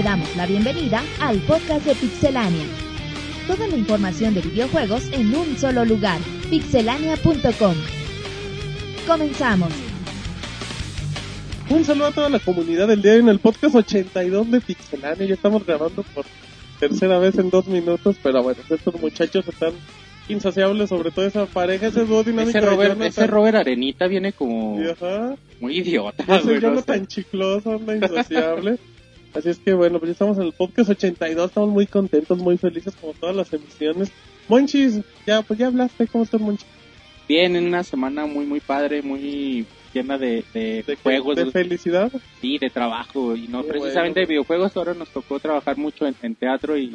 te damos la bienvenida al podcast de Pixelania. Toda la información de videojuegos en un solo lugar, pixelania.com. Comenzamos. Un saludo a toda la comunidad del día en el podcast 82 de Pixelania. Ya estamos grabando por tercera vez en dos minutos, pero bueno, estos muchachos están insaciables, sobre todo esa pareja, ese dúo dinámico. Ese Robert, Jonathan ese Robert Arenita viene como ajá, muy idiota. ese güey, no Jonathan sé. chicloso, anda insaciable. Así es que bueno, pues ya estamos en el podcast 82, estamos muy contentos, muy felices como todas las emisiones. Monchis, ya, pues ya hablaste, ¿cómo estás Monchis? Bien, en una semana muy, muy padre, muy llena de, de, ¿De, juegos, de felicidad? sí, de trabajo. Y no precisamente bueno. de videojuegos, ahora nos tocó trabajar mucho en, en teatro y,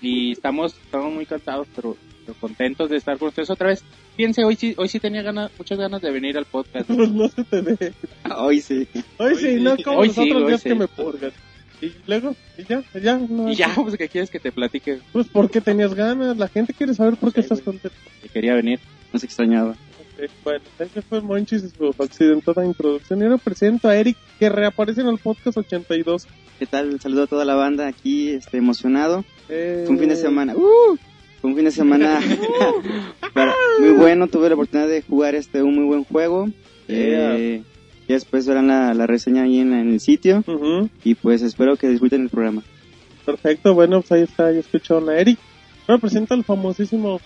y estamos, estamos muy cansados, pero, pero contentos de estar con ustedes otra vez. Fíjense, hoy sí, hoy sí tenía ganas, muchas ganas de venir al podcast. Pues no se te ve. Hoy sí. Hoy sí, no como Hoy los sí, otros hoy días sí. que me purgan. Y luego, y ya, ya, no, Y ya, pues, ¿qué quieres que te platique? Pues porque tenías ganas, la gente quiere saber por qué Sí, estás güey. contento. Que quería venir. Nos extrañaba. Bueno, ese fue Monchis y su accidentada introducción. Y ahora presento a Eric, que reaparece en el podcast 82. ¿Qué tal? Saludo a toda la banda aquí, este, emocionado. Eh, Fue un fin de semana. ¡Uh! Fue un fin de semana para- muy bueno. Tuve la oportunidad de jugar este un muy buen juego. Eh, y después verán la, la reseña ahí en, la- en el sitio. ujú, Y pues espero que disfruten el programa. Perfecto, bueno, pues ahí está, ya escucharon a Eric. Ahora presenta al famosísimo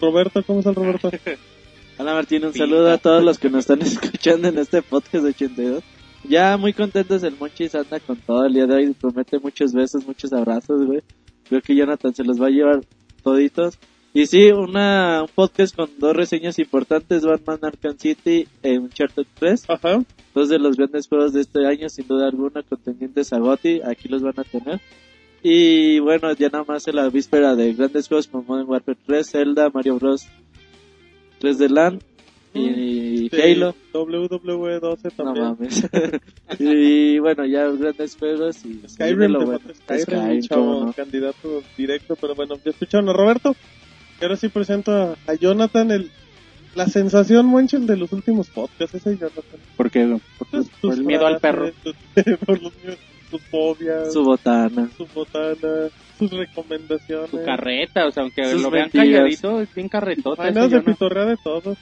Roberto. ¿Cómo está el Roberto? Hola Martín, un Pita. saludo a todos los que nos están escuchando en este podcast 82. Ya muy contentos, el Monchis anda con todo el día de hoy, promete muchos besos, muchos abrazos, güey. Creo que Jonathan se los va a llevar toditos. Y sí, una, un podcast con dos reseñas importantes, Batman Arkham City e Uncharted 3. Ajá. Dos de los grandes juegos de este año, sin duda alguna, contendientes a GOTY, aquí los van a tener. Y bueno, ya nada más en la víspera de grandes juegos como Modern Warfare 3, Zelda, Mario Bros. 3 de LAN y Sí, Halo. WWE 12 No también. mames. y bueno, ya grandes juegos y Skyrim, lo bueno. Skyrim, Skyrim, chavo, no. candidato directo, pero bueno, ya escucharon a Roberto. Y ahora sí presento a, a Jonathan, el, la sensación Monchel de los últimos podcasts, ese Jonathan. Porque, porque Pues, por tus el miedo al perro. por los miedos, sus fobias, Su botana. su botana, sus recomendaciones. su carreta, o sea, aunque Sus lo vean mentiras. calladito, es bien carretota. Maneras de Jonah. pitorrea de todos.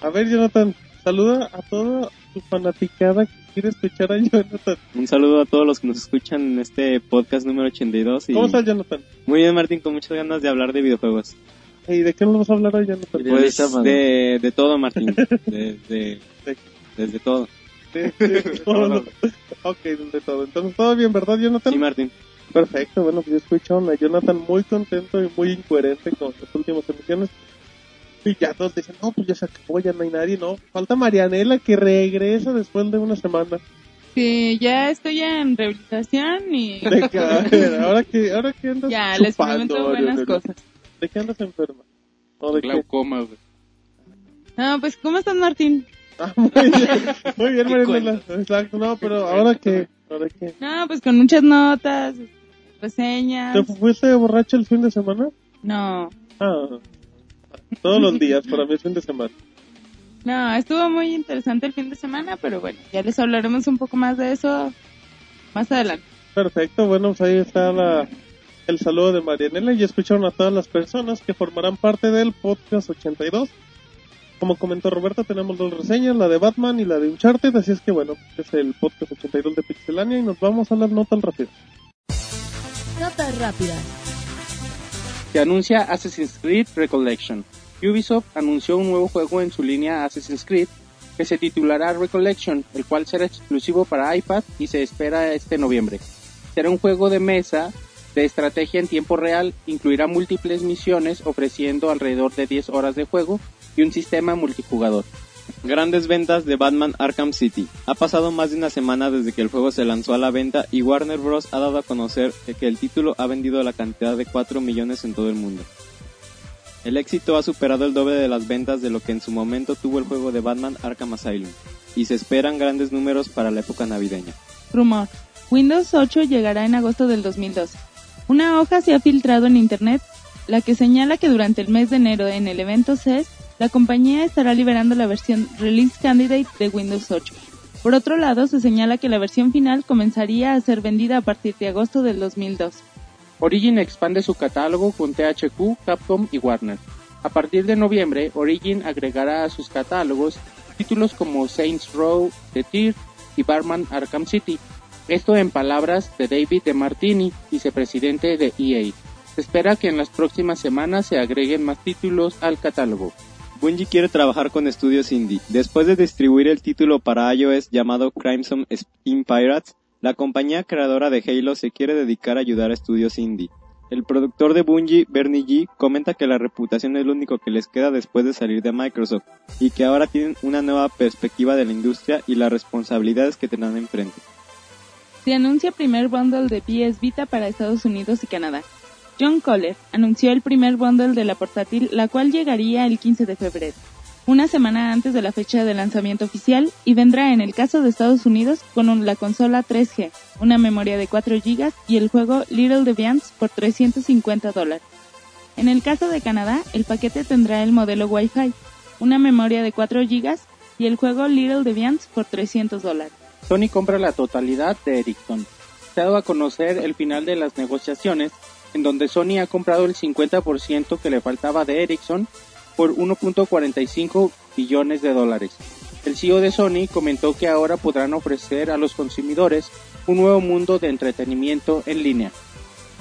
A ver, Jonathan, saluda a toda tu fanaticada que quiere escuchar a Jonathan. Un saludo a todos los que nos escuchan en este podcast número 82. Y ¿Cómo estás, Jonathan? Muy bien, Martín, con muchas ganas de hablar de videojuegos. ¿Y de qué nos vas a hablar hoy, Jonathan? De Pues de, de todo, Martín. De, de- De- desde todo. De, de todo. ok, de todo. Entonces, todo bien, ¿verdad, Jonathan? Sí, Martín. Perfecto, bueno, pues ya escucharon a Jonathan muy contento y muy incoherente con las últimas emisiones. Y ya todos dicen, no, pues ya se acabó, ya no hay nadie, no. Falta Marianela que regresa después de una semana. que ya estoy en rehabilitación y De que, a ver, ahora que, ahora que andas ya les chupando, prometo buenas cosas. ¿De qué andas enferma? ¿O de? Glaucoma, güey. No, pues ¿cómo estás Martín? Ah, muy bien, muy bien ¿Qué Marianela. Exacto, no, pero ahora que, ahora que. No, pues con muchas notas, reseñas. ¿Te fuiste borracho el fin de semana? No, Ah, todos los días, para mí es fin de semana. no, estuvo muy interesante el fin de semana, pero bueno, ya les hablaremos un poco más de eso más adelante. Perfecto, bueno, pues ahí está la, el saludo de Marianela y escucharon a todas las personas que formarán parte del podcast 82. Como comentó Roberto, tenemos dos reseñas, la de Batman y la de Uncharted, así es que bueno, es el podcast 82 de Pixelania y nos vamos a las notas rápidas. Notas rápidas. Se anuncia Assassin's Creed Recollection. Ubisoft anunció un nuevo juego en su línea Assassin's Creed que se titulará Recollection, el cual será exclusivo para iPad y se espera este noviembre. Será un juego de mesa de estrategia en tiempo real, incluirá múltiples misiones ofreciendo alrededor de 10 horas de juego y un sistema multijugador. Grandes ventas de Batman Arkham City. Ha pasado más de una semana desde que el juego se lanzó a la venta y Warner Bros. ha dado a conocer que el título ha vendido la cantidad de 4 millones en todo el mundo. El éxito ha superado el doble de las ventas de lo que en su momento tuvo el juego de Batman Arkham Asylum, y se esperan grandes números para la época navideña. Rumor. Windows 8 llegará en agosto del 2012. Una hoja se ha filtrado en Internet, la que señala que durante el mes de enero en el evento CES, la compañía estará liberando la versión Release Candidate de Windows 8. Por otro lado, se señala que la versión final comenzaría a ser vendida a partir de agosto del 2002. Origin expande su catálogo con THQ, Capcom y Warner. A partir de noviembre, Origin agregará a sus catálogos títulos como Saints Row, The Tier y Batman Arkham City. Esto en palabras de David De Martini, vicepresidente de EA. Se espera que en las próximas semanas se agreguen más títulos al catálogo. Bungie quiere trabajar con estudios indie. Después de distribuir el título para iOS llamado Crimson Steam Pirates, la compañía creadora de Halo se quiere dedicar a ayudar a estudios indie. El productor de Bungie, Bernie G, comenta que la reputación es lo único que les queda después de salir de Microsoft y que ahora tienen una nueva perspectiva de la industria y las responsabilidades que tendrán enfrente. Se anuncia primer bundle de PS Vita para Estados Unidos y Canadá. John Kohler anunció el primer bundle de la portátil, la cual llegaría el 15 de febrero, una semana antes de la fecha de lanzamiento oficial, y vendrá en el caso de Estados Unidos con la consola 3G, una memoria de 4 GB y el juego Little Deviants por 350 dólares. En el caso de Canadá, el paquete tendrá el modelo Wi-Fi, una memoria de 4 GB y el juego Little Deviants por 300 dólares. Sony compra la totalidad de Ericsson. Se ha dado a conocer el final de las negociaciones en donde Sony ha comprado el 50% que le faltaba de Ericsson por 1.45 billones de dólares. El CEO de Sony comentó que ahora podrán ofrecer a los consumidores un nuevo mundo de entretenimiento en línea.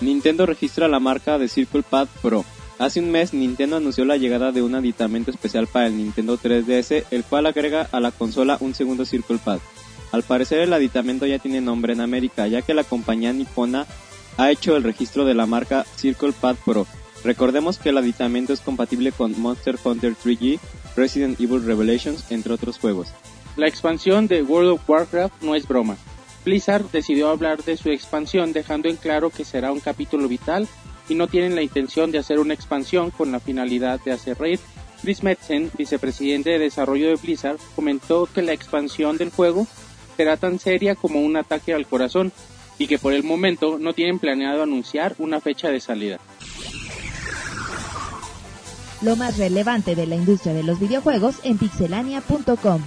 Nintendo registra la marca de Circle Pad Pro. Hace un mes Nintendo anunció la llegada de un aditamento especial para el Nintendo 3DS, el cual agrega a la consola un segundo Circle Pad. Al parecer el aditamento ya tiene nombre en América, ya que la compañía nipona ha hecho el registro de la marca Circle Pad Pro. Recordemos que el aditamento es compatible con Monster Hunter 3G, Resident Evil Revelations, entre otros juegos. La expansión de World of Warcraft no es broma. Blizzard decidió hablar de su expansión dejando en claro que será un capítulo vital y no tienen la intención de hacer una expansión con la finalidad de hacer raid. Chris Metzen, vicepresidente de desarrollo de Blizzard, comentó que la expansión del juego será tan seria como un ataque al corazón y que por el momento no tienen planeado anunciar una fecha de salida. Lo más relevante de la industria de los videojuegos en pixelania.com.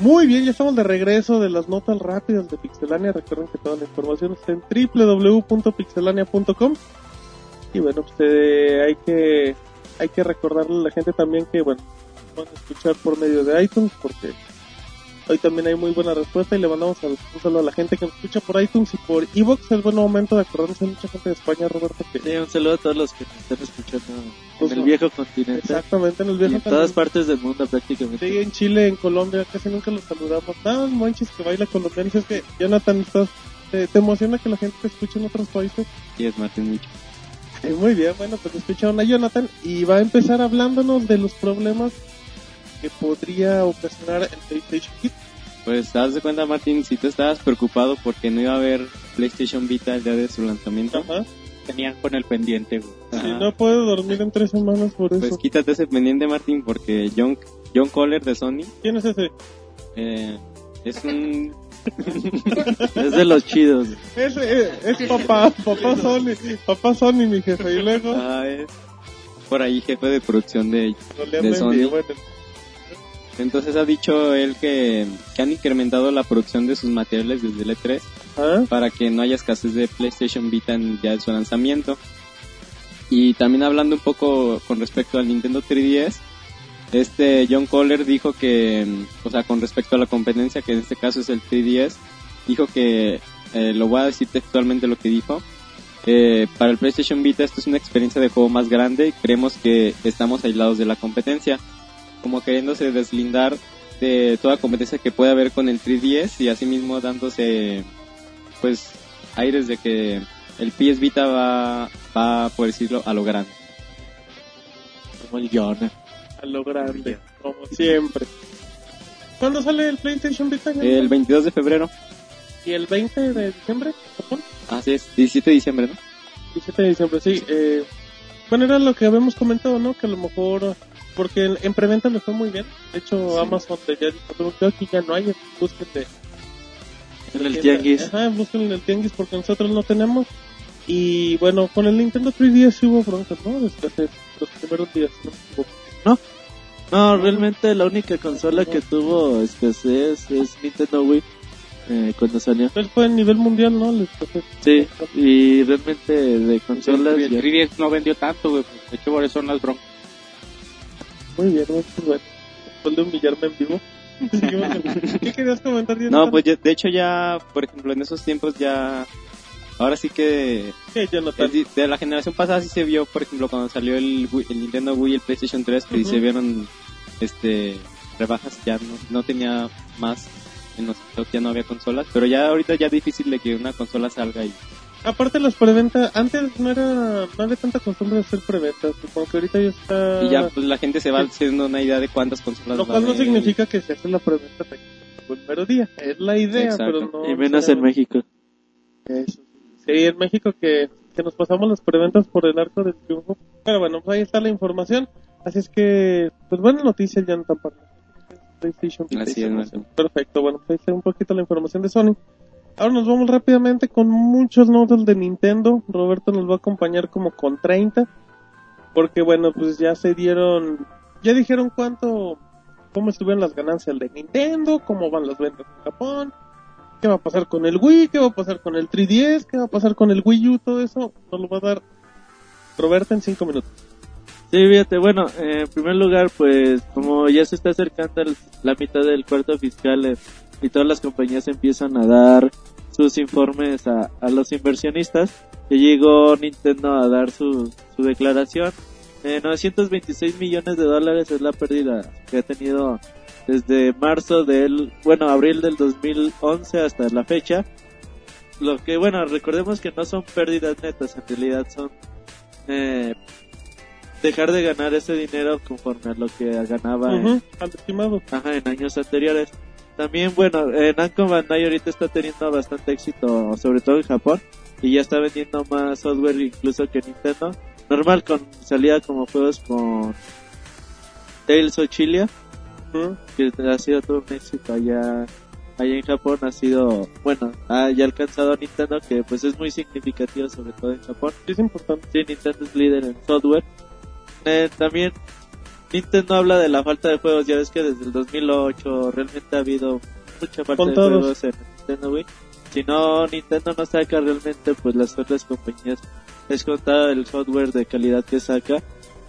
Muy bien, ya estamos de regreso de las notas rápidas de Pixelania. Recuerden que toda la información está en www.pixelania.com. Y bueno, pues eh, hay que hay que recordarle a la gente también que bueno, van a escuchar por medio de iTunes porque hoy también hay muy buena respuesta y le mandamos un saludo a la gente que nos escucha por iTunes y por Evox. Es buen momento de acordarnos hay mucha gente de España, Roberto, que Sí, un saludo a todos los que nos están escuchando Pues en el no. viejo continente. exactamente en el Y viejo en todas partes del mundo prácticamente. Sí, en Chile, en Colombia, casi nunca los saludamos. Ah, manches que baila colombiano. Es que, Jonathan, estás, te, te emociona que la gente te escuche en otros países. Y es Martín Mucho. Eh, muy bien, bueno, pues escucharon a Jonathan y va a empezar hablándonos de los problemas que podría ocasionar el PlayStation Kit. Pues das de cuenta, Martín, si tú estabas preocupado porque no iba a haber PlayStation Vita el día de su lanzamiento, Ajá. Tenían con el pendiente. Si Ajá. no puedo dormir en tres semanas por pues eso. quítate ese pendiente, Martín, porque John, John Kohler de Sony ¿Quién es ese? eh, es un... Es de los chidos. Es, es, es papá, papá Sony, papá Sony, mi jefe. Y luego, ah, es por ahí jefe de producción de de Sony. bueno. Entonces ha dicho él que, que han incrementado la producción de sus materiales desde el E3 ¿Ah? para que no haya escasez de PlayStation Vita en día de su lanzamiento. Y también hablando un poco con respecto al Nintendo 3DS, este John Kohler dijo que, o sea, con respecto a la competencia, que en este caso es el 3DS, dijo que, eh, lo voy a decir textualmente lo que dijo, eh, para el PlayStation Vita esto es una experiencia de juego más grande y creemos que estamos aislados de la competencia, como queriéndose deslindar de toda competencia que puede haber con el 3DS y asimismo dándose pues aires de que el PS Vita va, va por decirlo, a lo grande. Como el Jonah. A lo grande, como siempre. ¿Cuándo sale el PlayStation Vita? El 22 de febrero, ¿Y el 20 de diciembre? Japón? así es, 17 de diciembre, ¿no? 17 de diciembre, sí. Eh, bueno, era lo que habíamos comentado, ¿no? Que a lo mejor, porque en, en preventa le fue muy bien. De hecho, Sí. Amazon de ya dijo, "Pero creo que ya no hay, busquen de... En el tianguis. Ajá, busquen en el tianguis porque nosotros no tenemos. Y bueno, con el Nintendo 3DS sí hubo broncas, ¿no? Desde hace los primeros días, ¿no? No, No, realmente la única consola que tuvo escasez es Nintendo Wii eh, cuando salió. Pues fue a nivel mundial, ¿no? Les. Sí, y realmente de consolas el ya- 3DS no vendió tanto, güey. pues, De hecho, por eso son las broncas. Muy bien, muy bueno. Después de humillarme en vivo. ¿Qué querías comentar? No, pues ya- de hecho ya, por ejemplo, en esos tiempos ya... Ahora sí que ¿Qué, Jonathan? es di- de la generación pasada sí se vio, por ejemplo, cuando salió el, Wii- el Nintendo Wii y el PlayStation 3, que se vieron este rebajas, ya no, no tenía más en los ya no había consolas, pero ya ahorita ya es difícil de que una consola salga y Aparte las preventas, antes no era, no había tanta costumbre de hacer preventas, supongo que ahorita ya está... Y ya pues la gente se va haciendo una idea de cuántas consolas Lo cual no significa que se hace la preventa el primer día, es la idea, Exacto. pero no... y menos en México. Eso. Sí, en México que, que nos pasamos las preventas por el arco del triunfo. Pero bueno, pues ahí está la información. Así es que, pues buena noticia ya no tan PlayStation. Así es, PlayStation. Marco. Perfecto, bueno, pues ahí está un poquito la información de Sony. Ahora nos vamos rápidamente con muchos nodos de Nintendo. Roberto nos va a acompañar como con 30. Porque bueno, pues ya se dieron, ya dijeron cuánto, cómo estuvieron las ganancias de Nintendo, cómo van las ventas en Japón, qué va a pasar con el Wii, qué va a pasar con el 3DS, qué va a pasar con el Wii U, todo eso nos lo va a dar Roberto en 5 minutos. Sí, fíjate, bueno, eh, en primer lugar, pues como ya se está acercando la mitad del cuarto fiscal eh, y todas las compañías empiezan a dar sus informes a, a los inversionistas, ya llegó Nintendo a dar su, su declaración. Eh, 926 millones de dólares es la pérdida que ha tenido desde marzo del, bueno, abril del 2011 hasta la fecha. Lo que, bueno, recordemos que no son pérdidas netas, en realidad son eh, dejar de ganar ese dinero conforme a lo que ganaba en- Ujú, al estimado. ajá, en años anteriores. También, bueno, eh, Namco Bandai ahorita está teniendo bastante éxito, sobre todo en Japón, y ya está vendiendo más software incluso que Nintendo. Normal con salida como juegos con Tales of Ujú. que ha sido todo un éxito allá, allá en Japón, ha sido, bueno, ha ya alcanzado a Nintendo, que pues es muy significativo sobre todo en Japón. Es importante. Sí, Nintendo es líder en software. Eh, también Nintendo habla de la falta de juegos. Ya ves que desde el 2008 realmente ha habido mucha falta de juegos en Nintendo Wii. Si no, Nintendo no saca realmente, pues las otras compañías es contado el software de calidad que saca.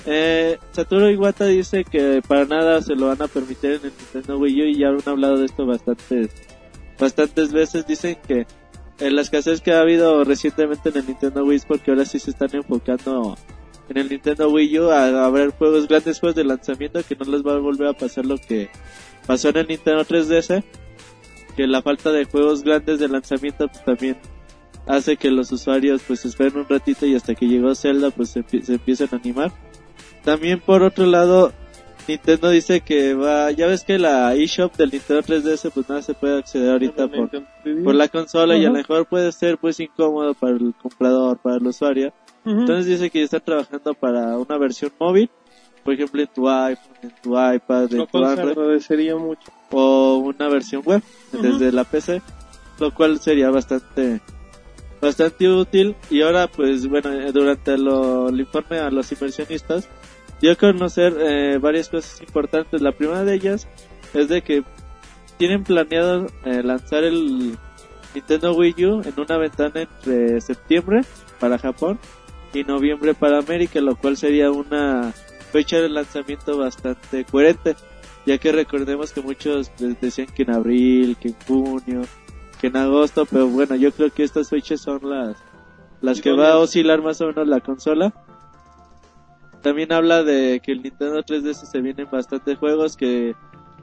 Eh, Satoru Iwata dice que para nada se lo van a permitir en el Nintendo Wii U y ya han hablado de esto bastantes, bastantes veces. Dicen que eh, la escasez que ha habido recientemente en el Nintendo Wii es porque ahora sí se están enfocando en el Nintendo Wii U a, ver juegos, grandes juegos de lanzamiento que no les va a volver a pasar lo que pasó en el Nintendo 3DS. Que la falta de juegos grandes de lanzamiento pues también hace que los usuarios pues esperen un ratito y hasta que llegó Zelda pues se, se empiecen a animar. También por otro lado Nintendo dice que va, ya ves que la eShop del Nintendo 3DS pues nada se puede acceder ahorita por, Nintendo 3DS. por la consola y a lo mejor puede ser pues incómodo para el comprador, para el usuario. Entonces dice que ya están trabajando para una versión móvil, por ejemplo en tu iPhone, en tu iPad, en lo tu Android, agradecería mucho. o una versión web desde la PC, lo cual sería bastante bastante útil. Y ahora pues bueno eh, durante lo, el informe a los inversionistas dio a conocer eh, varias cosas importantes. La primera de ellas es de que tienen planeado eh, lanzar el Nintendo Wii U en una ventana entre septiembre para Japón y noviembre para América lo cual sería una fecha de lanzamiento bastante coherente ya que recordemos que muchos decían que en abril, que en junio, que en agosto, pero bueno, yo creo que estas fechas son las las que va a oscilar más o menos la consola. También habla de que el Nintendo 3DS se vienen bastantes juegos que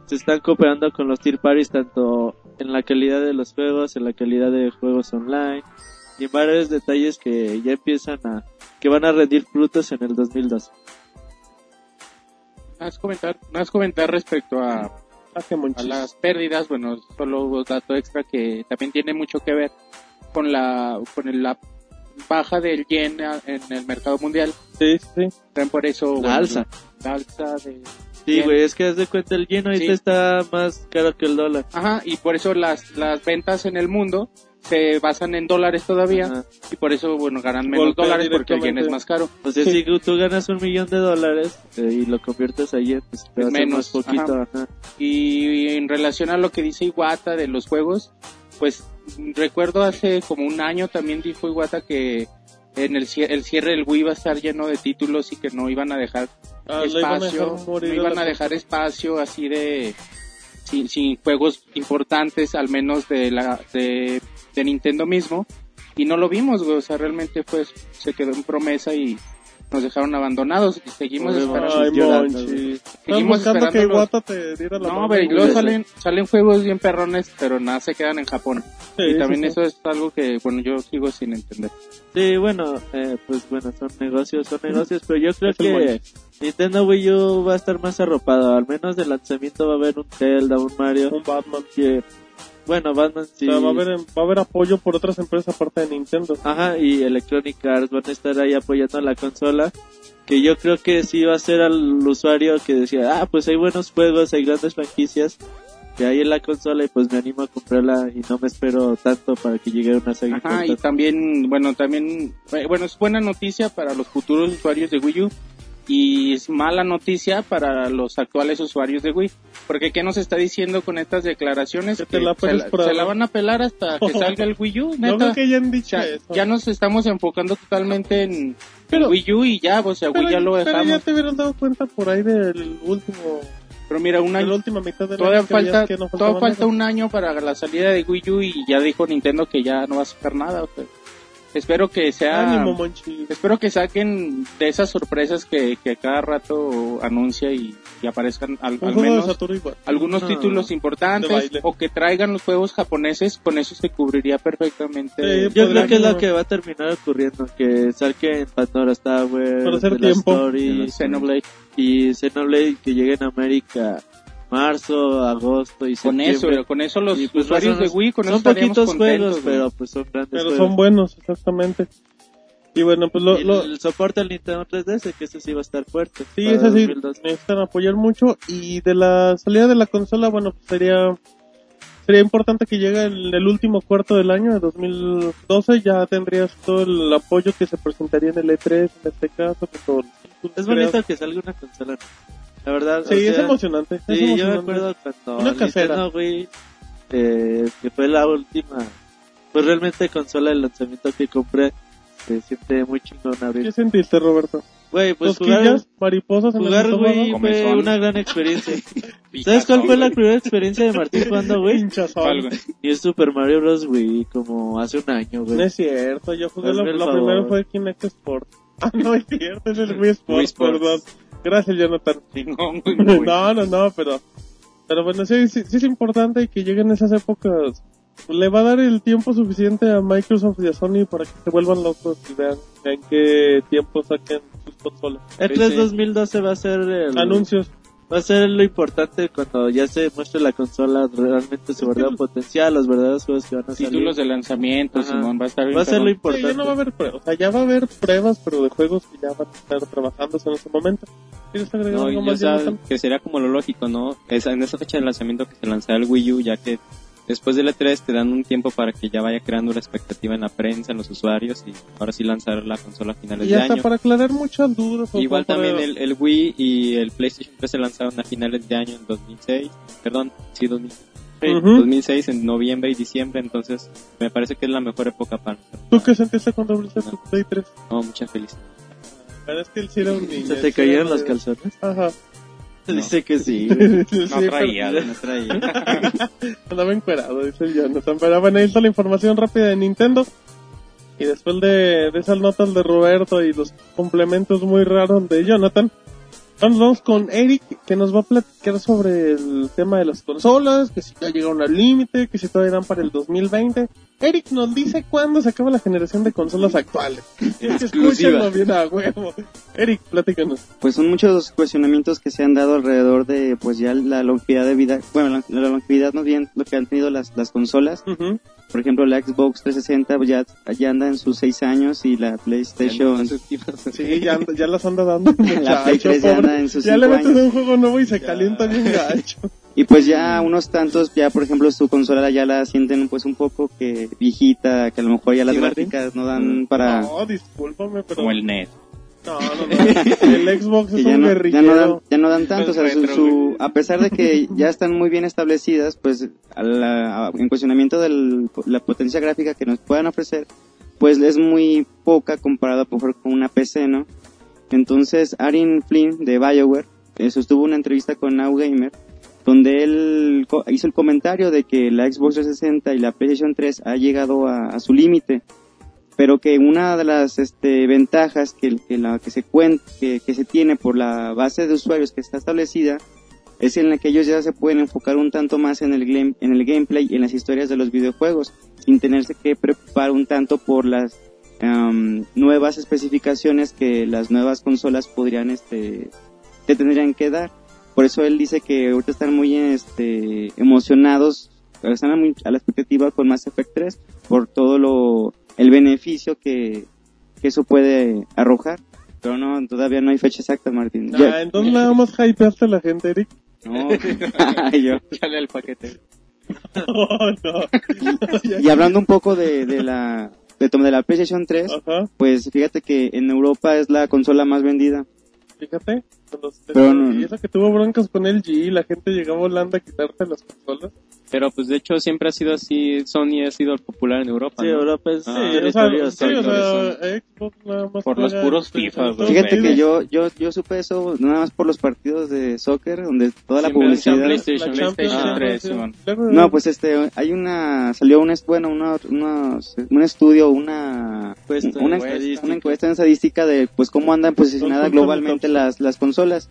se están cooperando con los tier parties tanto en la calidad de los juegos, en la calidad de juegos online y en varios detalles que ya empiezan a que van a rendir frutos en el 2012. Más comentar, más comentar respecto a, Ah, a las pérdidas, bueno, solo un dato extra que también tiene mucho que ver con la, con el- la baja del yen en el mercado mundial. Sí, sí. También por eso, La bueno, alza. La alza de, Sí, güey, es que haz de cuenta el lleno ahorita Sí. está más caro que el dólar. Ajá, y por eso las, las ventas en el mundo se basan en dólares todavía Ajá. y por eso, bueno, ganan menos Golpea dólares porque el yen es más caro. Sea, si tú ganas un millón de dólares eh, y lo conviertes pues te a hacer Menos, más poquito. ajá. Ajá. Y en relación a lo que dice Iwata de los juegos, pues recuerdo hace como un año también dijo Iwata que en el, el cierre del Wii iba a estar lleno de títulos y que no iban a dejar Ah, lo iban a espacio, dejar no iban a dejar espacio así de sin, sin juegos importantes, al menos de la de, de Nintendo mismo, y no lo vimos, güey, o sea, realmente pues se quedó en promesa y nos dejaron abandonados y seguimos esperando. Ay, llorando, Seguimos que esperando los- Iwata te diera la No, pero y luego salen, salen juegos bien perrones, pero nada se quedan en Japón. Sí, y también sí. eso es algo que, bueno, yo sigo sin entender. Sí, bueno, eh, pues bueno, son negocios, son negocios, pero yo creo Es que. Nintendo Wii U va a estar más arropado. Al menos de lanzamiento va a haber un Zelda, un Mario. Un Batman. Que, bueno, Batman sí. O sea, va a haber, va a haber apoyo por otras empresas aparte de Nintendo. Ajá, y Electronic Arts van a estar ahí apoyando la consola. Que yo creo que sí va a ser al usuario que decía, ah, pues hay buenos juegos, hay grandes franquicias que hay en la consola y pues me animo a comprarla y no me espero tanto para que llegue una saga Ajá, y también, bueno, también, eh, bueno, es buena noticia para los futuros usuarios de Wii U y es mala noticia para los actuales usuarios de Wii. Porque ¿qué nos está diciendo con estas declaraciones? Que te la se, la, se van a pelar hasta que salga el Wii U, No neta. creo que O dicho eso. ya nos estamos enfocando totalmente en Pero- Wii U y ya, o sea, pero, Wii ya lo pero dejamos. ya te hubieran dado cuenta por ahí del último, Pero mira, un de año, la última mitad del todavía falta, que no todavía falta un año para la salida de Wii U y ya dijo Nintendo que ya no va a sacar nada. o sea, espero que sea, Ánimo, Monchi. espero que saquen de esas sorpresas que, que cada rato anuncia y, y aparezcan al, menos algunos No, títulos importantes o que traigan los juegos japoneses, con eso se cubriría perfectamente. Sí, Yo creo que es lo que va a terminar ocurriendo, que salga en Pandora Tower, Para hacer The tiempo. Story, Xenoblade. y Xenoblade que llegue en América marzo, agosto y Con septiembre. eso, con eso los Y, pues, usuarios son- de Wii, con son poquitos contentos, juegos, güey. pero pues son grandes Pero juegos. son buenos, exactamente. Y bueno, pues lo, Y lo, el soporte al Nintendo 3DS, que ese sí va a estar fuerte. sí, para es así, 2012. necesitan apoyar mucho. Y de la salida de la consola, bueno, pues sería, sería importante que llegue el, el último cuarto del año, de 2012, ya tendrías todo el apoyo que se presentaría en el E3, en este caso, con títulos Es bonito que salga una consola. La verdad, Sí, o es sea, emocionante. es Sí, yo me emocionante. acuerdo cuando Una casera. Wii, eh, que fue la última, pues realmente consola de lanzamiento que compré, se siente muy chingón abrir. ¿Qué sentiste, Roberto? Güey, pues jugar, mariposas en jugar. Wii fue Comezón. una gran experiencia. ¿Sabes cuál fue la primera experiencia de Martín jugando güey? Y es Super Mario Bros. Wii, como hace un año, No güey. es cierto, yo jugué Hazme lo, lo primero fue Kinect Sport. Ah, no es cierto, es el Wii Sport, Wii Sports. perdón. Gracias, Jonathan. Chingón, güey, güey. no, no, no, pero, pero bueno, sí, sí, sí es importante que lleguen esas épocas. Le va a dar el tiempo suficiente a Microsoft y a Sony para que se vuelvan locos y vean en qué tiempo saquen sus consolas. El Sí, 3 sí. 2012 va a ser el, Anuncios. Va a ser lo importante cuando ya se muestre la consola realmente su verdadero potencial, los verdaderos juegos que van a salir. Títulos de lanzamiento, Ajá. Simón, va a estar bien Va a ser lo. Sí, importante. ya no va a haber pruebas, o sea, ya va a haber pruebas, pero de juegos que ya van a estar trabajándose en ese momento. ¿Quieres agregar No, algo más, que sería como lo lógico, ¿no? Esa, en esa fecha de lanzamiento que se lanzará el Wii U, ya que después del E3 te dan un tiempo para que ya vaya creando la expectativa en la prensa, en los usuarios, y ahora sí lanzar la consola a finales Y de hasta año. para aclarar muchas dudas. o Igual también el, el Wii y el PlayStation 3 se lanzaron a finales de año en 2006, perdón, sí, 2000, Ujú. 2006 en noviembre y diciembre, entonces me parece que es la mejor época para... ¿Tú qué sentiste cuando abriste tu Play 3? No, mucha felicidad. La verdad es que él sí era un niño. ¿Se te cayeron medio- calzones? Ajá. Dice que sí. Sí, No traía, pero- No traía. Andaba encuerado, dice el Jonathan. Pero bueno, ahí está la información rápida de Nintendo. Y después de, de esas notas de Roberto y los complementos muy raros de Jonathan, nos vamos con Eric, que nos va a platicar sobre el tema de las consolas, que si ya llegaron al límite, que si todavía dan para el 2020. Eric nos dice cuándo se acaba la generación de consolas actuales. Escúchenlo bien a huevo. Eric, platícanos. Pues son muchos los cuestionamientos que se han dado alrededor de pues ya la longevidad de vida, bueno, la, la longevidad más bien lo que han tenido las, las consolas. Por ejemplo, la Xbox 360 pues, ya, ya anda en sus 6 años y la PlayStation... Sí, ya, ya las anda dando. La Play muchacho, 3 ya pobre. anda en sus Ya le metes años. un juego nuevo y se calienta bien gacho. Y pues ya unos tantos, ya por ejemplo su consola ya la sienten pues un poco que viejita, que a lo mejor ya las gráficas no dan para... No, discúlpame, pero... Como el NES. No, no, no. El Xbox es ya un no, ya no dan, ya no dan tanto, o sea, su, retro, su- a pesar de que ya están muy bien establecidas, pues a la- a- en cuestionamiento de la potencia gráfica que nos puedan ofrecer, pues es muy poca comparada por ejemplo, con una PC, ¿no? Entonces, Arin Flynn de BioWare eh, sostuvo una entrevista con Now Gamer donde él hizo el comentario de que la Xbox 360 y la PlayStation 3 ha llegado a, su límite, pero que una de las este, ventajas que, la, que, se cuen- que, se tiene por la base de usuarios que está establecida es en la que ellos ya se pueden enfocar un tanto más en el, en el gameplay y en las historias de los videojuegos, sin tenerse que preocupar un tanto por las am, nuevas especificaciones que las nuevas consolas podrían, este, te tendrían que dar. Por eso él dice que ahorita están muy este, emocionados, están muy a la expectativa con Mass Effect 3 por todo lo, el beneficio que, que eso puede arrojar. Pero no, todavía no hay fecha exacta, Martín. Ah, Ya- entonces nada más hypeaste a la gente, Eric. no, yo. Sale el paquete. Oh, no. Y hablando un poco de, de la de, de la PlayStation 3, Ajá, pues fíjate que en Europa es la consola más vendida. fíjate. Los- Pero Y eso que tuvo broncas con el G, la gente llegaba volando a quitarte las consolas. Pero pues de hecho siempre ha sido así, Sony ha sido popular en Europa. Sí, ¿no? Europa es Ah, Sí, o sea, territorio sí, o Sony. sea, Xbox nada más Por los puros FIFA. Fíjate que yo, yo, yo supe eso nada más por los partidos de soccer, donde toda la publicidad... la PlayStation, PlayStation ah, 3, sí. Simón. Luego- No, pues este, hay una, salió un, bueno, una, unos- un estudio, una, Encuesta una, estadística. una encuesta en estadística de, pues, cómo andan posicionadas globalmente las, las consolas.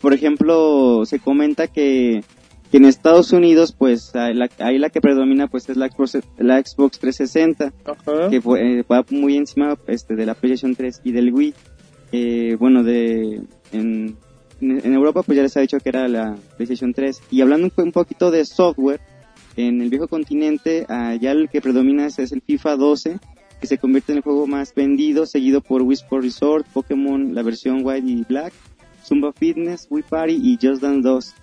Por ejemplo, se comenta que, que en Estados Unidos, pues, ahí la, ahí la que predomina, pues, es la Xbox, la Xbox 360, Ajá. que fue, eh, va muy encima, este, de la PlayStation 3 y del Wii. Eh, bueno, de, en, en Europa, pues ya les ha dicho que era la PlayStation 3. Y hablando un, un poquito de software, en el viejo continente, ah, ya el que predomina es, es el FIFA 12, que se convierte en el juego más vendido, seguido por Wii Sport Resort, Pokémon, la versión White y Black, Zumba Fitness, Wii Party y Just Dance 2.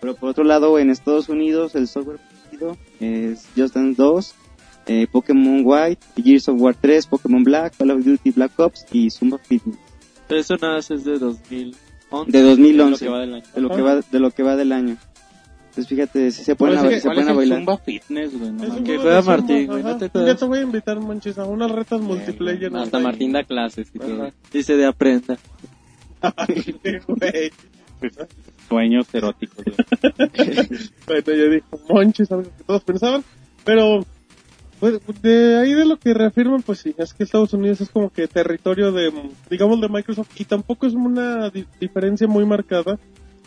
Pero por otro lado, en Estados Unidos, el software vendido es Just Dance 2, eh, Pokémon White, Gears of War 3, Pokémon Black, Call of Duty Black Ops y Zumba Fitness. Eso nada más es de 2011. De 2011, Lo que va del año. de lo que va, de lo que va del año. Entonces fíjate, si se ponen a, ¿Cuál se ponen a bailar. Zumba Fitness, güey? No. Que juega de Zumba, Martín, güey, no te. Ya te voy a invitar, manches, a unas retas multiplayer. Hasta. Martín da clases y todo. Dice de aprenda. Güey. Sueños eróticos. Bueno, ya dijo Monchis, algo que todos pensaban. Pero, pues, de ahí de lo que reafirman, pues sí, es que Estados Unidos es como que territorio de, digamos, de Microsoft. Y tampoco es una di- diferencia muy marcada.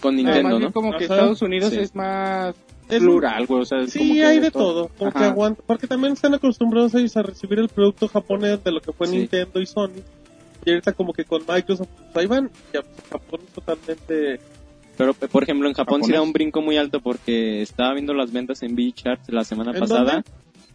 Con Nintendo, ¿no? como que Ajá. Estados Unidos Sí. es más Es- plural, güey. O sea, es como Sí, que hay de todo. Como Ajá. que aguanta. Porque también están acostumbrados ellos a recibir el producto japonés de lo que fue Sí. Nintendo y Sony. Y ahorita como que con Microsoft, pues ahí van. Ya, pues, Japón es totalmente... Pero, por ejemplo, en Japón sí da un brinco muy alto porque estaba viendo las ventas en VG Charts la semana ¿En pasada. dónde?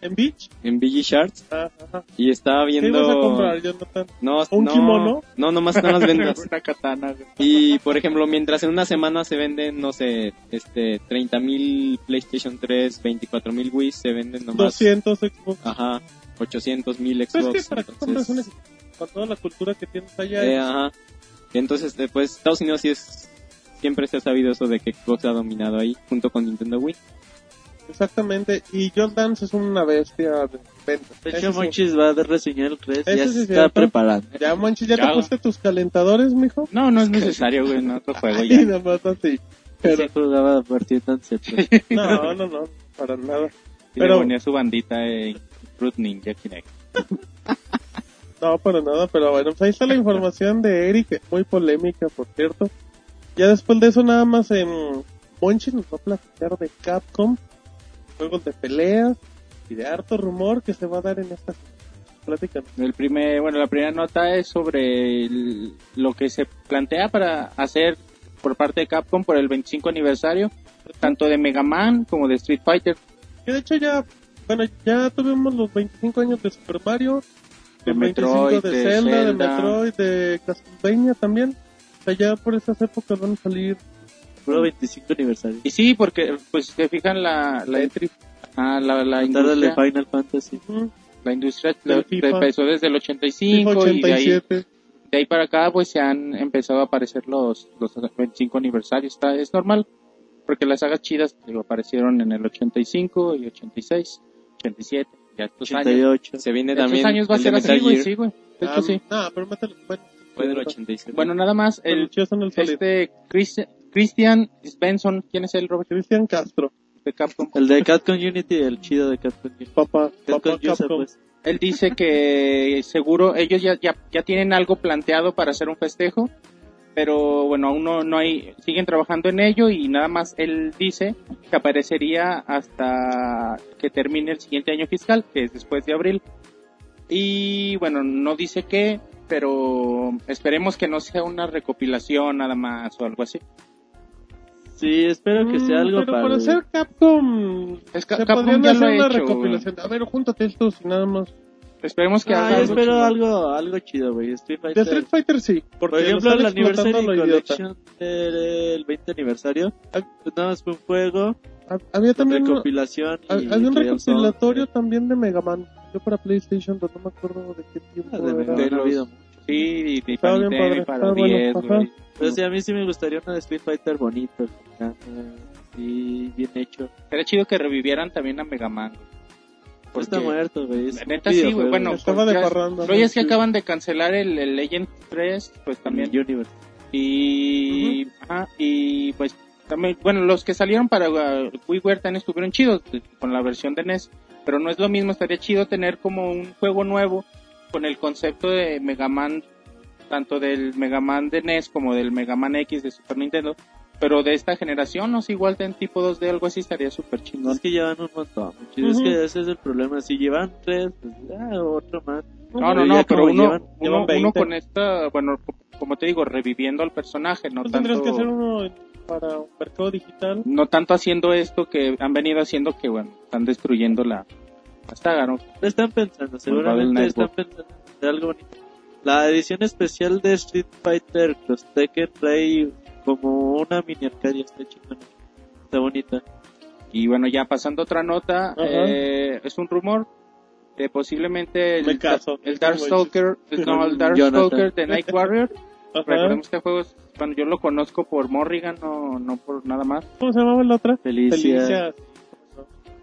¿En Beach? En VG Charts. Ah, ajá. Y estaba ¿Qué viendo... ibas a comprar, Jonathan? No, ¿Un no, kimono? No, nomás están las ventas. Una katana. Y, por ejemplo, mientras en una semana se venden, no sé, este, 30.000 PlayStation 3, 24.000 Wii, se venden nomás... 200 Xbox. Ajá, 800.000 Pues es que Xbox. para qué compras un entonces, con toda la cultura que tienes allá. eh, ajá. Entonces, eh, pues, Estados Unidos sí es... Siempre se ha sabido eso de que Xbox ha dominado ahí, junto con Nintendo Wii. Exactamente. Y Just Dance es una bestia de venta. De hecho, sí. Monchis va a reseñar el 3. Ese Ya sí está cierto. preparando. Ya, Monchis, ¿ya, Ya. te pusiste tus calentadores, mijo? No, no es necesario, güey. En otro juego Y ya. nada más así. Pero, Sí jugaba Martín Dance. no, no, no, para nada. Y Pero- le ponía su bandita en Fruit Ninja Kinect. No, para nada, pero bueno, pues ahí está la información de Eric, muy polémica, por cierto. Ya después de eso, nada más en Monchi nos va a platicar de Capcom, juegos de peleas y de harto rumor que se va a dar en esta plática. El primer, bueno, la primera nota es sobre el- lo que se plantea para hacer por parte de Capcom por el 25 aniversario, tanto de Mega Man como de Street Fighter. Que de hecho ya, bueno, ya tuvimos los 25 años de Super Mario, De los 25 Metroid, de, Zelda, de. Metroid, de Castlevania también. Sea, ya por esas épocas van a salir puro 25 aniversario. Y sí, porque pues se fijan la la, ah, la, la Tarde de industria, Final Fantasy. Ujú. la industria la- empezó desde el 85 FIFA y de ahí 87. de ahí para acá pues se han empezado a aparecer los, los 25 aniversarios. Está, es normal, porque las sagas chidas digo, aparecieron en el 85 y 86, 87, ya estos años. 88. Se viene Estos también años va a ser así, güey, sí, güey. De hecho, Ah, sí. No, pero mételo. Bueno, Fue del 87. Bueno, nada más, el el, este Christi- Christian Svensson, ¿quién es el Robert Cristian Castro. de Capcom? El de Capcom Unity, el chido de Capcom Unity. Papá, Capcom papá User, Capcom. pues. Él dice que seguro ellos ya, ya, ya tienen algo planteado para hacer un festejo, pero bueno, aún no, no hay, siguen trabajando en ello y nada más él dice que aparecería hasta que termine el siguiente año fiscal, que es después de abril. Y bueno, no dice qué, pero esperemos que no sea una recopilación nada más o algo así. Sí, espero que sea Mm, algo pero para... para hacer Capcom, Es que se Capcom podrían ya lo hacer ha una hecho, recopilación. A ver, júntate estos y nada más. Esperemos que Ah, haga yo algo espero chido. algo, algo chido, güey. Street De Fighter. Street Fighter sí, porque Por ejemplo, lo el están explotando Anniversary a lo idiota. Collection del 20 aniversario. Pues nada más fue un juego, Ha- Había también recopilación había un recopilatorio también de Mega Man. Yo para PlayStation, pero no me acuerdo de qué tiempo Ah, de era. De los- habido mucho. Sí, y, para Nintendo y para estaba bueno, 10, ajá. güey. Pero sí, a mí sí me gustaría una de Street Fighter bonito, y bien hecho. Sería chido que revivieran también a Mega Man. No está muerto, güey. es neta sí, güey. Bueno, Estaba pues de parranda. Pero es que Sí. acaban de cancelar el, el Legend 3, pues también. el Universe. Y, ajá, y pues también, bueno, los que salieron para uh, WiiWare también estuvieron chidos con la versión de NES. Pero no es lo mismo, estaría chido tener como un juego nuevo con el concepto de Mega Man, tanto del Mega Man de NES como del Mega Man X de Super Nintendo. Pero de esta generación, no sé, igual en tipo 2D, algo así estaría súper chingón. Es que llevan un montón. Es que ese es el problema. Si llevan tres, pues ah, otro más. No, no, no, pero uno, llevan- uno, llevan uno 20. con esta, bueno, co- como te digo, reviviendo al personaje, no Pues tanto, tendrías que hacer uno para un mercado digital. no tanto haciendo esto que han venido haciendo que, bueno, están destruyendo la, saga, ¿no? Están pensando, Babel seguramente están pensando en algo bonito. La edición especial de Street Fighter Cross Tekken trae como una mini arcadia, está chingona. Está bonita. Y bueno, ya pasando a otra nota, eh, es un rumor que posiblemente Me el, caso. el Darkstalker, no, el. Darkstalker de Night Warrior, Ajá. recordemos que juego, es- bueno, yo lo conozco por Morrigan, no, no por nada más. ¿Cómo se llamaba la otra? Felicia.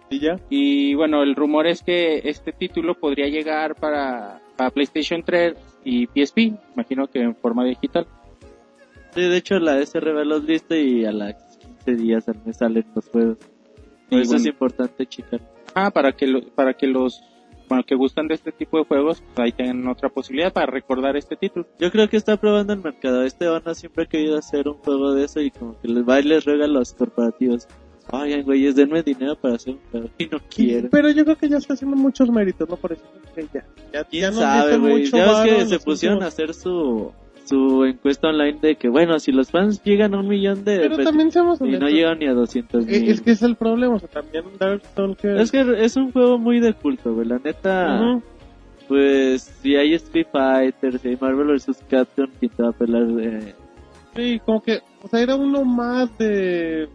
Y ya. Y bueno, el rumor es que este título podría llegar para, para PlayStation 3 y PSP, imagino que en forma digital. Sí, de hecho la SRB los lista y a las 15 días al mes salen los juegos. Por eso es bueno. importante, chicas. Ah, para que, lo- para que los bueno, que gustan de este tipo de juegos, pues ahí tengan otra posibilidad para recordar este título. Yo creo que está probando el mercado. Este Ono siempre ha querido hacer un juego de eso y como que les va y les ruega a los corporativos. Oigan, güeyes, denme dinero para hacer un juego. Y no quieren. Pero yo creo que ya está haciendo muchos méritos, ¿no? Por eso que ya. Ya, ya ¿Quién nos sabe, güey? Ya ves que se pusieron a últimos- hacer su, su encuesta online de que, bueno, si los fans llegan a un millón de... Pero también seamos y no llegan ni a 200 Eh, mil. Es que es el problema, o sea, también Darkstalker... Es que es un juego muy de culto, güey. La neta, Ujú. pues si hay Street Fighter, si hay Marvel vs. Capcom, ¿quién te va a pelar de, Sí, como que, o sea, era uno más de...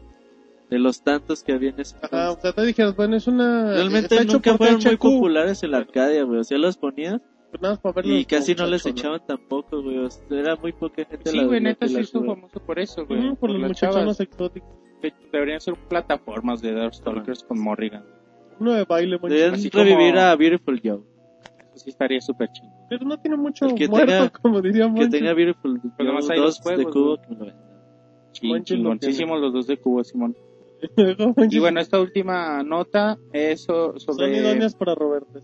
de los tantos que había en ese Ajá, o sea, te dijeras, bueno, es una... Realmente nunca fueron muy populares en la Arcadia, güey. O sea, los ponías nada más para verlos y casi no les echaban tampoco, güey. O sea, era muy poca gente Sí, la güey, neta que sí la hizo famoso por eso, güey. Ujú, por los las muchachones exóticos. De- Deberían ser plataformas de Darkstalkers con Morrigan. Uno de baile, muy Deberían Así revivir como- a Beautiful Joe. Eso sí estaría súper chido. Pero no tiene mucho que muerto, tenga- como diría Que Monchi. tenga Beautiful Pero nomás Joe hay dos 2 de juegos, cubo que me lo Chingoncísimos los dos de cubo, Simón. Y bueno, esta última nota es so- Son sobre... idóneas para Roberto.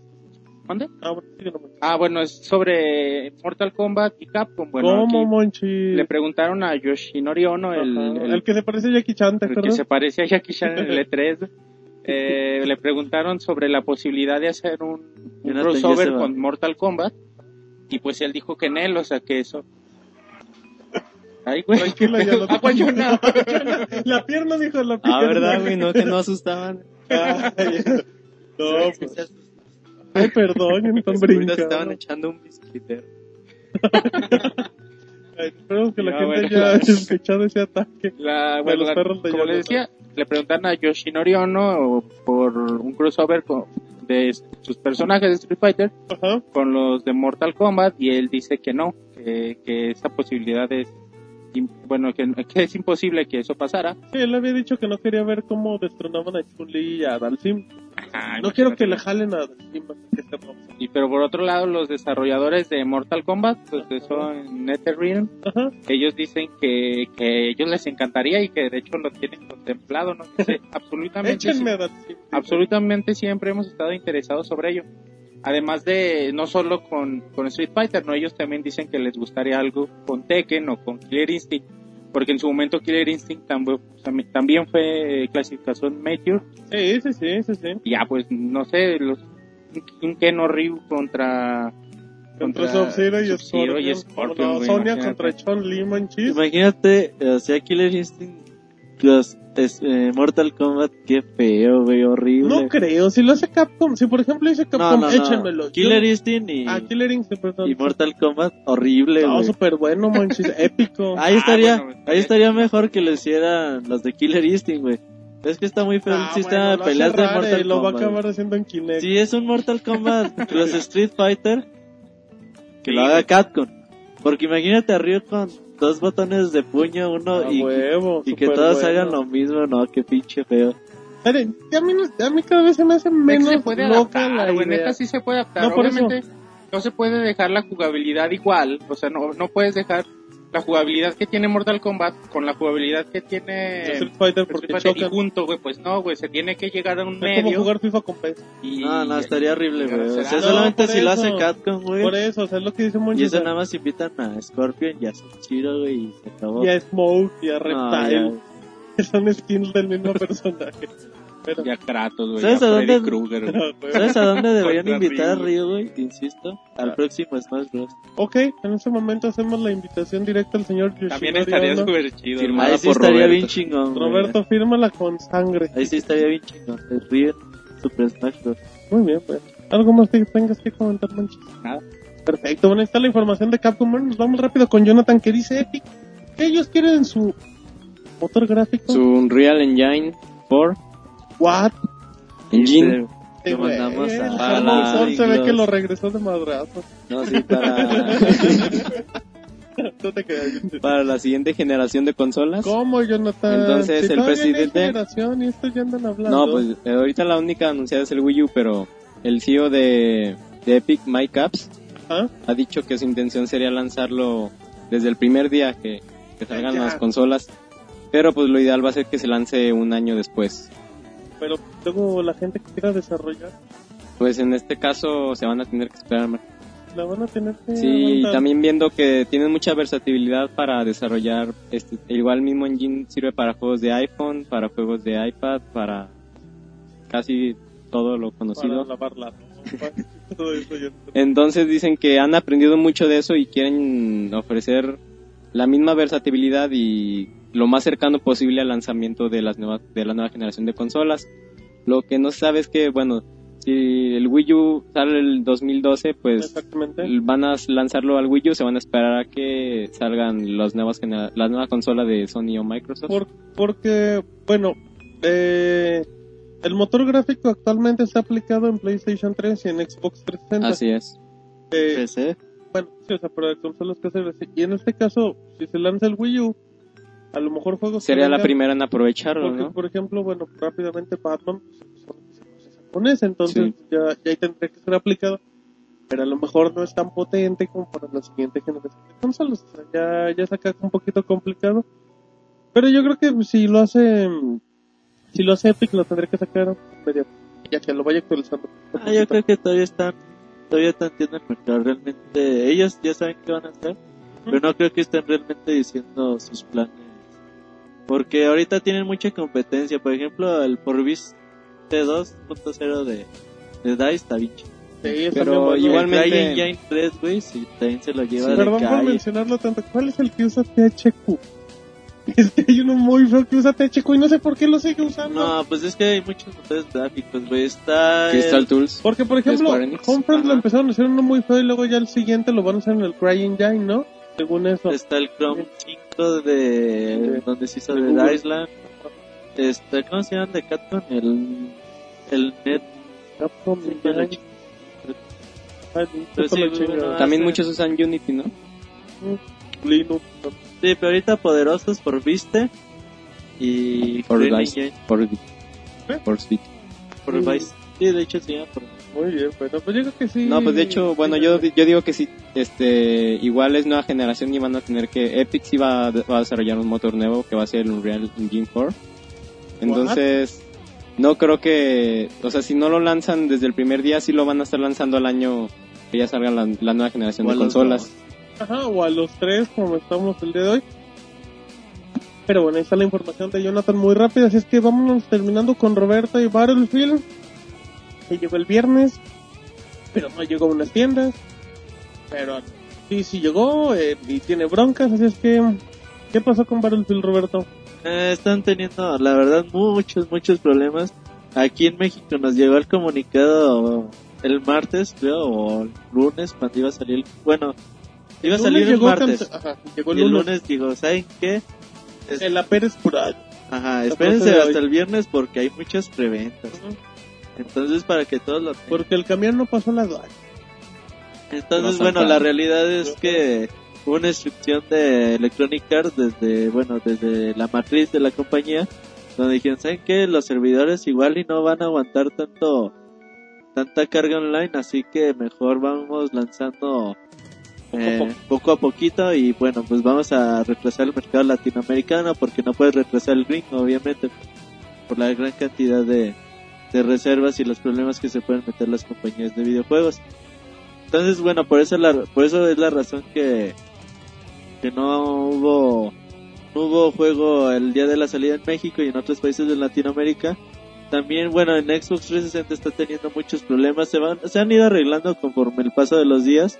¿Mande? Ah, bueno. Ah, bueno, es sobre Mortal Kombat y Capcom. Bueno, ¿Cómo, Monchi? le preguntaron a Yoshinori Ono, el, el- el que se parece a Jackie Chan, ¿te el que se parece a Jackie Chan en el E3, eh, le preguntaron sobre la posibilidad de hacer un, un crossover con Mortal Kombat y pues él dijo que en él, o sea que eso... Ay, güey. Tranquilo, ya no te Agua, Jonah. La pierna, dijo, la pierna. Ah, ¿verdad, güey? No, que no asustaban. Ay, no, pues. Ay, perdón, yo no tan Ahorita brincando. estaban echando un bisquitero. Ay, Espero que la Ya, gente bueno. ya haya escuchado ese ataque. La, De bueno, los perros de como le decía, le preguntan a Yoshinori Ono por un crossover con- de sus personajes de Street Fighter Ajá. con los de Mortal Kombat y él dice que no, que, que esa posibilidad es, bueno, que, que es imposible que eso pasara. Sí, él había dicho que no quería ver cómo destronaban a Chun-Li y a Dalsim. No quiero que le jalen a Dalsim. Y pero por otro lado, los desarrolladores de Mortal Kombat, pues que son NetherRealm, ellos dicen que, que ellos les encantaría y que de hecho lo tienen contemplado, ¿no? Dice, absolutamente, Échenme Dalsim. absolutamente siempre hemos estado interesados sobre ello. Además de, no solo con, con Street Fighter, ¿no? Ellos también dicen que les gustaría algo con Tekken o con Killer Instinct, porque en su momento Killer Instinct también, también fue clasificación Major, Sí, sí, sí, sí, sí. y ya pues, no sé, los, un Ken o Ryu contra... Contra Sub-Zero y Sub-Zero y Scorpion. Scorpion, No, güey, Sonia imagínate. contra Chun-Li, manchis. Imagínate, o sea, Killer Instinct, los, es- eh, Mortal Kombat, qué feo, güey, horrible. No creo, si lo hace Capcom, si por ejemplo dice Capcom, no, no. échenmelo. Killer Instinct y, Ah, Killer Instinct, perdón. y Mortal Kombat, horrible, No, güey. súper bueno, manchis, épico. Ahí Ah, estaría, bueno, ahí estaría mejor que lo hicieran los de Killer Instinct, güey. Es que está muy feo Ah, el sistema bueno, de peleas de Mortal y lo va a Kombat. acabar haciendo en Kinect. Si es un Mortal Kombat, los Street Fighter, que lo haga. Capcom. Porque imagínate a Ryu con dos botones de puño, uno A y, huevo, y que todos bueno. hagan lo mismo, no, qué pinche feo. Mire, a, mí, a mí cada vez se me hace menos se puede loca adaptar, la idea. neta sí se puede adaptar. No, por eso. Obviamente no se puede dejar la jugabilidad igual, o sea, no, no puedes dejar la jugabilidad que tiene Mortal Kombat con la jugabilidad que tiene Street Fighter Street porque Fighter y junto, güey, pues no, güey, se tiene que llegar a un Es como medio jugar FIFA con PES. y... No, no, estaría horrible, güey. O sea, No, solamente si lo eso. hace Capcom, güey. Por eso, o sea, es lo que dice Y Monchis. eso nada más invitan a Scorpion y a Sub-Zero, güey, y se acabó. Y a Smoke y a No, Reptile. ya. que son skins del mismo personaje. Pero, Ya Kratos, güey, ¿Sabes ya a dónde- güey. ¿Sabes a dónde deberían Contra invitar a Ryu. Ryu, güey? Te insisto. Al Ah. próximo Smash Bros. ok, en este momento hacemos la invitación directa al señor Yoshinori También estaría súper chido. Ahí sí por estaría Roberto. bien chingón, güey. Roberto, fírmala con sangre. Ahí sí estaría bien chingón. El Ryu en Super Smash Bros. Muy bien, pues. ¿Algo más que tengas que comentar, Monchis? Nada. Perfecto, bueno, ahí está la información de Capcom. Bueno, nos vamos rápido con Jonathan que dice Epic. que Ellos quieren su motor gráfico. Su Unreal Engine 4 What? Engine Sí, Lo mandamos a- la- se ve que lo regresó de madrazo. no, sí, para, Tú te quedas. para la siguiente generación de consolas. ¿Cómo, Jonathan? Entonces, Si el presidente- generación y esto ya andan hablando. No, pues eh, ahorita la única anunciada es el Wii U, pero el CEO de, de Epic, Mike Caps, ¿Ah? ha dicho que su intención sería lanzarlo desde el primer día que, que salgan Ya. las consolas. Pero pues lo ideal va a ser que se lance un año después. Pero luego la gente que quiera desarrollar, Pues en este caso se van a tener que esperar más. la van a tener que Sí, aguantar. también viendo que tienen mucha versatilidad para desarrollar, este, igual mismo engine sirve para juegos de iPhone, para juegos de iPad, para casi todo lo para conocido. lavar la ropa, todo eso, Jonathan. Entonces dicen que han aprendido mucho de eso y quieren ofrecer la misma versatilidad y lo más cercano posible al lanzamiento de las nuevas de la nueva generación de consolas. Lo que no se sabe es que bueno, si el Wii U sale el 2012, pues van a lanzarlo al Wii U, se van a esperar a que salgan las nuevas la nueva consola de Sony o Microsoft. Por- porque, bueno, eh, el motor gráfico actualmente está aplicado en PlayStation 3 y en Xbox 360. Así es. Eh, PC. bueno, sí, o sea, pero de consolas caseras. sí. Y en este caso, si se lanza el Wii U, a lo mejor juegos que Sería la vengan- primera en aprovecharlo, Porque, ¿no? por ejemplo, bueno, rápidamente Batman pues, es japonés, entonces Sí. ya, ya ahí tendría que ser aplicado. Pero a lo mejor no es tan potente como para la siguiente generación de consolas. O sea, ya, ya es acá un poquito complicado. Pero yo creo que si lo hace, si lo hace Epic, lo tendría que sacar inmediato. Ya que lo vaya actualizando. Ah, yo creo que todavía están, todavía tanteando el mercado. Realmente, ellos ya saben qué van a hacer, pero no creo que estén realmente diciendo sus planes. Porque ahorita tienen mucha competencia. Por ejemplo, el Porvis T2.0 de, de DICE está bien chido. Sí, está Pero bueno. igualmente- El Crying Engine 3, güey, sí, también se lo lleva Sí. de Perdón por calle. mencionarlo tanto. ¿Cuál es el que usa THQ? Es que hay uno muy feo que usa THQ y no sé por qué lo sigue usando. No, pues es que hay muchos motores gráficos, güey. Está. Crystal el- Tools. Porque, por ejemplo. Homefront lo empezaron a hacer uno muy feo y luego ya el siguiente lo van a hacer en el Crying Engine, ¿no? Según eso. Está el Chrome 5 de donde se hizo de de Google. Island. Este, ¿cómo se llama de Capcom? El, el Net. Capcom, sí, la Pero Pero sí, bueno, También hace- muchos usan Unity, ¿no? Linux. Sí, pero ahorita poderosos por Viste y Por Training Vice. Por, ¿Eh? por Switch. por Mm. Vice. Sí, de hecho se llama por Muy bien, bueno, pues yo creo que sí. No, pues de hecho, bueno, yo, yo digo que sí, este, igual es nueva generación y van a tener que, Epic sí va, a- va a desarrollar un motor nuevo que va a ser el Unreal Engine 4. Entonces, no creo que, o sea, si no lo lanzan desde el primer día, sí lo van a estar lanzando al año que ya salga la, la nueva generación O de consolas. Ajá, o a los tres, como estamos el día de hoy. Pero bueno, ahí está la información de Jonathan muy rápida, así es que vámonos terminando con Roberta y Battlefield. Que llegó el viernes, pero no llegó a unas tiendas. Pero sí, sí llegó eh, y tiene broncas, así es que... ¿Qué pasó con Battlefield, Roberto? Eh, están teniendo, la verdad, muchos, muchos problemas. Aquí en México nos llegó el comunicado el martes, creo, o el lunes, cuando iba a salir. Bueno, iba a El salir el martes. Ajá, llegó Y el el lunes. lunes digo, ¿saben qué? Es- En la Pérez Purado. Ajá, espérense hasta el viernes porque hay muchas preventas. Entonces, para que todos lo tengan. Porque el camión no pasó la aduana. Entonces, No bueno, la realidad es que hubo una instrucción de Electronic Arts desde, bueno, desde la matriz de la compañía, donde dijeron, ¿saben qué? Los servidores igual y no van a aguantar tanto, tanta carga online, así que mejor vamos lanzando eh, poco. poco a poquito y bueno, pues vamos a retrasar el mercado latinoamericano porque no puedes retrasar el gringo, obviamente, por la gran cantidad de, de reservas y los problemas que se pueden meter las compañías de videojuegos. Entonces, bueno, por eso, la, por eso es la razón que, que no hubo, no hubo juego el día de la salida en México y en otros países de Latinoamérica. También, bueno, en Xbox 360 está teniendo muchos problemas. Se, van, se han ido arreglando conforme el paso de los días.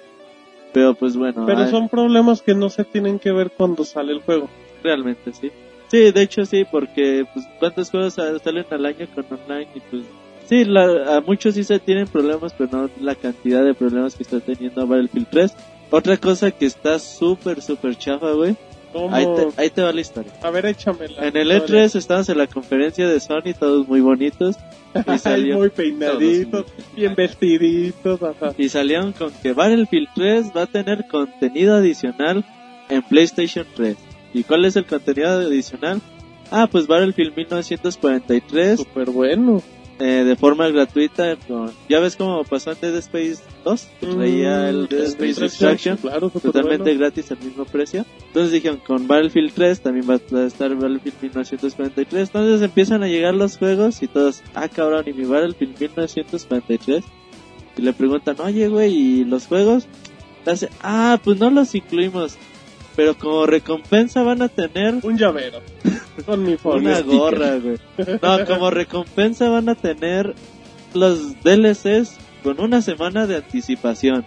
Pero pues bueno, Pero hay- son problemas que no se tienen que ver cuando sale el juego. realmente sí. Sí, de hecho sí, porque pues cuántos juegos sa- salen al año con online y pues sí, la- a muchos sí se tienen problemas, pero no la cantidad de problemas que está teniendo Battlefield 3. Otra cosa que está súper, súper chafa, güey. ¿Cómo? Ahí te, ahí te va la historia. A ver, échamela. En el E3 estábamos en la conferencia de Sony, todos muy bonitos. Y salió, muy peinaditos, bien vestiditos, ajá. y salieron con que Battlefield 3 va a tener contenido adicional en PlayStation 3. ¿Y cuál es el contenido adicional? Ah, pues Battlefield 1943 Súper bueno. eh, de forma gratuita. Con, ¿Ya ves cómo pasó en Dead Space 2? Que traía el Dead Space Extraction Claro, totalmente bueno. gratis al mismo precio. Entonces dijeron, con Battlefield 3 también va a estar Battlefield 1943. Entonces empiezan a llegar los juegos y todos, ah cabrón, y mi Battlefield 1943. Y le preguntan, oye güey, ¿y los juegos? Ah, pues no los incluimos. Pero como recompensa van a tener Un llavero. Con mi forma. una gorra, güey. No, como recompensa van a tener los DLCs con una semana de anticipación.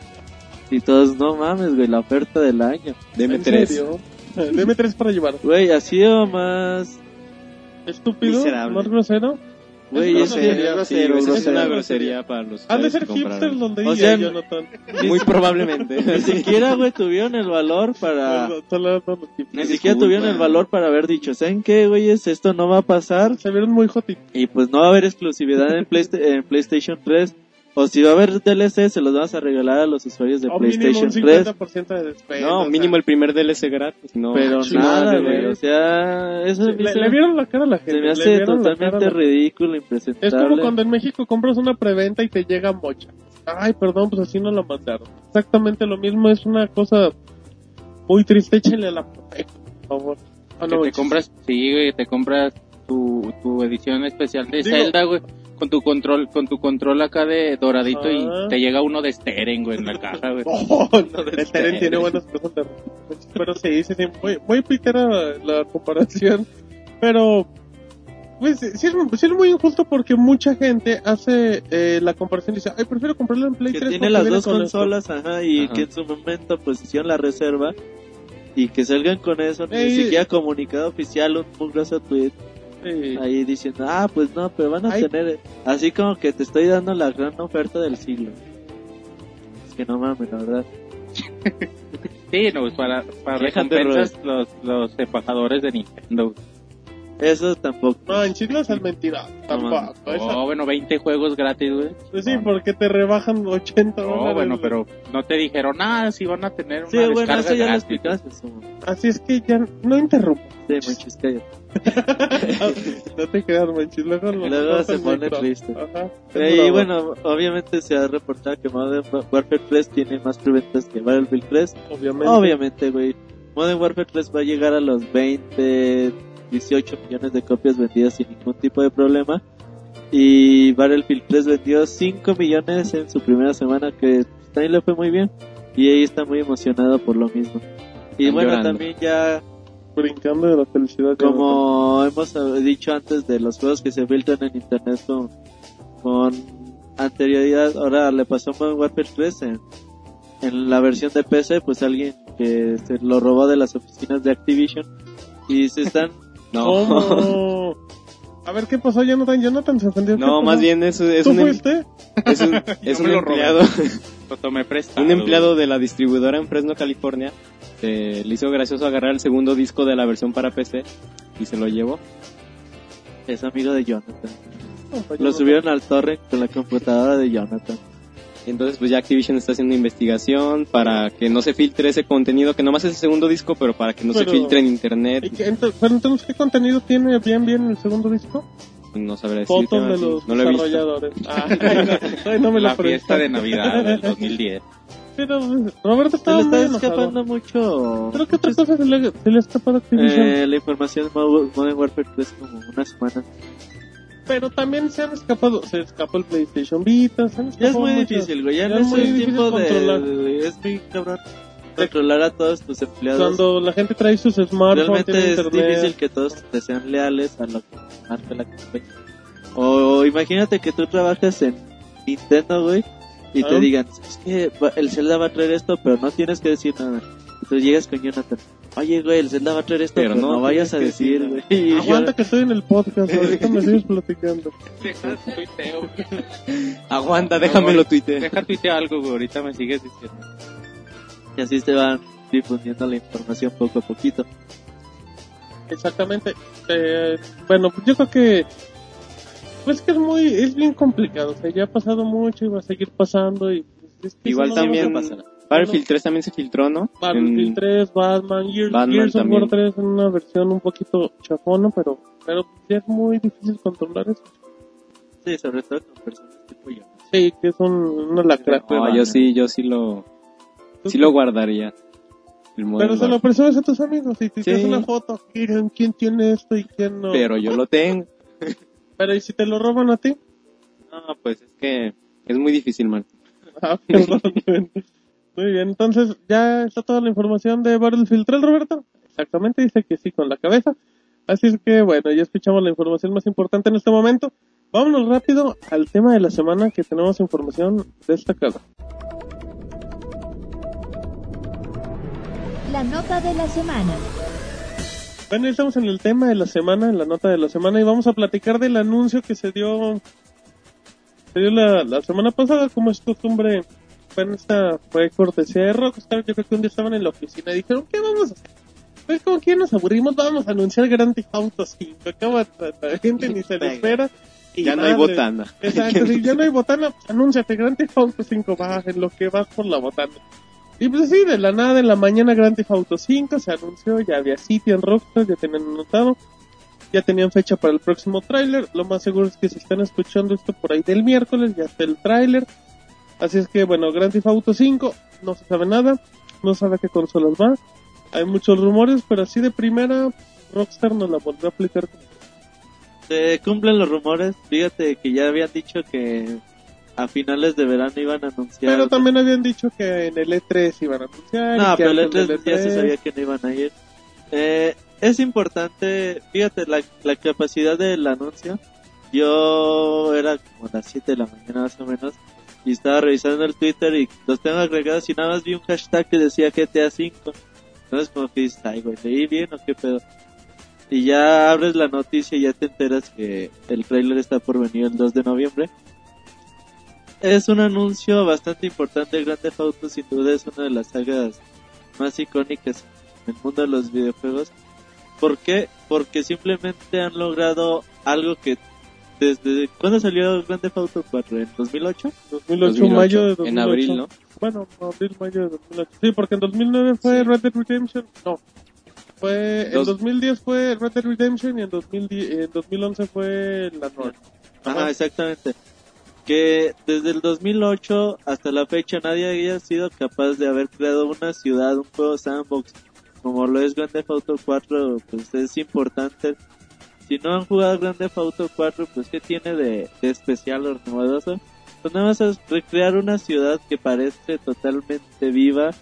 Y todos, no mames, güey, la oferta del año. ¿En DM3. serio? Eh, Deme tres para llevar. Güey, así o más. Estúpido, Miserable. más grosero. Güey, Es grosero, es Sí, güey, es una grosería para los Han de ser que compraron. hipsters donde O o sea, Jonathan. Muy probablemente. Ni siquiera, güey, tuvieron el valor para. Ni siquiera tuvieron el valor para haber dicho, ¿saben qué, güeyes? Esto no va a pasar. Se vieron muy jotitos. Y pues no va a haber exclusividad en, Playsta- en PlayStation 3. O si va a haber DLC, se los vamos a regalar a los usuarios de O PlayStation un 3. 50% de descuento. No, o sea, mínimo el primer DLC gratis. No, Pero nada, güey. O sea, eso sí, le, se, le vieron la cara a la gente. se me le hace vieron la cara a totalmente la- ridículo, Es impresentable. como cuando en México compras una preventa y te llega mocha. Ay, perdón, pues así no la mandaron. Exactamente lo mismo, es una cosa muy triste. Échenle a la por favor. Ah, que te compras, sí, güey, te compras tu, tu edición especial de Digo- Zelda, güey, con tu control, con tu control acá de doradito Ah. y te llega uno de Steren, güey, en la caja, güey. Oh, el Teren tiene buenas cosas de Pero sí, sí, sí, muy, muy pitera la comparación. Pero, pues, sí, sí es, sí es muy injusto porque mucha gente hace eh, la comparación y dice, ay, prefiero comprarlo en Play que 3 tiene las dos con esto". consolas, ajá, y Ajá. que en su momento pues hicieron la reserva y que salgan con eso, ni Ey. siquiera comunicado oficial, un, un grosso tweet Sí. ahí diciendo, ah, pues no, pero van a Ay. tener, así como que te estoy dando la gran oferta del siglo. Es que no mames, la verdad. Sí, no, pues para, para recompensas los, los embajadores de Nintendo. Eso tampoco. No, en Chile es mentira. Tampoco. Esa- Oh, bueno, 20 juegos gratis, güey. Pues sí, porque te rebajan 80 Oh, dólares. bueno, pero no te dijeron nada si van a tener una Sí, bueno, descarga eso ya lo explicaste. Sumo. Así es que ya no interrumpo. Sí, Monchis, cállate. no te creas, manchis. Luego, lo- Luego se el pone micro. triste. Ajá. Eh, y bueno, obviamente se ha reportado que Modern Warfare 3 tiene más preventas que Battlefield 3. obviamente. Obviamente, güey. Modern Warfare 3 va a llegar a los 20, 18 millones de copias vendidas sin ningún tipo de problema. Y Battlefield 3 vendió 5 millones en su primera semana, que también le fue muy bien. Y ahí está muy emocionado por lo mismo. Y Están bueno, llorando. también ya Brincando de la felicidad. como hemos dicho antes de los juegos que se filtran en internet con, con anterioridad, ahora le pasó a Modern Warfare 3 en, en la versión de PC, pues alguien que se lo robó de las oficinas de Activision y se están... No, ¿Cómo? A ver, ¿qué pasó, Jonathan? Jonathan se ofendió. ¿qué no, pasó? más bien es, es ¿Tú un, em- fuiste? es un, es un empleado, Lo tomé prestado. un empleado de la distribuidora en Fresno, California. Se le hizo gracioso agarrar el segundo disco de la versión para PC y se lo llevó. Es amigo de Jonathan. No, pues, Lo Jonathan. subieron al torrent con la computadora de Jonathan. Entonces, pues ya Activision está haciendo investigación para que no se filtre ese contenido, que nomás es el segundo disco, pero para que no Pero- se filtre en internet. ¿Y qué, ento- pero entonces, ¿qué contenido tiene bien, bien el segundo disco? No sabré decirte. Fotos de los no lo he visto. desarrolladores. Ay, no, ay, no me la la fiesta de. Navidad del 2010. Pero Roberto Se estaba le está escapando mucho... Creo que otra cosa se le, se le ha escapado a Activision. eh, la información de Mo- Modern Warfare 3 como una semana. Pero también se han escapado. Se escapó el PlayStation Vita. Se han Ya es muy difícil, güey. Ya, no es el difícil tiempo controlar. de... Es muy cabrón controlar a todos tus empleados. Cuando la gente trae sus smartphones, tiene Realmente es internet. difícil que todos te sean leales a lo que marca la compañía. O imagínate que tú trabajas en Nintendo, güey, y te digan, es que el Zelda va a traer esto, pero no tienes que decir nada. Entonces llegas con Jonathan. Oye, güey, el Zelda va a traer esto, pero, Pero no, no vayas a decir, güey. Aguanta yo- que estoy en el podcast. Ahorita me sigues platicando. Deja tuiteo. Aguanta, déjamelo tuitear. Deja tuitear algo, güey. Ahorita me sigues diciendo. Y así se van difundiendo la información poco a poquito. Exactamente. Eh, bueno, yo creo que pues que es muy es bien complicado. O sea, ya ha pasado mucho y va a seguir pasando y es que Igual no también, va a pasar. Battlefield 3 también se filtró, ¿no? Battlefield En- 3, Batman, Gears, Batman Gears of War también. 3 en una versión un poquito chafona, pero pero es muy difícil controlar eso. Sí, sobre todo con personas tipo yo. Sí, que es un, una lacra. No, yo sí, yo sí lo, sí lo guardaría. Pero se lo presumes a tus amigos y te Sí. haces una foto. Miren quién tiene esto y quién no. Pero yo lo tengo. Pero ¿y si te lo roban a ti? No, pues es que es muy difícil, man. Ah, perdón. Muy bien, entonces ya está toda la información de Battlefield 3, Roberto. Exactamente, dice que sí con la cabeza. Así es que bueno, ya escuchamos la información más importante en este momento. Vámonos rápido al tema de la semana que tenemos información destacada. La nota de la semana. Bueno, ya estamos en el tema de la semana, en la nota de la semana, y vamos a platicar del anuncio que se dio, se dio la, la semana pasada, como es costumbre. Bueno, esta fue cortesía de Rockstar. Yo creo que un día estaban en la oficina y dijeron, ¿qué vamos a hacer? Pues como que ya nos aburrimos, vamos a anunciar Grand Theft Auto 5. Acaba la gente ni se lo espera. Y Ya no hay botana. Exacto, si ya no hay botana, pues, anúnciate Grand Theft Auto 5, va, en lo que vas por la botana. Y pues sí, de la nada, en la mañana Grand Theft Auto 5 se anunció, ya había sitio en Rockstar, ya tenían anotado, ya tenían fecha para el próximo tráiler, lo más seguro es que si están escuchando esto por ahí del miércoles, ya está el tráiler, así es que bueno, Grand Theft Auto 5, no se sabe nada, no sabe qué consolas va, hay muchos rumores, pero así de primera, Rockstar nos la volvió a aplicar Se cumplen los rumores. Fíjate que ya habían dicho que a finales de verano iban a anunciar. Pero también habían dicho que en el E3 iban a anunciar. No, pero el antes E3 del ya se E3. sabía que no iban a ir. Eh, es importante, fíjate, la, la capacidad del anuncio. Yo era como las 7 de la mañana más o menos y estaba revisando el Twitter y los tengo agregados y nada más vi un hashtag que decía GTA 5. Entonces como que dices, ay güey, leí bien o qué pedo. Y ya abres la noticia y ya te enteras que el trailer está por venir el 2 de noviembre. Es un anuncio bastante importante. Grand Theft Auto sin duda es una de las sagas más icónicas en el mundo de los videojuegos. ¿Por qué? Porque simplemente han logrado algo que desde ¿cuándo salió Grand Theft Auto 4? ¿En 2008? 2008, 2008, mayo de 2008. En abril, ¿no? Bueno, no, abril, mayo de 2008. Sí, porque en 2009 fue Sí. Red Dead Redemption. No. Fue, en Dos- 2010 fue Red Dead Redemption y en, 2010, en 2011 fue la North. Ajá, exactamente. Que desde el 2008 hasta la fecha nadie había sido capaz de haber creado una ciudad, un juego sandbox, como lo es Grand Theft Auto 4, pues es importante. Si no han jugado Grand Theft Auto 4, pues ¿qué tiene de, de especial o novedoso? Pues nada más es recrear una ciudad que parece totalmente viva,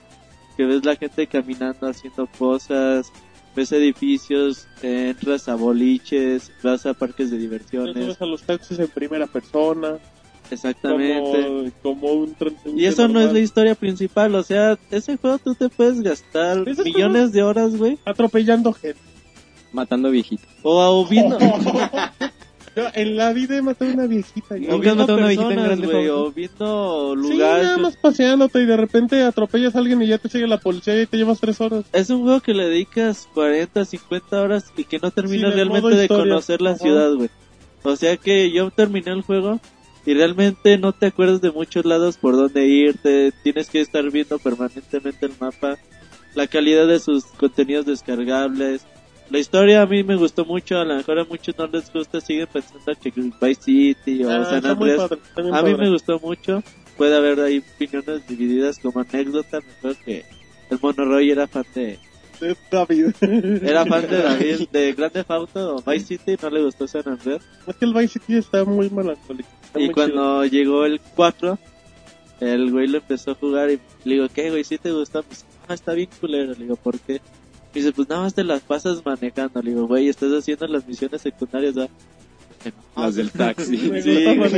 que ves la gente caminando, haciendo cosas, ves edificios, entras a boliches, vas a parques de diversiones. subes a los taxis en primera persona. Exactamente. Como, como un Y eso no es la historia principal, o sea, ese juego tú te puedes gastar millones de horas, güey, Atropellando gente. Matando viejitos. o a- o viendo, Yo en la vida he matado a una viejita. Nunca has viendo matado a una viejita en personas, Grand güey, o viendo Sí, lugares. nada más paseándote y de repente atropellas a alguien y ya te sigue la policía y te llevas tres horas. Es un juego que le dedicas 40, 50 horas y que no terminas Sí, realmente de conocer la Ajá. ciudad, güey. O sea que yo terminé el juego y realmente no te acuerdas de muchos lados por dónde irte, tienes que estar viendo permanentemente el mapa, la calidad de sus contenidos descargables. La historia a mí me gustó mucho, a lo mejor a muchos no les gusta, siguen pensando que Vice City o Ah, San padre, bien A mí padre. me gustó mucho, puede haber ahí opiniones divididas como anécdota, me acuerdo que el Mono Roy era fan de, Es David. era fan de David, de Grand Theft Auto o Vice City, no le gustó San Andreas. Es que el Vice City está muy melancólico. está Y muy cuando llegó el 4, el güey lo empezó a jugar y le digo, ¿qué güey? ¿Sí te gusta? Pues, no, está bien culero. Le digo, ¿por qué? Y dice, pues nada más te las pasas manejando. Le digo, güey, estás haciendo las misiones secundarias, ¿verdad? Las del taxi. Me Sí, gusta.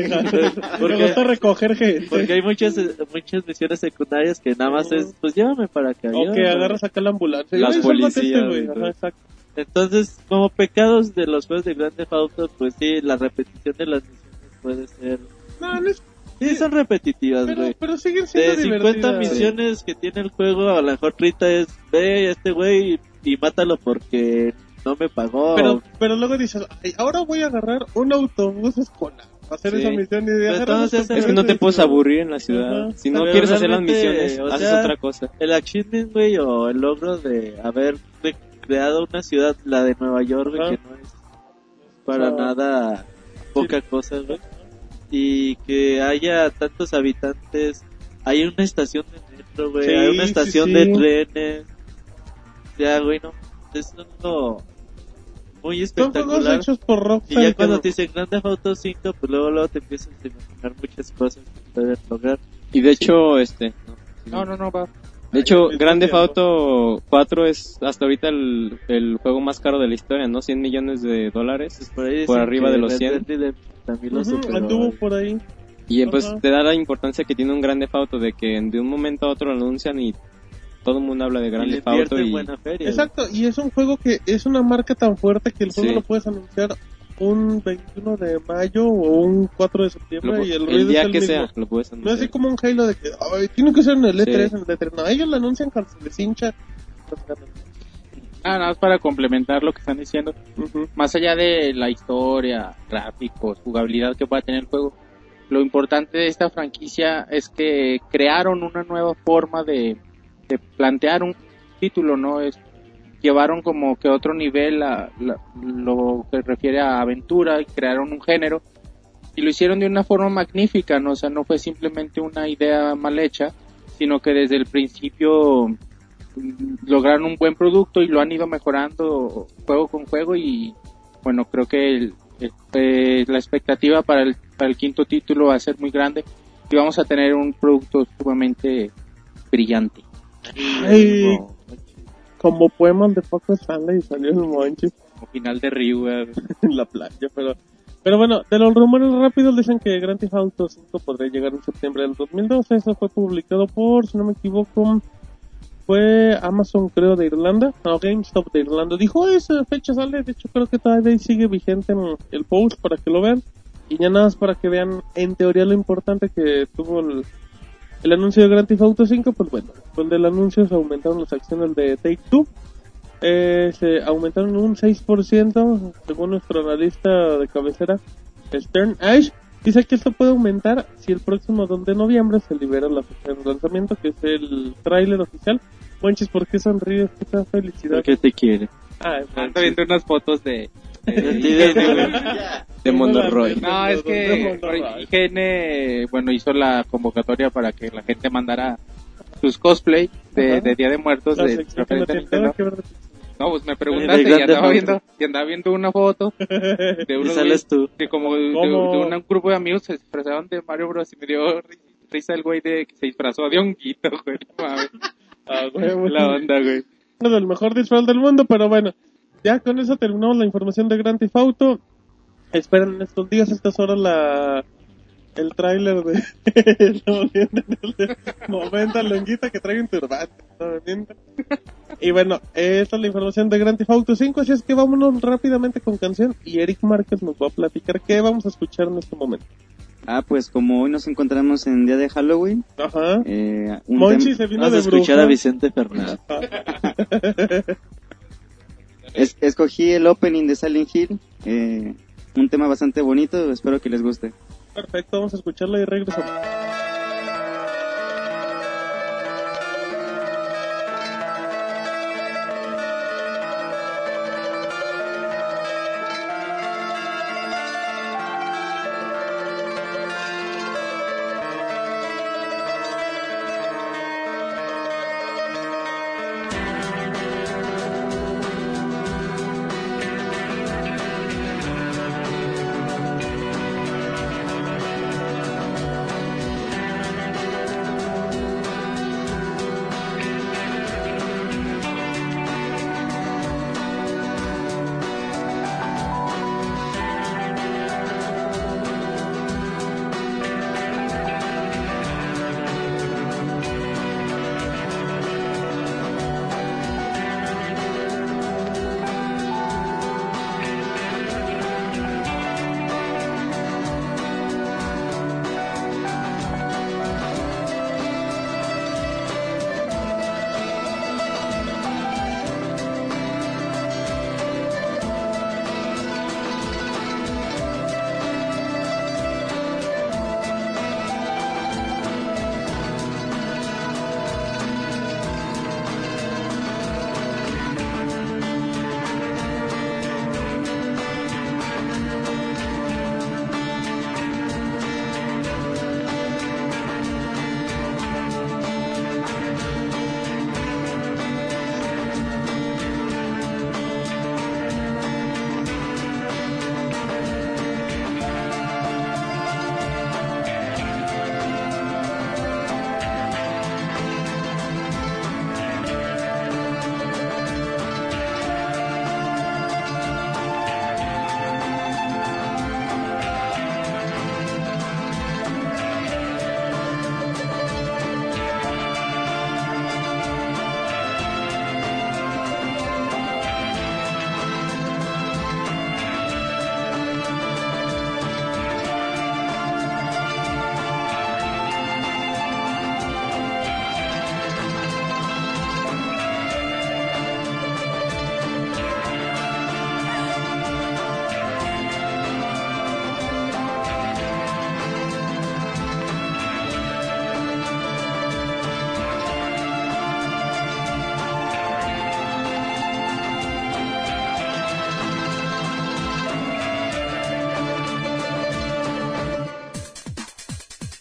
Porque- Me gusta recoger gente. Porque hay muchas, eh, muchas misiones secundarias que nada más es, pues llévame para acá. O que agarras acá la ambulancia. Las "Ay, sálvate este policías, güey". y todo. Ajá, exacto. Entonces, como pecados de los juegos de Grand Theft Auto, pues sí, la repetición de las misiones puede ser... No, no es... Sí, son repetitivas, güey. pero siguen siendo De 50 divertidas. misiones que tiene el juego, a lo mejor Rita es, ve a este güey y, y mátalo porque no me pagó. Pero, pero luego dices, "Ay, ahora voy a agarrar un autobús escolar para hacer Sí. esa misión. Y entonces otro Es que no te puedes aburrir en la ciudad. Si no Pero quieres hacer las misiones, o haces sea, otra cosa. El achievement, güey, o el logro de haber re- creado una ciudad, la de Nueva York, que no es para nada poca cosa, güey. Y que haya tantos habitantes. Hay una estación de metro, güey. Sí, hay una estación sí. de trenes. O sea, güey, no. Es algo muy Son juegos espectacular. hechos por Y Rockstar. ya que cuando te dicen Grand Theft Auto 5, pues luego, luego te empiezas a imaginar muchas cosas que pueden lograr. Y de hecho, este... No, no, no, va. De hecho, Ay, Grand Theft estoy Auto 4 es hasta ahorita el, el juego más caro de la historia, ¿no? 100 millones de dólares. Por, ahí Por dicen arriba de los Red 100. Dead Redemption también lo Ujú, superó, anduvo güey. por ahí. Y pues Ajá. te da la importancia que tiene un Grand Theft Auto de que de un momento a otro lo anuncian y todo el mundo habla de Y Grand le Theft Auto y buena feria. Exacto, y es un juego que es una marca tan fuerte que el juego Sí. lo puedes anunciar un 21 de mayo o un 4 de septiembre lo- y el, el, ruido es día el que mismo. sea lo puedes No es anunciar. así como un Halo de que "Ay, tiene que ser en el E3, Sí. en el E3. No, ellos lo anuncian cuando se les hincha. Ah, nada más para complementar lo que están diciendo. Ujú. Más allá de la historia, gráficos, jugabilidad que pueda tener el juego, lo importante de esta franquicia es que crearon una nueva forma de, de plantear un título, ¿no? Es, llevaron como que otro nivel a, la- lo que refiere a aventura y crearon un género y lo hicieron de una forma magnífica, ¿no? O sea, no fue simplemente una idea mal hecha, sino que desde el principio mm, lograron un buen producto y lo han ido mejorando juego con juego y bueno, creo que el- el- eh, la expectativa para el, para el quinto título va a ser muy grande y vamos a tener un producto sumamente brillante. Ay, como poemas de Paco Stanley y salió el monche Como final de güey. en la playa, pero... Pero bueno, de los rumores rápidos dicen que Grand Theft Auto 5 podría llegar en septiembre del 2012. Eso fue publicado por, si no me equivoco, fue Amazon creo de Irlanda, no, GameStop de Irlanda. Dijo, esa fecha sale, de hecho creo que todavía sigue vigente en el post para que lo vean. Y ya nada más para que vean en teoría lo importante que tuvo el, El anuncio de Grand Theft Auto 5, pues bueno, donde el anuncio se aumentaron las acciones de Take Two. Eh, se aumentaron un 6% según nuestro analista de cabecera Stern Ash. Dice que esto puede aumentar si el próximo 2 de noviembre se libera la fecha de lanzamiento, que es el tráiler oficial. Monchis, ¿por qué sonríes? ¿Qué tal felicidad? ¿Por qué te quiere? Ah, Ando viendo unas fotos de... De Monoroy. No, es que IGN, bueno, hizo la convocatoria para que la gente mandara sus cosplay de, de Día de Muertos La de Nintendo. de- No, pues me De preguntaste y andaba viendo, y andaba viendo una foto de Y unos sales tú. que como de, de- de un grupo de amigos se disfrazaban de Mario Bros y me dio ri- risa el güey de que se disfrazó de honguito, güey. No mames. Ah, güey, La onda, güey. uno del mejor disfraz del mundo, pero bueno, ya con eso terminamos la información de Grand Theft Auto. Esperen en estos días, estas horas, la el tráiler de momento longuita que trae un turbante. no. Y bueno, esta es la información de Grand Theft Auto 5, así es que vámonos rápidamente con canción y Eric Márquez nos va a platicar qué vamos a escuchar en este momento. Ah, pues como hoy nos encontramos en día de Halloween, Ajá. eh, un Monchi se vino Vamos a de escuchar bruja. a Vicente Fernández. es- escogí el opening de Silent Hill, eh, un tema bastante bonito, espero que les guste. Perfecto, vamos a escucharla y regresamos.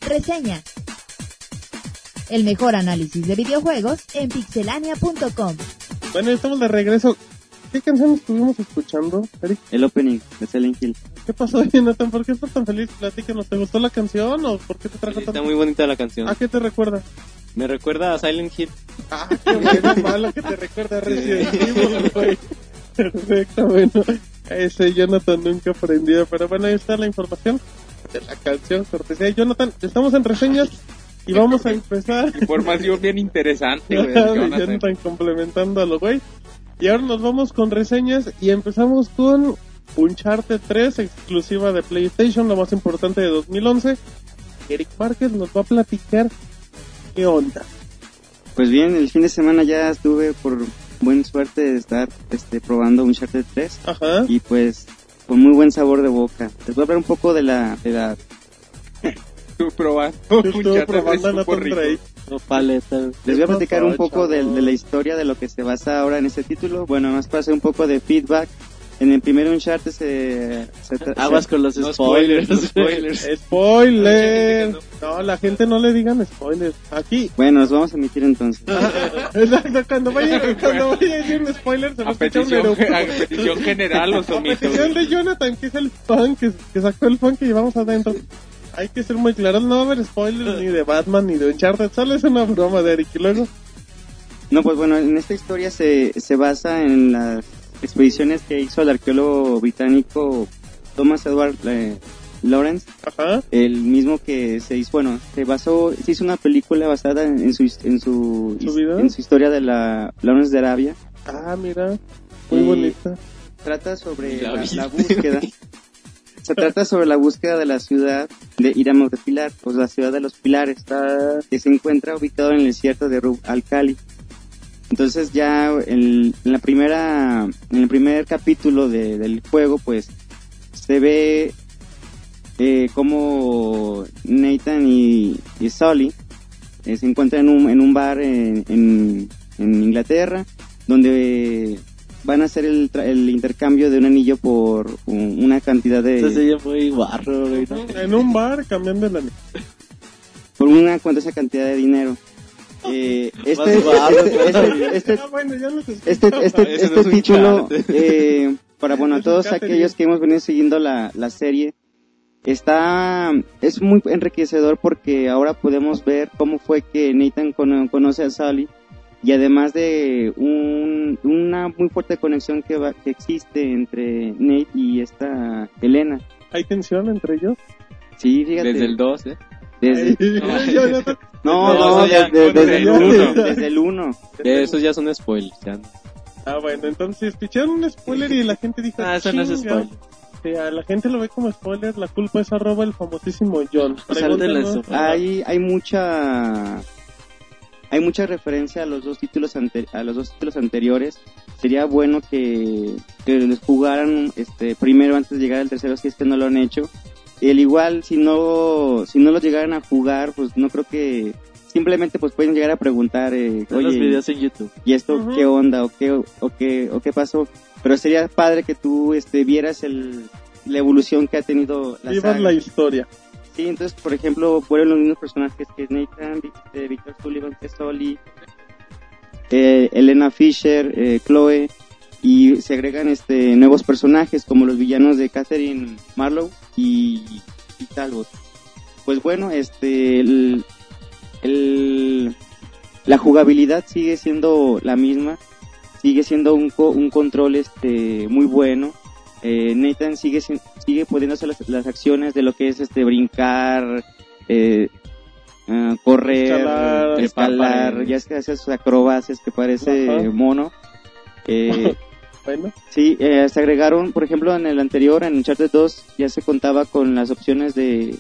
Reseña. El mejor análisis de videojuegos en pixelania.com. Bueno, estamos de regreso. ¿Qué canción estuvimos escuchando, Eric? El opening de Silent Hill. ¿Qué pasó, Jonathan? ¿Por qué estás tan feliz? Platícanos. ¿Te gustó la canción o por qué te trajo Está tanto? muy bonita la canción. ¿A qué te recuerda? Me recuerda a Silent Hill. Ah, qué bueno, malo que te recuerda a Resident Evil, güey. Perfecto, bueno. Ese Jonathan nunca aprendió. Pero bueno, ahí está la información de la canción. Cortesía de Jonathan. Estamos en reseñas y vamos a empezar. Información bien interesante, güey. Ya Jonathan. están complementando a lo güey. Y ahora nos vamos con reseñas y empezamos con Uncharted 3, exclusiva de PlayStation, lo más importante de 2011. Eric Márquez nos va a platicar ¿Qué onda? Pues bien, el fin de semana ya estuve por buena suerte de estar este, probando Uncharted 3 Ajá. y pues con muy buen sabor de boca. Les voy a hablar un poco de la, de la Tú probando. Yo probando. Les voy a platicar un poco de la historia de lo que se basa ahora en este título. Bueno, más para hacer un poco de feedback. En el primer Uncharted se... se Aguas con los No spoilers. spoilers, no spoilers. Spoiler. No, la gente no le digan spoilers. Aquí. Bueno, los vamos a emitir entonces. Exacto, cuando vaya, cuando vaya a decir un spoiler se va a A escuchar un a petición general los A omito. petición de Jonathan, que es el fan, que, que sacó el fan que llevamos adentro. Hay que ser muy claros, no va a haber spoilers ni de Batman ni de Uncharted, solo es una broma de Eric. Y luego, No, pues bueno, en esta historia se, se basa en las expediciones que hizo el arqueólogo británico Thomas Edward eh, Lawrence, ajá, el mismo que se hizo, bueno, se basó, se hizo una película basada en, su, en su, ¿Su vida? en su historia de la Lawrence de Arabia. ah, mira, muy Y- bonita. Trata sobre La la, viste. la búsqueda. se trata sobre la búsqueda de la ciudad de Iramos de Pilar, pues la ciudad de los pilares, Ah, que se encuentra ubicado en el desierto de Rub al Khali. Entonces ya el- en la primera, en el primer capítulo de- del juego, pues se ve eh, como Nathan y, y Sully eh, se encuentran en un, en un bar en, en- en Inglaterra, donde van a hacer el, tra- el intercambio de un anillo por un- una cantidad de... Esto se oye muy guarro, güey. ¿no? en un bar cambiando la por una cuantiosa cantidad de dinero. Eh, este, este, este- este- Ah, este, este, título, eh, para bueno, todos aquellos que hemos venido siguiendo la, la serie, está, es muy enriquecedor porque ahora podemos ver cómo fue que Nathan cono- conoce a Sally y además de un- una muy fuerte conexión que, va- que existe entre Nate y esta Elena. ¿Hay tensión entre ellos? Sí, fíjate. Desde el 2, ¿eh? Desde- no, No, desde, desde el ya- 1. Desde el 1. Ya, esos ya son spoilers. ya. Ah, bueno, entonces escucharon un spoiler y la gente dijo... Ah, eso no es "Chinga". spoiler. Sí, a la gente lo ve como spoiler, la culpa es arroba el famosísimo John. Pregúntanos. su- hay hay mucha hay mucha referencia a los dos títulos ante- a los dos títulos anteriores sería bueno que, que les jugaran este primero antes de llegar al tercero si es que no lo han hecho el igual si no si no lo llegaran a jugar pues no creo que simplemente pues pueden llegar a preguntar eh, Ven los oye videos en YouTube. y esto qué onda o qué o qué o qué pasó pero sería padre que tú este vieras el la evolución que ha tenido la Vivas saga. la historia. Sí, entonces, por ejemplo, fueron los mismos personajes que es Nathan, este, Victor Sullivan, que es Oli, eh, Elena Fisher, eh, Chloe, y se agregan este nuevos personajes como los villanos de Catherine Marlowe y, y Talbot. Pues bueno, este, el, el- la jugabilidad sigue siendo la misma, sigue siendo un, un control este muy bueno. Eh, Nathan sigue sigue pudiendo hacer las, las acciones de lo que es este brincar, eh, ah, correr, Escalar, ya es que hace sus acrobacias que parece Ajá. mono. Eh, Sí, eh, se agregaron, por ejemplo, en el anterior, en Uncharted 2, ya se contaba con las opciones de...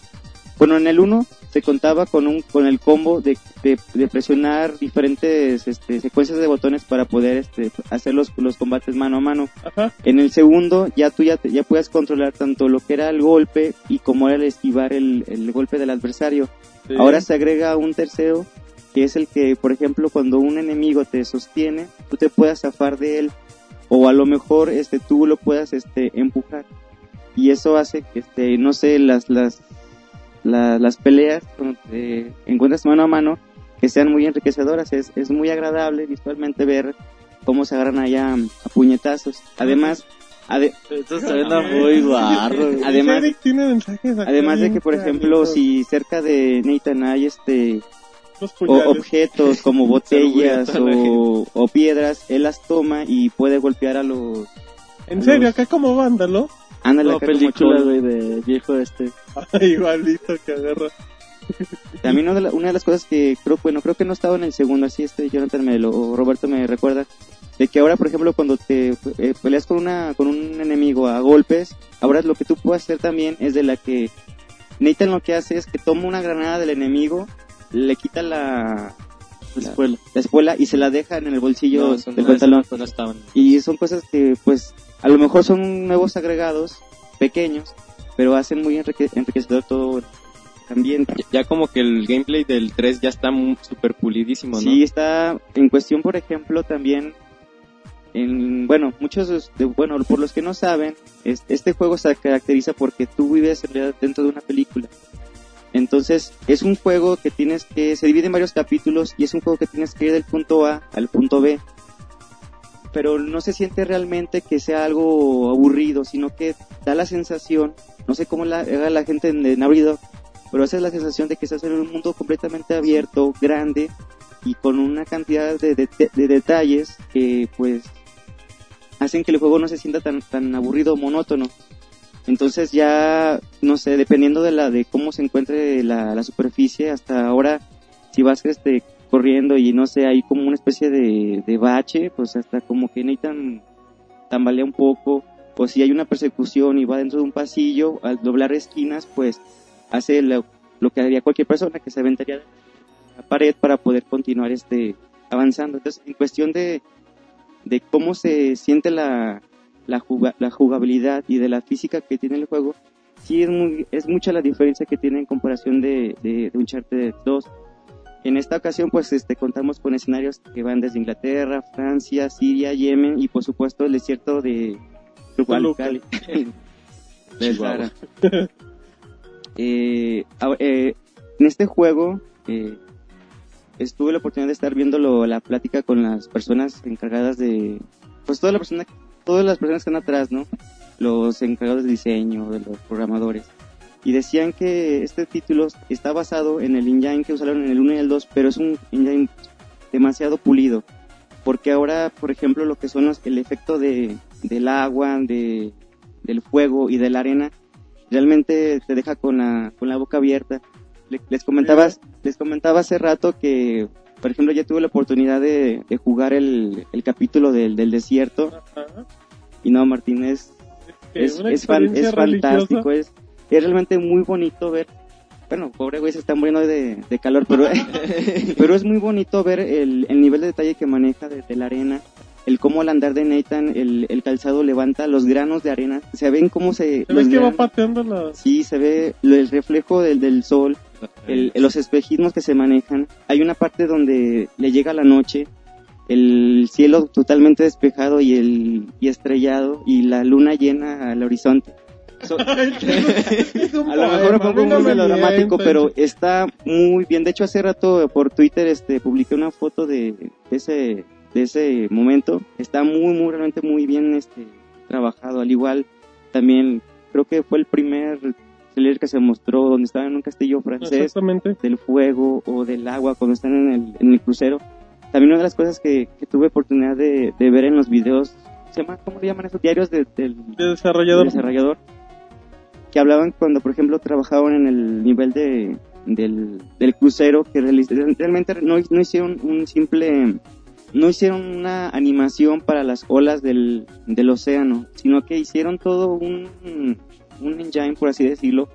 Bueno, en el 1 se contaba con un con el combo de, de, de presionar diferentes este, secuencias de botones para poder este, hacer los, los combates mano a mano. ajá. En el segundo ya tú ya, te- ya puedes controlar tanto lo que era el golpe y como era el esquivar el, el golpe del adversario. sí. Ahora se agrega un tercero, que es el que, por ejemplo, cuando un enemigo te sostiene, tú te puedas zafar de él, o a lo mejor este, tú lo puedas este, empujar. Y eso hace que, este, no sé, las, las, la- las peleas, cuando te encuentras mano a mano, que sean muy enriquecedoras. Es, es muy agradable visualmente ver cómo se agarran allá a puñetazos. Además, ade- Esto suena muy güey. Además- además de que, por ejemplo, si cerca de Nathan hay este o objetos como botellas a o, o piedras, él las toma y puede golpear a los... En serio, los- acá como vándalo. Ándale, No, acá como película, güey, de viejo este. Igualito que agarra. También una de, la- una de las cosas que creo, bueno, creo que no estaba en el segundo, así este Jonathan me lo, o Roberto me recuerda, de que ahora, por ejemplo, cuando te eh, peleas con una con un enemigo a golpes, ahora lo que tú puedes hacer también es de la que Nathan lo que hace es que toma una granada del enemigo le quita la, La escuela. la espuela y se la deja en el bolsillo No, del no, pantalón. no estaban. Y son cosas que, pues, a lo mejor son nuevos agregados, pequeños, pero hacen muy enrique- enriquecedor todo el ambiente. Ya como que el gameplay del 3 ya está super pulidísimo, ¿no? Sí, está en cuestión, por ejemplo, también, en, bueno, muchos, de- bueno, por los que no saben, es- este juego se caracteriza porque tú vives en realidad dentro de una película. Entonces, es un juego que tienes que, se divide en varios capítulos y es un juego que tienes que ir del punto A al punto B. Pero no se siente realmente que sea algo aburrido, sino que da la sensación, no sé cómo la, haga la gente en, en Dog, pero esa es la sensación de que estás en un mundo completamente abierto, grande y con una cantidad de, de- de detalles que pues hacen que el juego no se sienta tan, tan aburrido o monótono. Entonces ya, no sé, dependiendo de la de cómo se encuentre la, la superficie, hasta ahora, si vas este corriendo y no sé, hay como una especie de, de bache, pues hasta como que Nathan tambalea un poco, o si hay una persecución y va dentro de un pasillo, al doblar esquinas, pues hace lo, lo que haría cualquier persona que se aventaría de la pared para poder continuar este avanzando. Entonces, en cuestión de, de cómo se siente la, la, juga- la jugabilidad y de la física que tiene el juego, sí es, muy, es mucha la diferencia que tiene en comparación de, de, de Uncharted 2. En esta ocasión, pues, este, contamos con escenarios que van desde Inglaterra, Francia, Siria, Yemen y, por supuesto, el desierto de. Cali. Eh, eh, en este juego eh, estuve la oportunidad de estar viendo la plática con las personas encargadas de, pues toda la persona, todas las personas que están atrás, ¿no? Los encargados de diseño, de los programadores. Y decían que este título está basado en el engine que usaron en el 1 y el 2, pero es un engine demasiado pulido. Porque ahora, por ejemplo, lo que son los- el efecto de, del agua, de, del fuego y de la arena, realmente te deja con la, con la boca abierta. Le- Les comentaba, les comentaba hace rato que, por ejemplo, ya tuve la oportunidad de, de jugar el, el capítulo del, del desierto Ajá. Y no, Martín, es, es, es, fan- experiencia es fantástico, es, es realmente muy bonito ver, bueno, pobre güey se está muriendo de, de calor, pero, pero es muy bonito ver el, el nivel de detalle que maneja de, de la arena, el cómo al andar de Nathan, el, el calzado levanta los granos de arena, se ven cómo se... ¿Se los ve que va pateando la... Sí, se ve el reflejo del, del sol, el- los espejismos que se manejan. Hay una parte donde le llega la noche, el cielo totalmente despejado y, el, y estrellado y la luna llena al horizonte. So- a lo mejor me pongo muy melodramático, pero está muy bien. De hecho, hace rato por Twitter este publiqué una foto de, de ese de ese momento. Está muy, muy, realmente muy bien este trabajado. Al igual, también creo que fue el primer trailer que se mostró donde estaba en un castillo francés del fuego o del agua cuando están en el, en el crucero. También una de las cosas que, que tuve oportunidad de, de ver en los videos, se llama, ¿cómo le llaman esos diarios de- del, De desarrollador. del desarrollador? Que hablaban cuando, por ejemplo, trabajaban en el nivel de, del, del crucero, que realmente no, no hicieron un simple, no hicieron una animación para las olas del, del océano, sino que hicieron todo un, un engine, por así decirlo,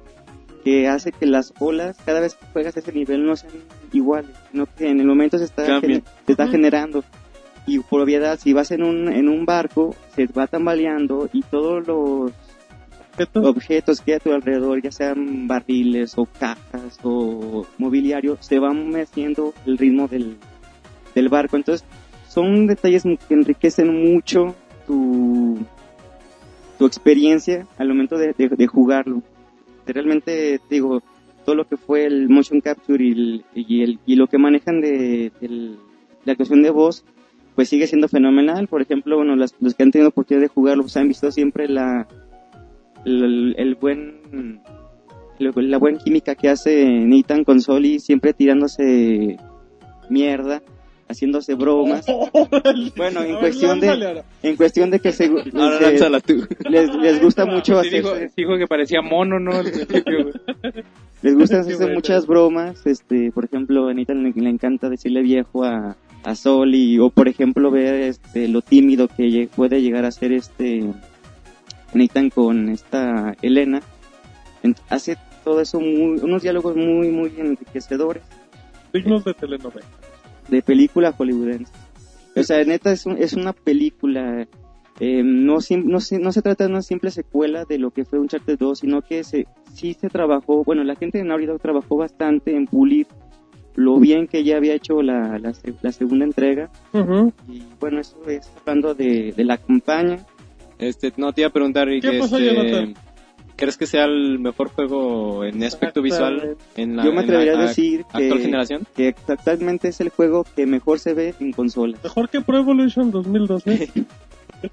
que hace que las olas, cada vez que juegas ese nivel, no sean iguales, sino que en el momento se está, gener- se está generando. Y por obviedad, si vas en un, en un barco, se va tambaleando y todos los Objetos. objetos que hay a tu alrededor, ya sean barriles o cajas o mobiliario, se van meciendo el ritmo del, del barco. Entonces, son detalles que enriquecen mucho tu, tu experiencia al momento de, de- de jugarlo. Realmente, te digo, todo lo que fue el motion capture y, el- y, el- y lo que manejan de, del- la actuación de voz, pues sigue siendo fenomenal. Por ejemplo, bueno, las- los que han tenido oportunidad de jugarlo, pues han visto siempre la, el, el buen la buena química que hace Nathan con Soli siempre tirándose mierda haciéndose bromas bueno en cuestión de en cuestión de que se, se- les, les gusta mucho Sí dijo, dijo que parecía mono, ¿no? Les gusta bueno. muchas bromas este por ejemplo a Nathan le, le encanta decirle viejo a a Soli o por ejemplo ver este lo tímido que puede llegar a ser este Nathan con esta Elena hace todo eso muy, unos diálogos muy muy enriquecedores Dignos de telenovela. de película hollywoodense. O sea, neta, es, un- es una película. Eh, no, no, se, no se trata de una simple secuela de lo que fue Uncharted 2, sino que se, sí se trabajó. Bueno, la gente de Naughty Dog trabajó bastante en pulir lo bien que ya había hecho la, la, se- la segunda entrega. Y bueno, eso es hablando de, de la campaña. Este, no te iba a preguntar, Rick, ¿Qué pasó, este? ¿crees que sea el mejor juego en aspecto visual en la, Yo me atrevería a decir actual que, generación? que exactamente es el juego que mejor se ve en consola. Mejor que Pro Evolution 2012.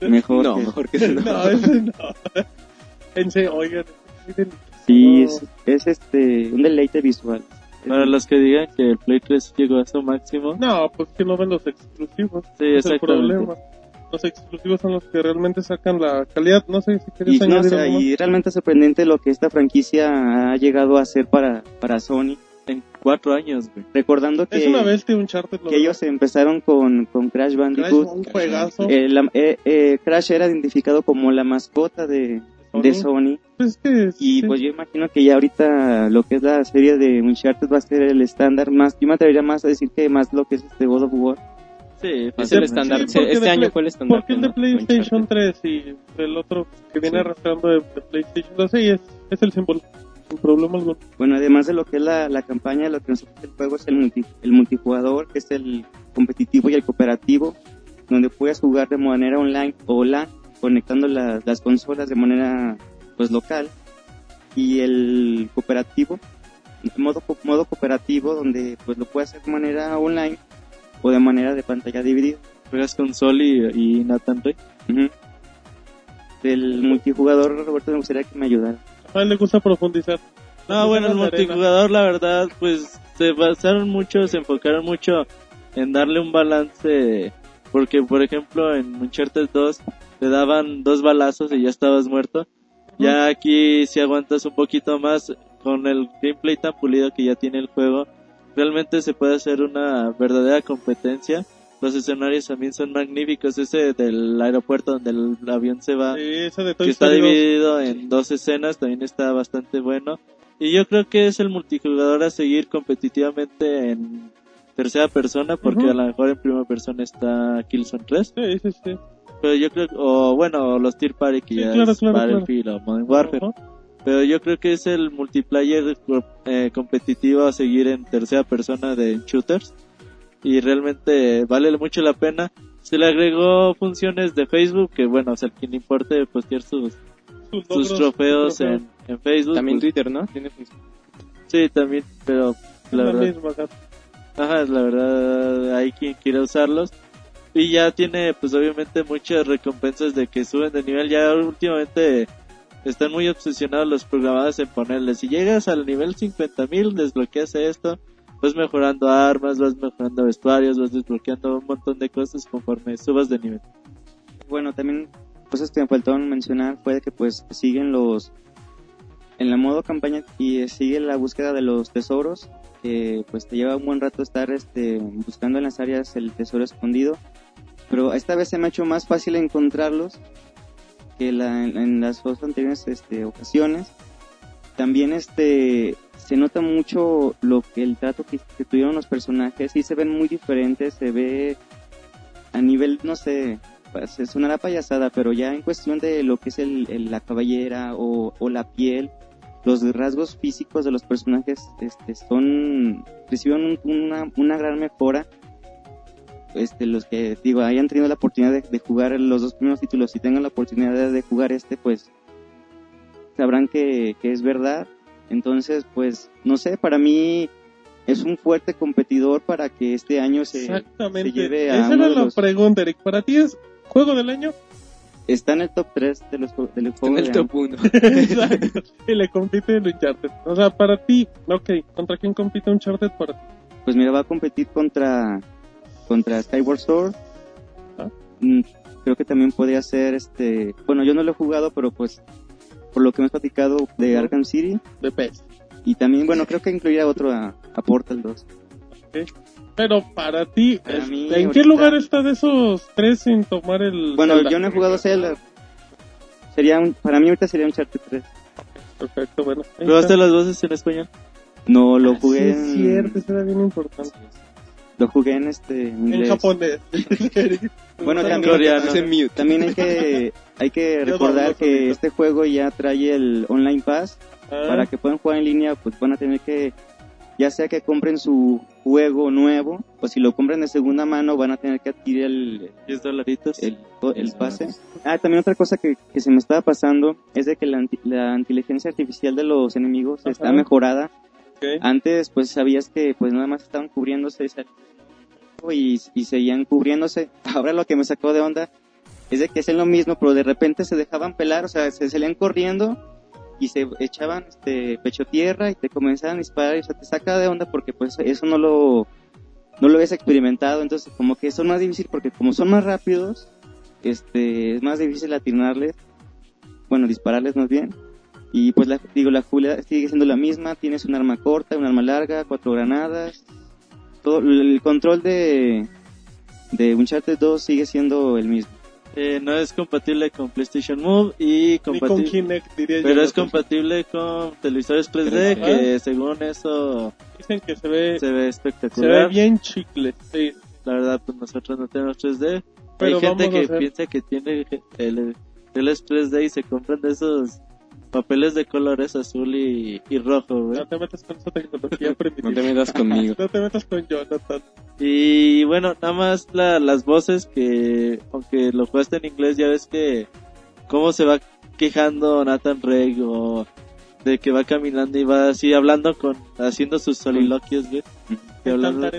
Mejor no, que- mejor que no. no, ese no. En serio, oigan. miren, Sí, es, es este un deleite visual. Para los que digan que el Play 3 llegó a su máximo, No, pues que no ven los exclusivos. Sí, Ese es el problema. Los exclusivos son los que realmente sacan la calidad. No sé si Y, quieres no, o añadir sea, algo más. y realmente es sorprendente lo que esta franquicia ha llegado a hacer para, para Sony. Cuatro años, güey. Recordando que, Es una bestia Uncharted. lo que ellos empezaron con, con Crash. Bandicoot. Crash, un juegazo. Eh, la- eh, eh, Crash era identificado como la mascota de, de Sony. Pues es que, Y sí. pues yo imagino que ya ahorita lo que es la serie de Uncharted va a ser el estándar más, yo me atrevería más a decir que más lo que es este God of War. Sí, Es el fácilmente. estándar. Sí, este año Play- fue el estándar. Porque el de PlayStation 3 y el otro que viene Sí. arrastrando de, de PlayStation 2, sí, es, es el símbolo. Sin problema alguno. Bueno, además de lo que es la, la campaña, lo que nos ofrece el juego es el, multi, el multijugador, que es el competitivo y el cooperativo, donde puedes jugar de manera online o LAN, conectando las- las consolas de manera pues local. Y el cooperativo, modo, modo cooperativo, donde pues lo puedes hacer de manera online o de manera de pantalla dividida. Juegas con Sol y, y Nathan. Ujú. Del multijugador, Roberto, me gustaría que me ayudara. A él le gusta profundizar. No, bueno, el multijugador, la verdad, pues se basaron mucho, se enfocaron mucho en darle un balance. Porque, por ejemplo, en Uncharted 2 te daban dos balazos y ya estabas muerto. Ya aquí, si aguantas un poquito más con el gameplay tan pulido que ya tiene el juego, realmente se puede hacer una verdadera competencia. Los escenarios también son magníficos. Ese del aeropuerto donde el avión se va Sí, ese de Toy que está Story 2. dividido en dos escenas, también está bastante bueno. Y yo creo que es el multijugador a seguir competitivamente en tercera persona, porque a lo mejor en primera persona está Killzone 3. Sí, sí, sí. Pero yo creo, o bueno, los Tier Party que Sí, ya claro, es claro, Battlefield o Modern Warfare. Pero yo creo que es el multiplayer eh, competitivo a seguir en tercera persona de shooters. Y realmente vale mucho la pena. Se le agregó funciones de Facebook, que bueno, o sea, quien le importe postear sus, Sus, sus trofeos en, en Facebook. También pues, Twitter, ¿no? Tiene sí, también, pero la verdad, misma, ajá, la verdad, hay quien quiera usarlos. Y ya tiene, pues obviamente, muchas recompensas de que suben de nivel. Ya últimamente están muy obsesionados los programadores en ponerles. Si llegas al nivel 50.000, desbloqueas esto. Vas mejorando armas, vas mejorando vestuarios, vas desbloqueando un montón de cosas conforme subas de nivel. Bueno, también cosas que me faltaron mencionar fue que pues siguen los en la modo campaña y sigue la búsqueda de los tesoros que pues te lleva un buen rato estar este buscando en las áreas el tesoro escondido pero esta vez se me ha hecho más fácil encontrarlos que la, en, en las dos anteriores este, ocasiones también este se nota mucho lo que el trato que, tuvieron los personajes y se ven muy diferentes se ve a nivel no sé se sonará payasada, pero ya en cuestión de lo que es el, la cabellera o, la piel, los rasgos físicos de los personajes este, son recibieron un- una, una gran mejora. Este, los que digo hayan tenido la oportunidad de, jugar los dos primeros títulos y tengan la oportunidad de jugar este, pues sabrán que, que es verdad. Entonces, pues, no sé, para mí es un fuerte competidor para que este año se, Exactamente. se lleve a Esa era la los- pregunta, Eric. ¿Para ti es juego del año? está en el top 3 de los, de los En juegos el de top 1. Exacto. Y le compite el Uncharted. O sea, para ti, ok, ¿contra quién compite Uncharted para ti? Pues mira, va a competir contra contra Skyward Sword. Ah. Mm, Creo que también podría ser este, bueno, yo no lo he jugado, pero pues por lo que me has platicado de. Arkham City De PES. y también, bueno, creo que incluiría otro a, a Portal 2. Pero para ti, Para es- mí, ¿en qué ahorita- lugar está de esos tres sin tomar el... Bueno, Zelda? yo no he jugado Zelda. Sería un, para mí ahorita sería un Charter 3. Perfecto, bueno. ¿Probaste las voces en español? No, lo Sí, jugué es en, cierto, eso era bien importante. Lo jugué en este en En japonés. Bueno, En también, coreano. También hay que hay que recordar que este juego ya trae el online pass Ah, para que puedan jugar en línea, pues van a tener que ya sea que compren su juego nuevo o si lo compran de segunda mano van a tener que adquirir el 10 dolaritos. el, el pase. Ah, también otra cosa que, que se me estaba pasando es de que la, la inteligencia artificial de los enemigos está mejorada. Antes, pues sabías que pues nada más estaban cubriéndose y, y seguían cubriéndose. Ahora lo que me sacó de onda es de que hacen lo mismo, pero de repente se dejaban pelar, o sea, se salían corriendo y se echaban este pecho tierra y te comenzaban a disparar y o sea, te saca de onda porque pues eso no lo no lo habías experimentado, entonces como que son más difícil porque como son más rápidos, este es más difícil atinarles, bueno, dispararles más bien. Y pues la, digo, la jugabilidad sigue siendo la misma, tienes un arma corta, un arma larga, cuatro granadas. Todo el control de de Uncharted 2 sigue siendo el mismo. Eh, no es compatible con PlayStation Move y Ni con compatible, Kinect, diría yo. pero es ¿no? compatible con televisores 3D Ajá. que según eso Dicen que se ve, se ve se ve espectacular. bien chicle. Sí. La verdad, pues nosotros no tenemos 3D. Pero Hay gente que hacer- piensa que tiene el, el 3D y se compran de esos papeles de colores azul y, y rojo, güey. No te metas con esa tecnología No primitiva. te metas conmigo. No te metas con Jonathan. Y bueno, nada más la- las voces que, aunque lo jugaste en inglés, ya ves que cómo se va quejando Nathan Reg o de que va caminando y va así hablando con, haciendo sus soliloquios, güey. Hablando-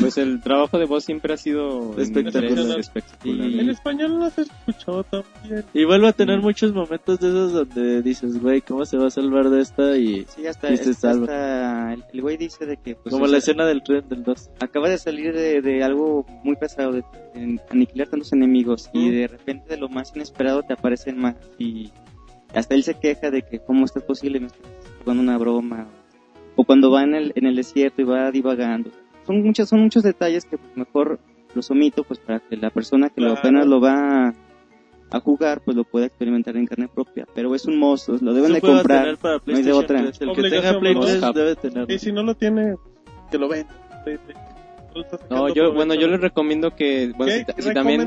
Pues el trabajo de voz siempre ha sido Espectacular. espectacular. Y- español no se escuchó tan bien. Y vuelve a tener muchos momentos de esos donde dices, güey, ¿cómo se va a salvar de esta? Y Sí, hasta, Y se hasta- salva. hasta el, el güey dice de que pues, como la sea, escena del tren del 2. acaba de salir de, de algo muy pesado, de, de aniquilar tantos enemigos y de repente de lo más inesperado te aparecen más y hasta él se queja de que cómo es posible, me estás jugando una broma o cuando va en el, en el desierto y va divagando. Son muchos, son muchos detalles que pues, mejor los omito pues para que la persona que lo apenas lo va a, a jugar pues lo pueda experimentar en carne propia. Pero es un monstruo, lo deben Eso de comprar. tener para no hay de PlayStation otra. 3. El que tenga Play ¿no? 3 debe tenerlo. Y si no lo tiene, que lo ven. Sí, sí. Lo está No, yo, bueno, yo les recomiendo que, bueno, ¿Qué? si, si también,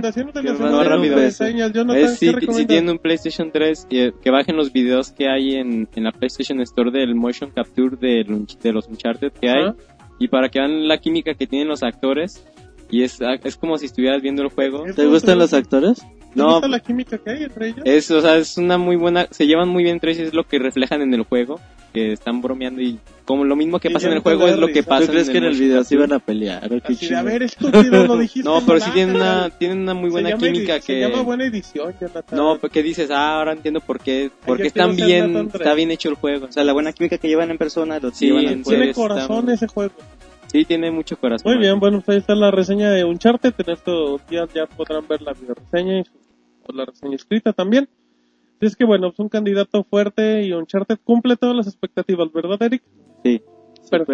si, si tienen un PlayStation 3, eh, que bajen los videos que hay en, en la PlayStation Store del motion capture de los Uncharted que hay. Y para que vean la química que tienen los actores, y es, es como si estuvieras viendo el juego. Es ¿Te gustan los actores? ¿Te No. gusta la química que hay entre ellos? Es, o sea, es una muy buena, se llevan muy bien entre ellos, es lo que reflejan en el juego, que están bromeando y como lo mismo que pasa en el no te juego es lo que pasa ¿Tú crees que en el video se iban a pelear? Así de, a ver, estúpido, lo dijiste No, pero sí tienen una, tienen una muy buena química que... Se llama buena edición, Jonathan. No, porque dices, ah, ahora entiendo por qué, porque están bien, está bien hecho el juego. O sea, la buena química que llevan en persona lo Sí, llevan en. Tiene está corazón ese juego. Sí, tiene mucho corazón. Muy bien, bueno, pues ahí está la reseña de Uncharted. En estos días ya podrán ver la video reseña y su- o la reseña escrita también. Así es que bueno, es un candidato fuerte y Uncharted cumple todas las expectativas, ¿verdad, Eric? Sí. Perfecto.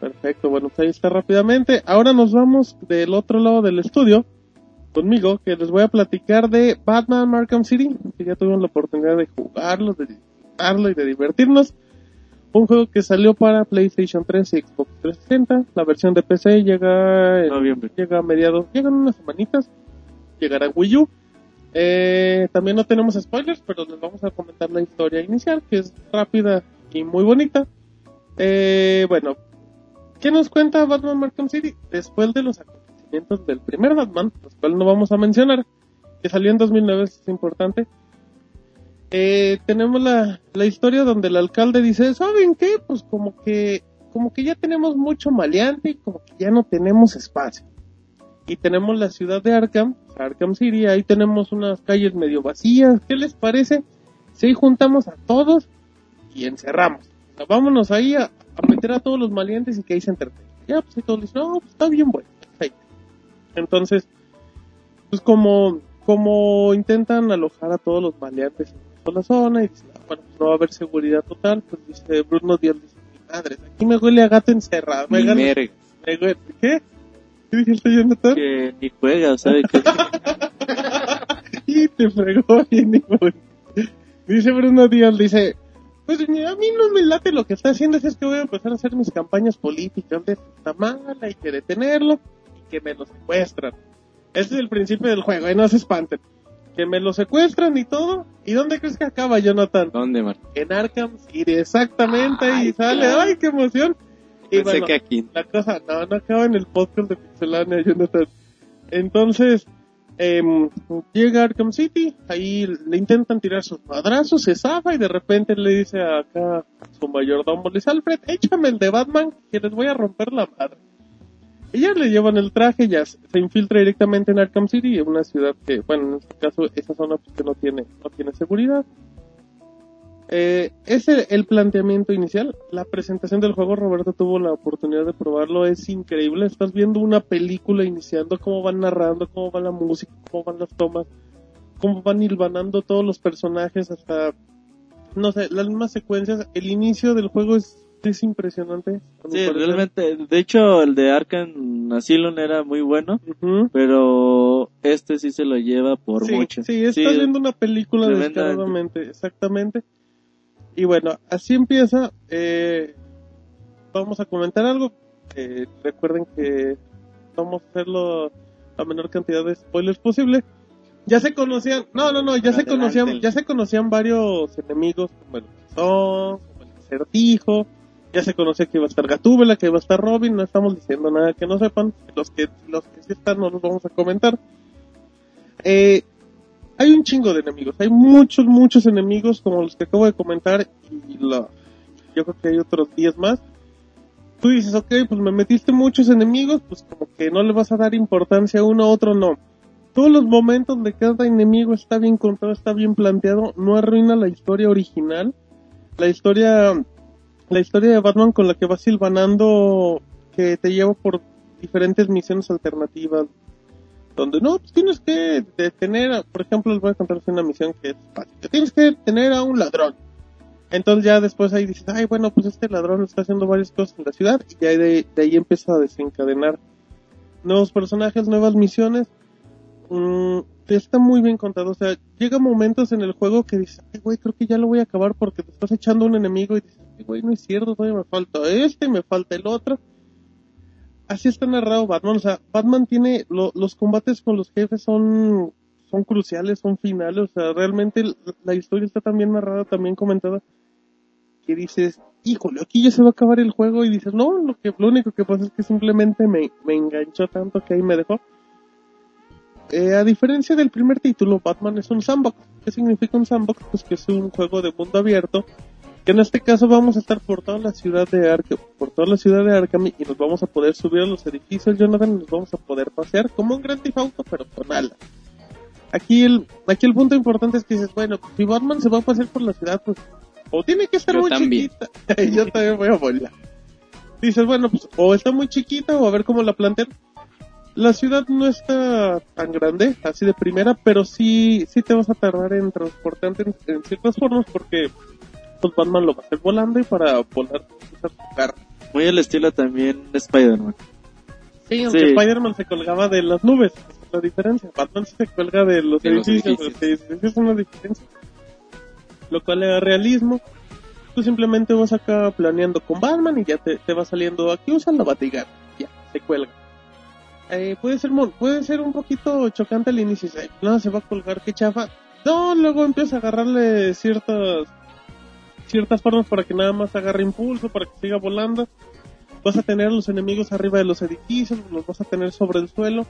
Perfecto, bueno, pues ahí está rápidamente. Ahora nos vamos del otro lado del estudio conmigo, que les voy a platicar de Batman Arkham City, que ya tuvimos la oportunidad de jugarlo, de disfrutarlo y de divertirnos. Un juego que salió para PlayStation 3 y Xbox 360. La versión de PC llega, en- Noviembre. llega a mediados, llegan unas semanitas. Llegará Wii U. Eh, también no tenemos spoilers, pero les vamos a comentar la historia inicial, que es rápida y muy bonita. Eh, bueno, ¿qué nos cuenta Batman Arkham City? Después de los acontecimientos del primer Batman, los cuales no vamos a mencionar, que salió en 2009, eso es importante. Eh, tenemos la, la historia donde el alcalde dice, ¿saben qué? Pues como que, como que ya tenemos mucho maleante y como que ya no tenemos espacio. Y tenemos la ciudad de Arkham, Arkham City, ahí tenemos unas calles medio vacías, ¿qué les parece? Si ahí juntamos a todos y encerramos. Vámonos ahí a, meter a todos los maleantes y que ahí se entretengan. Ya, pues ahí todos dicen, no, pues está bien bueno, perfecto. Entonces, pues como, como intentan alojar a todos los maleantes toda la zona y dicen, ah, bueno, pues no va a haber seguridad total, pues dice Bruno Díaz, dice, mi madre, aquí me huele a gato encerrado. Me, merga. me huele- ¿Qué? ¿Qué dijiste, Jonathan? Que ni juega, ¿sabe? qué? y te fregó bien. Dice Bruno Díaz, dice, pues a mí no me late lo que está haciendo, es que voy a empezar a hacer mis campañas políticas de esta mala, hay que detenerlo y que me lo secuestran. Ese es el principio del juego, y no se espanten. Que me lo secuestran y todo. ¿Y dónde crees que acaba, Jonathan? ¿Dónde, Martín? En Arkham City, exactamente, y Ay, sale, claro. ¡ay, qué emoción! Y Pensé bueno, que aquí. la cosa, no, no acaba en el podcast de Pixelania, Jonathan. Entonces, em, llega a Arkham City, ahí le intentan tirar sus madrazos, se zafa y de repente le dice a acá a su mayordomo, le dice, Alfred, échame el de Batman que les voy a romper la madre. Ya le llevan el traje, ya se se infiltra directamente en Arkham City, una ciudad que, bueno, en este caso, esa zona pues, que no tiene, no tiene seguridad. Eh, ese el planteamiento inicial. La presentación del juego, Roberto tuvo la oportunidad de probarlo, es increíble. Estás viendo una película iniciando, cómo van narrando, cómo va la música, cómo van las tomas, cómo van hilvanando todos los personajes hasta, no sé, las mismas secuencias. El inicio del juego es, es impresionante. Sí, realmente, de hecho el de Arkham Asylum era muy bueno, pero este sí se lo lleva por sí, mucho. Sí, estás Sí, viendo una película descaradamente, exactamente. Y bueno, así empieza. eh, vamos a comentar algo. eh, recuerden que vamos a hacerlo la menor cantidad de spoilers posible. Ya se conocían, no, no, no, ya se Adelante. conocían, ya se conocían varios enemigos como el Son, como el Certijo, ya se conocía que iba a estar Gatúbela, que iba a estar Robin, no estamos diciendo nada que no sepan, los que, los que sí están no los vamos a comentar. Eh, hay un chingo de enemigos, hay muchos, muchos enemigos como los que acabo de comentar y la, yo creo que hay otros 10 más. Tú dices, ok, pues me metiste muchos enemigos, pues como que no le vas a dar importancia a uno a otro, no. Todos los momentos de cada enemigo está bien contado, está bien planteado, no arruina la historia original. La historia, la historia de Batman con la que vas silvanando, que te lleva por diferentes misiones alternativas, donde no, pues tienes que detener, por ejemplo, les voy a contar una misión que es fácil, tienes que detener a un ladrón. Entonces ya después ahí dices, ay, bueno, pues este ladrón está haciendo varias cosas en la ciudad y ya de, de ahí empieza a desencadenar nuevos personajes, nuevas misiones. Mm, está muy bien contado, o sea, llega momentos en el juego que dices, ay, güey, creo que ya lo voy a acabar porque te estás echando un enemigo y dices, güey, no es cierto, todavía me falta este, me falta el otro así está narrado Batman. O sea, Batman tiene lo- los combates con los jefes son son cruciales, son finales. O sea, realmente la historia está también narrada, también comentada. Que dices, híjole, aquí ya se va a acabar el juego. Y dices, no, lo que lo único que pasa es que simplemente me, me enganchó tanto que ahí me dejó. Eh, a diferencia del primer título, Batman es un sandbox. ¿Qué significa un sandbox? Pues que es un juego de mundo abierto que en este caso vamos a estar por toda la ciudad de Arkham, por toda la ciudad de Arkham y nos vamos a poder subir a los edificios, Jonathan, y nos vamos a poder pasear como un gran Auto, pero con alas. Aquí el, aquí el punto importante es que dices, bueno, pues, si Batman se va a pasear por la ciudad, pues, o tiene que estar Yo muy también. chiquita, yo también voy a volar. Dices, bueno, pues, o está muy chiquita, o a ver cómo la plantean. La ciudad no está tan grande, así de primera, pero sí, sí te vas a tardar en transportarte en, en ciertas formas porque pues Batman lo va a hacer volando y para volar su carro. Muy el estilo también de Spider-Man. Sí, aunque Sí. Spider-Man se colgaba de las nubes, esa es la diferencia. Batman se cuelga de los De los edificios, los edificios es una diferencia. Lo cual le da realismo. Tú simplemente vas acá planeando con Batman y ya te, te va saliendo aquí usan la batigar, ya, se cuelga. Eh, puede ser mon- puede ser un poquito chocante al inicio, "Ay, no, se va a colgar, qué chafa. No, luego empieza a agarrarle ciertas ciertas formas para que nada más agarre impulso, para que siga volando. Vas a tener a los enemigos arriba de los edificios, los vas a tener sobre el suelo.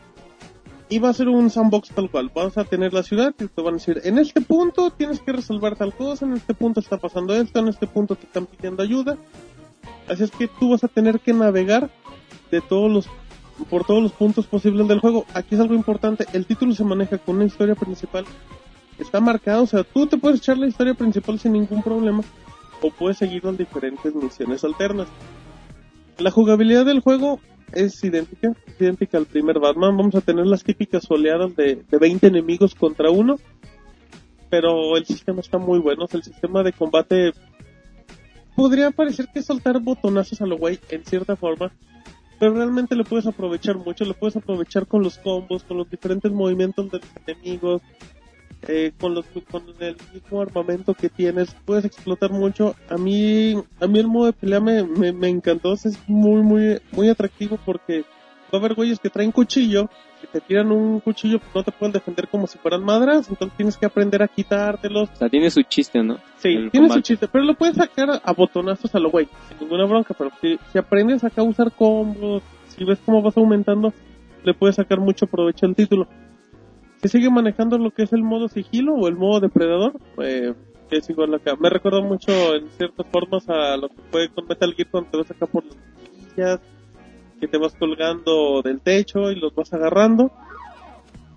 Y va a ser un sandbox tal cual. Vas a tener la ciudad y te van a decir, en este punto tienes que resolver tal cosa, en este punto está pasando esto, en este punto te están pidiendo ayuda. Así es que tú vas a tener que navegar de todos los por todos los puntos posibles del juego. Aquí es algo importante, el título se maneja con una historia principal. Está marcado, o sea, tú te puedes echar la historia principal sin ningún problema o puedes seguir las diferentes misiones alternas. La jugabilidad del juego es idéntica, idéntica al primer Batman. Vamos a tener las típicas oleadas de, de 20 enemigos contra uno, pero el sistema está muy bueno. El sistema de combate podría parecer que soltar botonazos a lo güey en cierta forma, pero realmente lo puedes aprovechar mucho. Lo puedes aprovechar con los combos, con los diferentes movimientos de los enemigos. Eh, con, los, con el mismo armamento que tienes, puedes explotar mucho. A mí, a mí el modo de pelea me, me, me encantó, es muy, muy, muy atractivo porque va a haber güeyes que traen cuchillo, si te tiran un cuchillo pues no te pueden defender como si fueran madras, entonces tienes que aprender a quitártelos. O sea, tiene su chiste, ¿no? Sí, El tiene su chiste, pero lo puedes sacar a botonazos a lo güey, sin ninguna bronca, pero si, si aprendes acá a usar combos, si ves cómo vas aumentando, le puedes sacar mucho provecho al título. Si sigue manejando lo que es el modo sigilo o el modo depredador, pues es igual acá. Me recuerda mucho en ciertas formas a lo que fue con Metal Gear cuando te vas acá por las sillas, que te vas colgando del techo y los vas agarrando.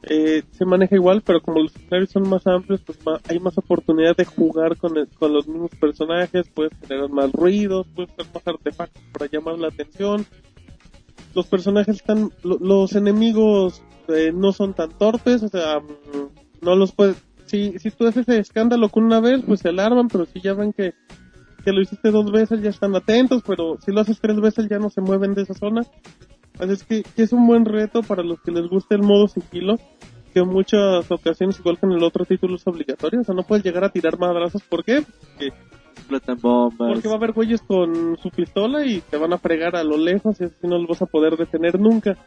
Eh, se maneja igual, pero como los escenarios son más amplios, pues ma- hay más oportunidad de jugar con, con los mismos personajes, puedes generar más ruidos, puedes hacer más artefactos para llamar la atención. Los personajes están, lo- los enemigos eh, no son tan torpes, o sea, mm, no los puedes, si, si tú haces ese escándalo con una vez, pues se alarman, pero si ya ven que, que lo hiciste dos veces ya están atentos, pero si lo haces tres veces ya no se mueven de esa zona. Así es que, que es un buen reto para los que les guste el modo sigilo, que en muchas ocasiones, igual que en el otro título, es obligatorio. O sea, no puedes llegar a tirar madrazos. ¿Por qué? Porque, porque va a haber güeyes con su pistola y te van a fregar a lo lejos y así no los vas a poder detener nunca.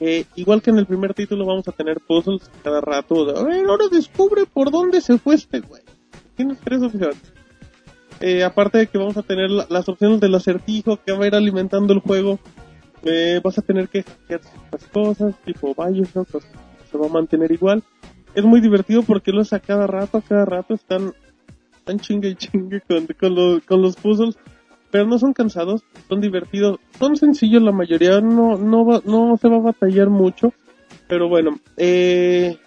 Eh, igual que en el primer título vamos a tener puzzles cada rato. a ver, ahora descubre por dónde se fue este güey. Tienes tres opciones. Eh, aparte de que vamos a tener la- las opciones del acertijo que va a ir alimentando el juego, eh, vas a tener que hackear ciertas cosas, tipo Bioshock, o sea, se va a mantener igual. Es muy divertido porque los a cada rato, a cada rato están, están chingue y chingue con, con, los, con los puzzles, pero no son cansados, son divertidos, son sencillos la mayoría, no, no, va- no se va a batallar mucho, pero bueno, eh,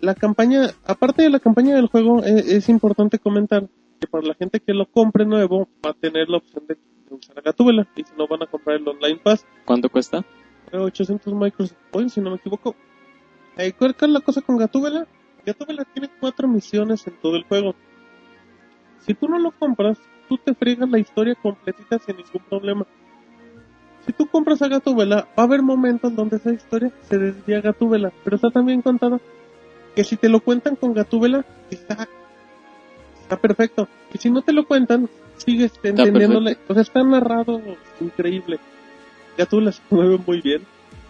la campaña, aparte de la campaña del juego, eh, es importante comentar que para la gente que lo compre nuevo va a tener la opción de, de usar a Gatúbela y si no van a comprar el Online Pass, ¿Cuánto cuesta? creo 800 Microsoft Points si no me equivoco. Eh, ¿Cuál cuál es la cosa con Gatúbela? Gatúbela tiene cuatro misiones en todo el juego. Si tú no lo compras, tú te friegas la historia completita sin ningún problema. Si tú compras a Gatúbela, va a haber momentos donde esa historia se desvía a Gatúbela, pero está tan bien contada que si te lo cuentan con Gatúbela, está, está perfecto. Y si no te lo cuentan, sigues entendiéndole. O sea, está narrado increíble. Gatúbela se mueve muy bien.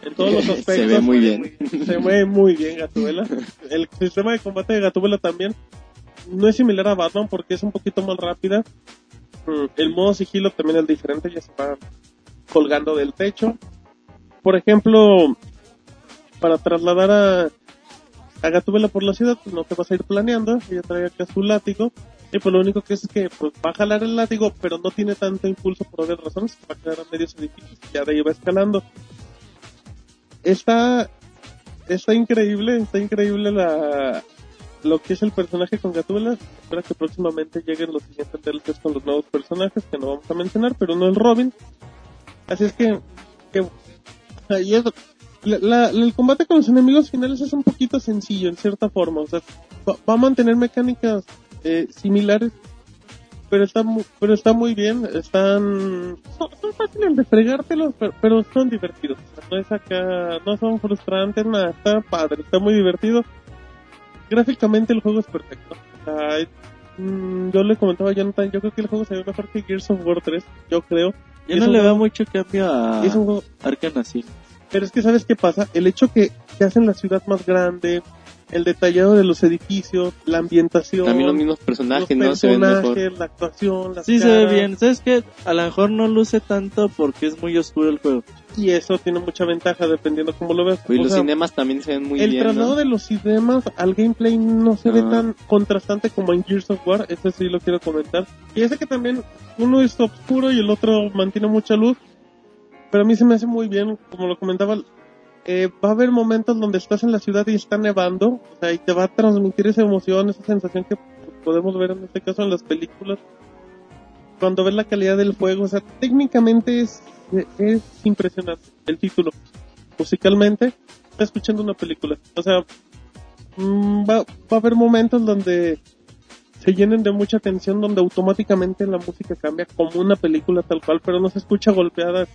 En todos los aspectos. Se ve muy bien. Se mueve muy bien Gatúbela. El sistema de combate de Gatúbela también no es similar a Batman porque es un poquito más rápida. Mm, El modo sigilo también es diferente, ya se va colgando del techo. Por ejemplo, para trasladar a, a Gatúbela por la ciudad, pues no te vas a ir planeando, ella trae acá su látigo. Y pues lo único que es que pues, va a jalar el látigo, pero no tiene tanto impulso por obvias razones, va a quedar a medios edificios y ya de ahí va escalando. Está, está increíble, está increíble la, lo que es el personaje con Gatúbela. Espero que próximamente lleguen los siguientes DLCs con los nuevos personajes que no vamos a mencionar, pero no el Robin. Así es que, que ahí es- la- la- el combate con los enemigos finales es un poquito sencillo en cierta forma. O sea, va, va a mantener mecánicas eh, similares, pero está, mu- pero está muy bien. Están, son, fáciles de fregártelos, pero, pero son divertidos. No es acá, no son frustrantes, nada. Está padre, está muy divertido. Gráficamente el juego es perfecto. Mm, yo le comentaba a Jonathan, yo creo que el juego se ve mejor que Gears of War 3, yo creo. Es no le veo juego- mucho cambio a Es un juego pero es que sabes qué pasa, el hecho que se hacen la ciudad más grande, el detallado de los edificios, la ambientación, También los mismos los personajes, ¿no? Se ven mejor. personajes, la actuación, las Sí, se ve caras, bien. ¿Sabes qué? A lo mejor no luce tanto porque es muy oscuro el juego. y eso tiene mucha ventaja dependiendo cómo lo veas. Y O los sea, cinemas también se ven muy el bien, traslado ¿no? de los cinemas al gameplay no se ve Ah. tan contrastante como en Gears of War, eso sí lo quiero comentar. Y ese que también uno es oscuro y el otro mantiene mucha luz, pero a mí se me hace muy bien, como lo comentaba, eh, va a haber momentos donde estás en la ciudad y está nevando, o sea, y te va a transmitir esa emoción, esa sensación que podemos ver en este caso en las películas. Cuando ves la calidad del juego, o sea, técnicamente es, es impresionante el título. Musicalmente, está escuchando una película. O sea, mm, va, va a haber momentos donde se llenen de mucha tensión, donde automáticamente la música cambia como una película tal cual, pero no se escucha golpeada.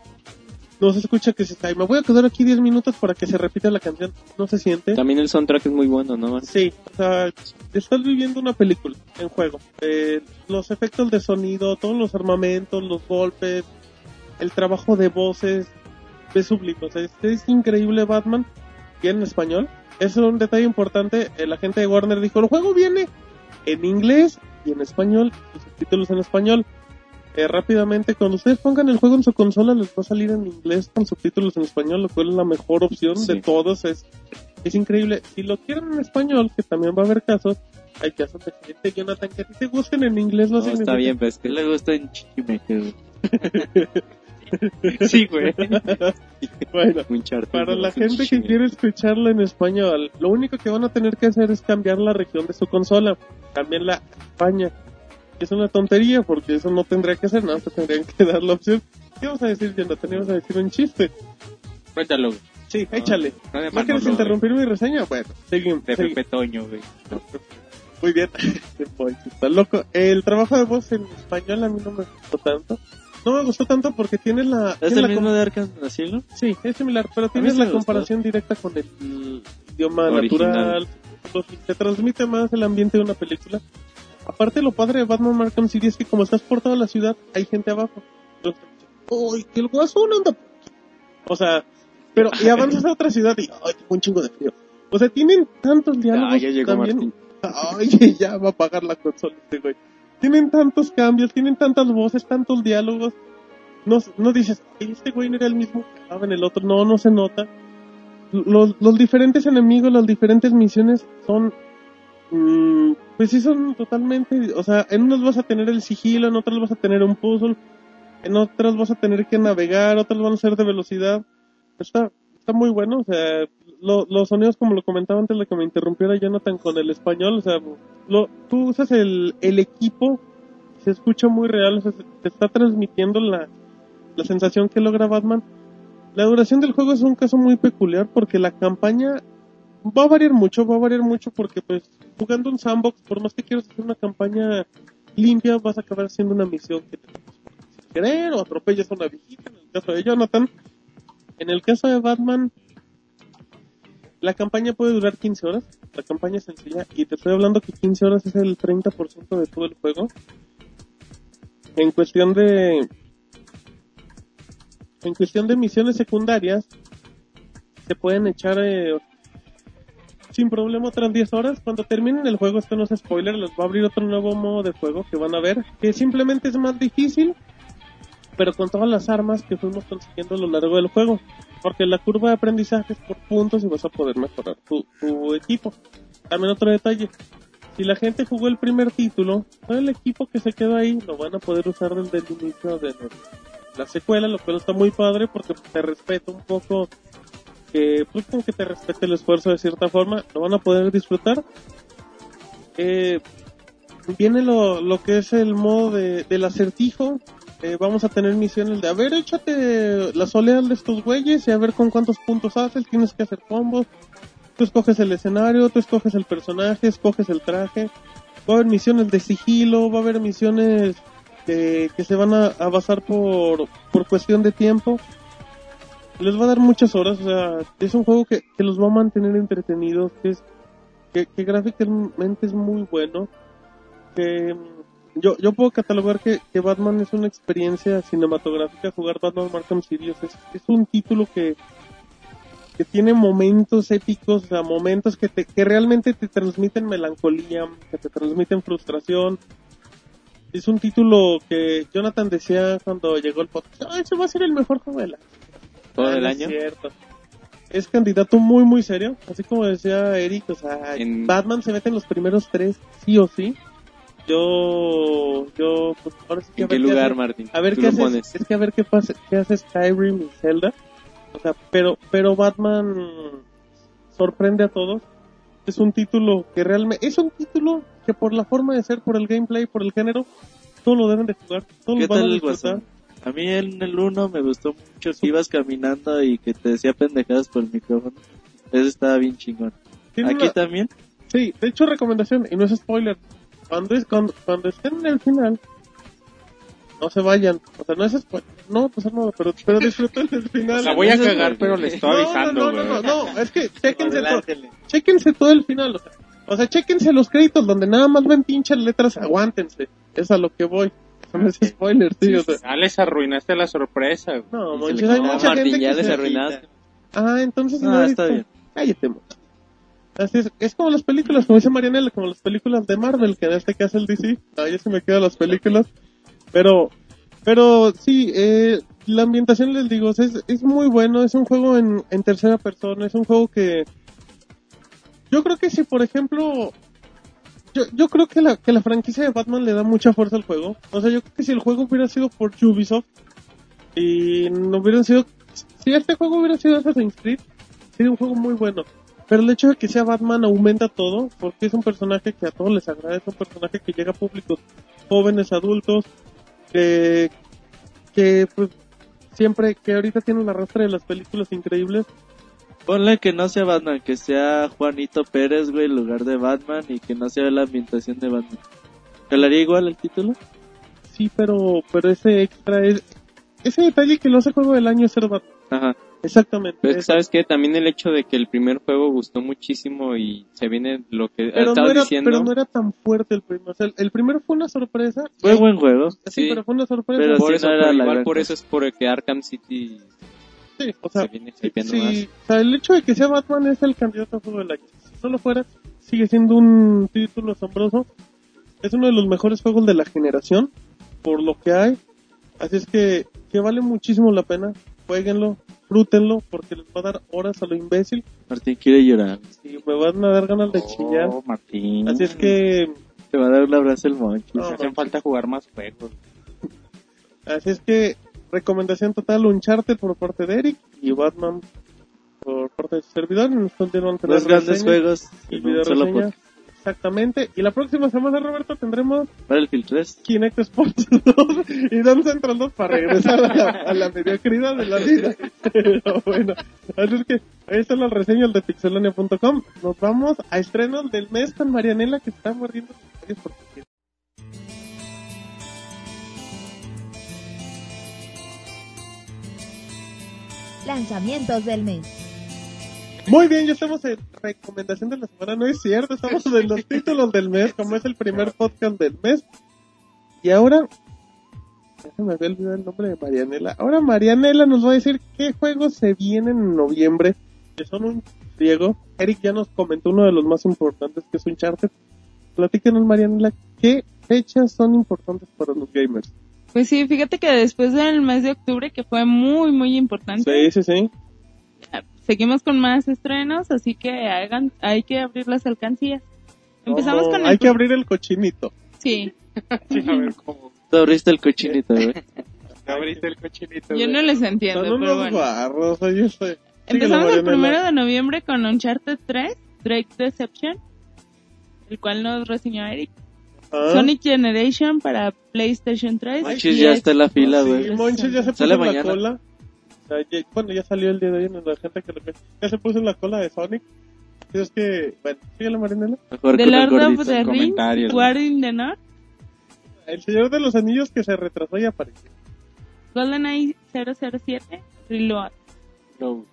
No se escucha que se ay, me voy a quedar aquí 10 minutos para que se repita la canción. No se siente. También el soundtrack es muy bueno, ¿no? Sí, o sea, estás viviendo una película en juego. Eh, los efectos de sonido, todos los armamentos, los golpes, el trabajo de voces, es sublime. O sea, es, es increíble Batman, bien en español. Eso es un detalle importante. Eh, la gente de Warner dijo, el juego viene en inglés y en español, los subtítulos en español. Eh, rápidamente, cuando ustedes pongan el juego en su consola, les va a salir en inglés con subtítulos en español, lo cual es la mejor opción Sí. de todos. Es, es increíble. Si lo quieren en español, que también va a haber casos, hay casos de gente, Jonathan, que a ti te gusten en inglés, no, No, está bien, pues ¿Qué que le gusta en Chichimeque? Sí, güey. bueno, para la gente que quiere escucharla en español, lo único que van a tener que hacer es cambiar la región de su consola, cambiarla a España. Es una tontería porque eso no tendría que hacer nada, te tendrían que dar la opción. ¿Qué vas a decir, Jonathan? ¿Ibas a decir un chiste? Cuéntalo, güey. Sí, échale. No de ¿No quieres Manolo, interrumpir mi reseña? Bueno, seguimos. güey. De Pepe Toño, güey. Muy bien. Está loco. El trabajo de voz en español a mí no me gustó tanto. No me gustó tanto porque tiene la... ¿Es tiene el la mismo de Arkham Asylum? Sí, es similar, pero tienes la me gustó. comparación directa con el idioma Original. natural. Te transmite más el ambiente de una película. Aparte, lo padre de Batman Arkham City es que como estás por toda la ciudad, hay gente abajo. ¡Uy, que el guasón anda! O sea, pero y avanzas a otra ciudad y ¡ay, tengo un chingo de frío! O sea, tienen tantos diálogos Ah, ya llegó también. Ay, ya va a pagar la consola este güey. Tienen tantos cambios, tienen tantas voces, tantos diálogos. No, no dices, "Ay, este güey no era el mismo que estaba en el otro. No, no se nota. Los, los diferentes enemigos, las diferentes misiones son... mm, pues sí son totalmente... O sea, en unas vas a tener el sigilo, en otras vas a tener un puzzle, en otras vas a tener que navegar, otras van a ser de velocidad. Está, está muy bueno, o sea, lo- los sonidos como lo comentaba antes de que me interrumpiera Jonathan con el español, o sea, lo, tú usas el, el equipo, se escucha muy real, o sea, se- te está transmitiendo la, la sensación que logra Batman. La duración del juego es un caso muy peculiar porque la campaña va a variar mucho, va a variar mucho porque pues jugando un sandbox, por más que quieras hacer una campaña limpia, vas a acabar haciendo una misión que te sin querer o atropellas a una viejita, en el caso de Jonathan. En el caso de Batman, la campaña puede durar 15 horas, la campaña es sencilla y te estoy hablando que 15 horas es el 30% de todo el juego. En cuestión de en cuestión de misiones secundarias se pueden echar eh, sin problema otras 10 horas. Cuando terminen el juego, esto no es spoiler, les va a abrir otro nuevo modo de juego que van a ver, que simplemente es más difícil, pero con todas las armas que fuimos consiguiendo a lo largo del juego. Porque la curva de aprendizaje es por puntos y vas a poder mejorar tu, tu equipo. También otro detalle. Si la gente jugó el primer título, todo el equipo que se quedó ahí lo van a poder usar desde el inicio de la secuela, lo cual está muy padre porque te respeta un poco que pues como que te respete el esfuerzo de cierta forma, lo van a poder disfrutar. Eh, viene lo, lo que es el modo de, del acertijo. Eh, vamos a tener misiones de, a ver, échate las oleas de estos güeyes y a ver con cuántos puntos haces, tienes que hacer combos. Tú escoges el escenario, tú escoges el personaje, escoges el traje. Va a haber misiones de sigilo, va a haber misiones que, se van a, a basar por, por cuestión de tiempo les va a dar muchas horas, o sea, es un juego que, que los va a mantener entretenidos, que es que, que gráficamente es muy bueno, que mm, yo, yo puedo catalogar que, que Batman es una experiencia cinematográfica, jugar Batman Arkham City es, es un título que que tiene momentos épicos, o sea, momentos que, te, que realmente te transmiten melancolía, que te transmiten frustración. Es un título que Jonathan decía cuando llegó el podcast, "Ah, ese va a ser el mejor juego del año". ¿Todo Ah, el año? Es cierto. Es candidato muy, muy serio. Así como decía Eric, o sea, En- Batman se mete en los primeros tres, sí o sí. Yo, yo, pues ahora sí que ¿En a ver qué lugar, hace- Martín? A ver qué lo hace, pones. es que a ver qué pasa, qué hace Skyrim y Zelda. O sea, pero, pero Batman sorprende a todos. Es un título que realmente, es un título que por la forma de ser, por el gameplay, por el género, todos lo deben de jugar, todos ¿Qué lo van a tal el disfrutar. A mí en el 1 me gustó mucho que ibas caminando y que te decía pendejadas por el micrófono. Eso estaba bien chingón. Aquí una- también. Sí, de hecho recomendación, y no es spoiler, cuando, es, cuando, cuando estén en el final, no se vayan. O sea, no es spoiler. No, pues no, pero, pero disfruten el final. La voy a cagar, pero le estoy No, avisando, No, no, no, no, no, es que chéquense todo, chéquense todo el final. O sea, o sea, chéquense los créditos donde nada más ven pinches letras, aguántense. Es a lo que voy. No es spoiler, sí, o sea. Ah, les arruinaste la sorpresa. güey. No, Monchis, hay mucha gente Martín, ya que les se... arruinaste. Ah, entonces No, no he está visto. bien. Cállate, Monchis. Así es, es como las películas, como dice Marianela, como las películas de Marvel, que en este caso el DC. Ah, ya se me quedan las películas. Pero, pero sí, eh, la ambientación les digo, es, es muy bueno, es un juego en, en tercera persona, es un juego que... Yo creo que si, por ejemplo, yo, yo creo que la, que la franquicia de Batman le da mucha fuerza al juego. O sea, yo creo que si el juego hubiera sido por Ubisoft y no hubieran sido... Si este juego hubiera sido Assassin's Creed, sería un juego muy bueno. Pero el hecho de que sea Batman aumenta todo, porque es un personaje que a todos les agrada, es un personaje que llega a públicos jóvenes, adultos, que, que pues siempre, que ahorita tienen la rastra de las películas increíbles. Ponle que no sea Batman, que sea Juanito Pérez, güey, en lugar de Batman y que no sea la ambientación de Batman. ¿Calaría igual el título? Sí, pero, pero ese extra es, ese detalle que lo hace juego del año es ser Batman. Ajá. Exactamente. Pero es que. ¿sabes qué? También el hecho de que el primer juego gustó muchísimo y se viene lo que pero, no era, diciendo. pero no era tan fuerte el primero. O sea, el, el primero fue una sorpresa. Fue buen juego. Sí, Sí. pero fue una sorpresa. Pero por sí, eso, no era pero la igual por eso es por el que Arkham City Sí, o sea, se sí, o sea, el hecho de que sea Batman es el candidato a juego del año. Si solo fuera, sigue siendo un título asombroso. Es uno de los mejores juegos de la generación, por lo que hay. Así es que, que vale muchísimo la pena. Jueguenlo, frútenlo, porque les va a dar horas a lo imbécil. Martín quiere llorar. Y me van a dar ganas de chillar. Oh, Martín. Así es que, Te va a dar un abrazo el moncho. No, hacen falta jugar más juegos. así es que, recomendación total, Uncharted por parte de Eric y Batman por parte de su servidor. Y nos Los grandes juegos y un solo podcast. Exactamente. Y la próxima semana, Roberto, tendremos Battlefield 3. Kinect Sports 2 y Dance Central 2 para regresar a la, a la mediocridad de la vida. Pero bueno, así es que ahí están las reseñas de pixelania.com. Nos vamos a estrenos del mes con Marianela que está mordiendo sus porque Lanzamientos del mes. Muy bien, ya estamos en recomendación de la semana. No es cierto, estamos en los títulos del mes, como es el primer podcast del mes. Y ahora, ya se me había olvidado el nombre de Marianela. Ahora Marianela nos va a decir qué juegos se vienen en noviembre, que son un griego. Eric ya nos comentó uno de los más importantes, que es Uncharted. Platícanos, Marianela, qué fechas son importantes para los gamers. Pues sí, fíjate que después del mes de octubre, que fue muy, muy importante, Sí, sí, sí. seguimos con más estrenos, así que hagan, hay que abrir las alcancías. Empezamos con el... Hay que abrir el cochinito. Sí, Sí, a ver cómo. Tú abriste el cochinito, güey. Abriste el cochinito. yo güey. no les entiendo, Son pero unos bueno. barros, oye. Empezamos el primero de noviembre con Uncharted 3, Drake Deception, el cual nos reseñó Eric. Ah. Sonic Generation para PlayStation 3. Monchis y ya está en la fila, Sí, güey. Monchis ya se puso Sale en la mañana. cola. O sea, ya- bueno, ya salió el día de hoy en la gente que lo ve. Ya se puso en la cola de Sonic. Y es que, bueno, síguele Marinela. Mejor The Lord of gordito. the Rings, comentarios, War in the North, El Señor de los Anillos que se retrasó y apareció. GoldenEye 007, Reload. No.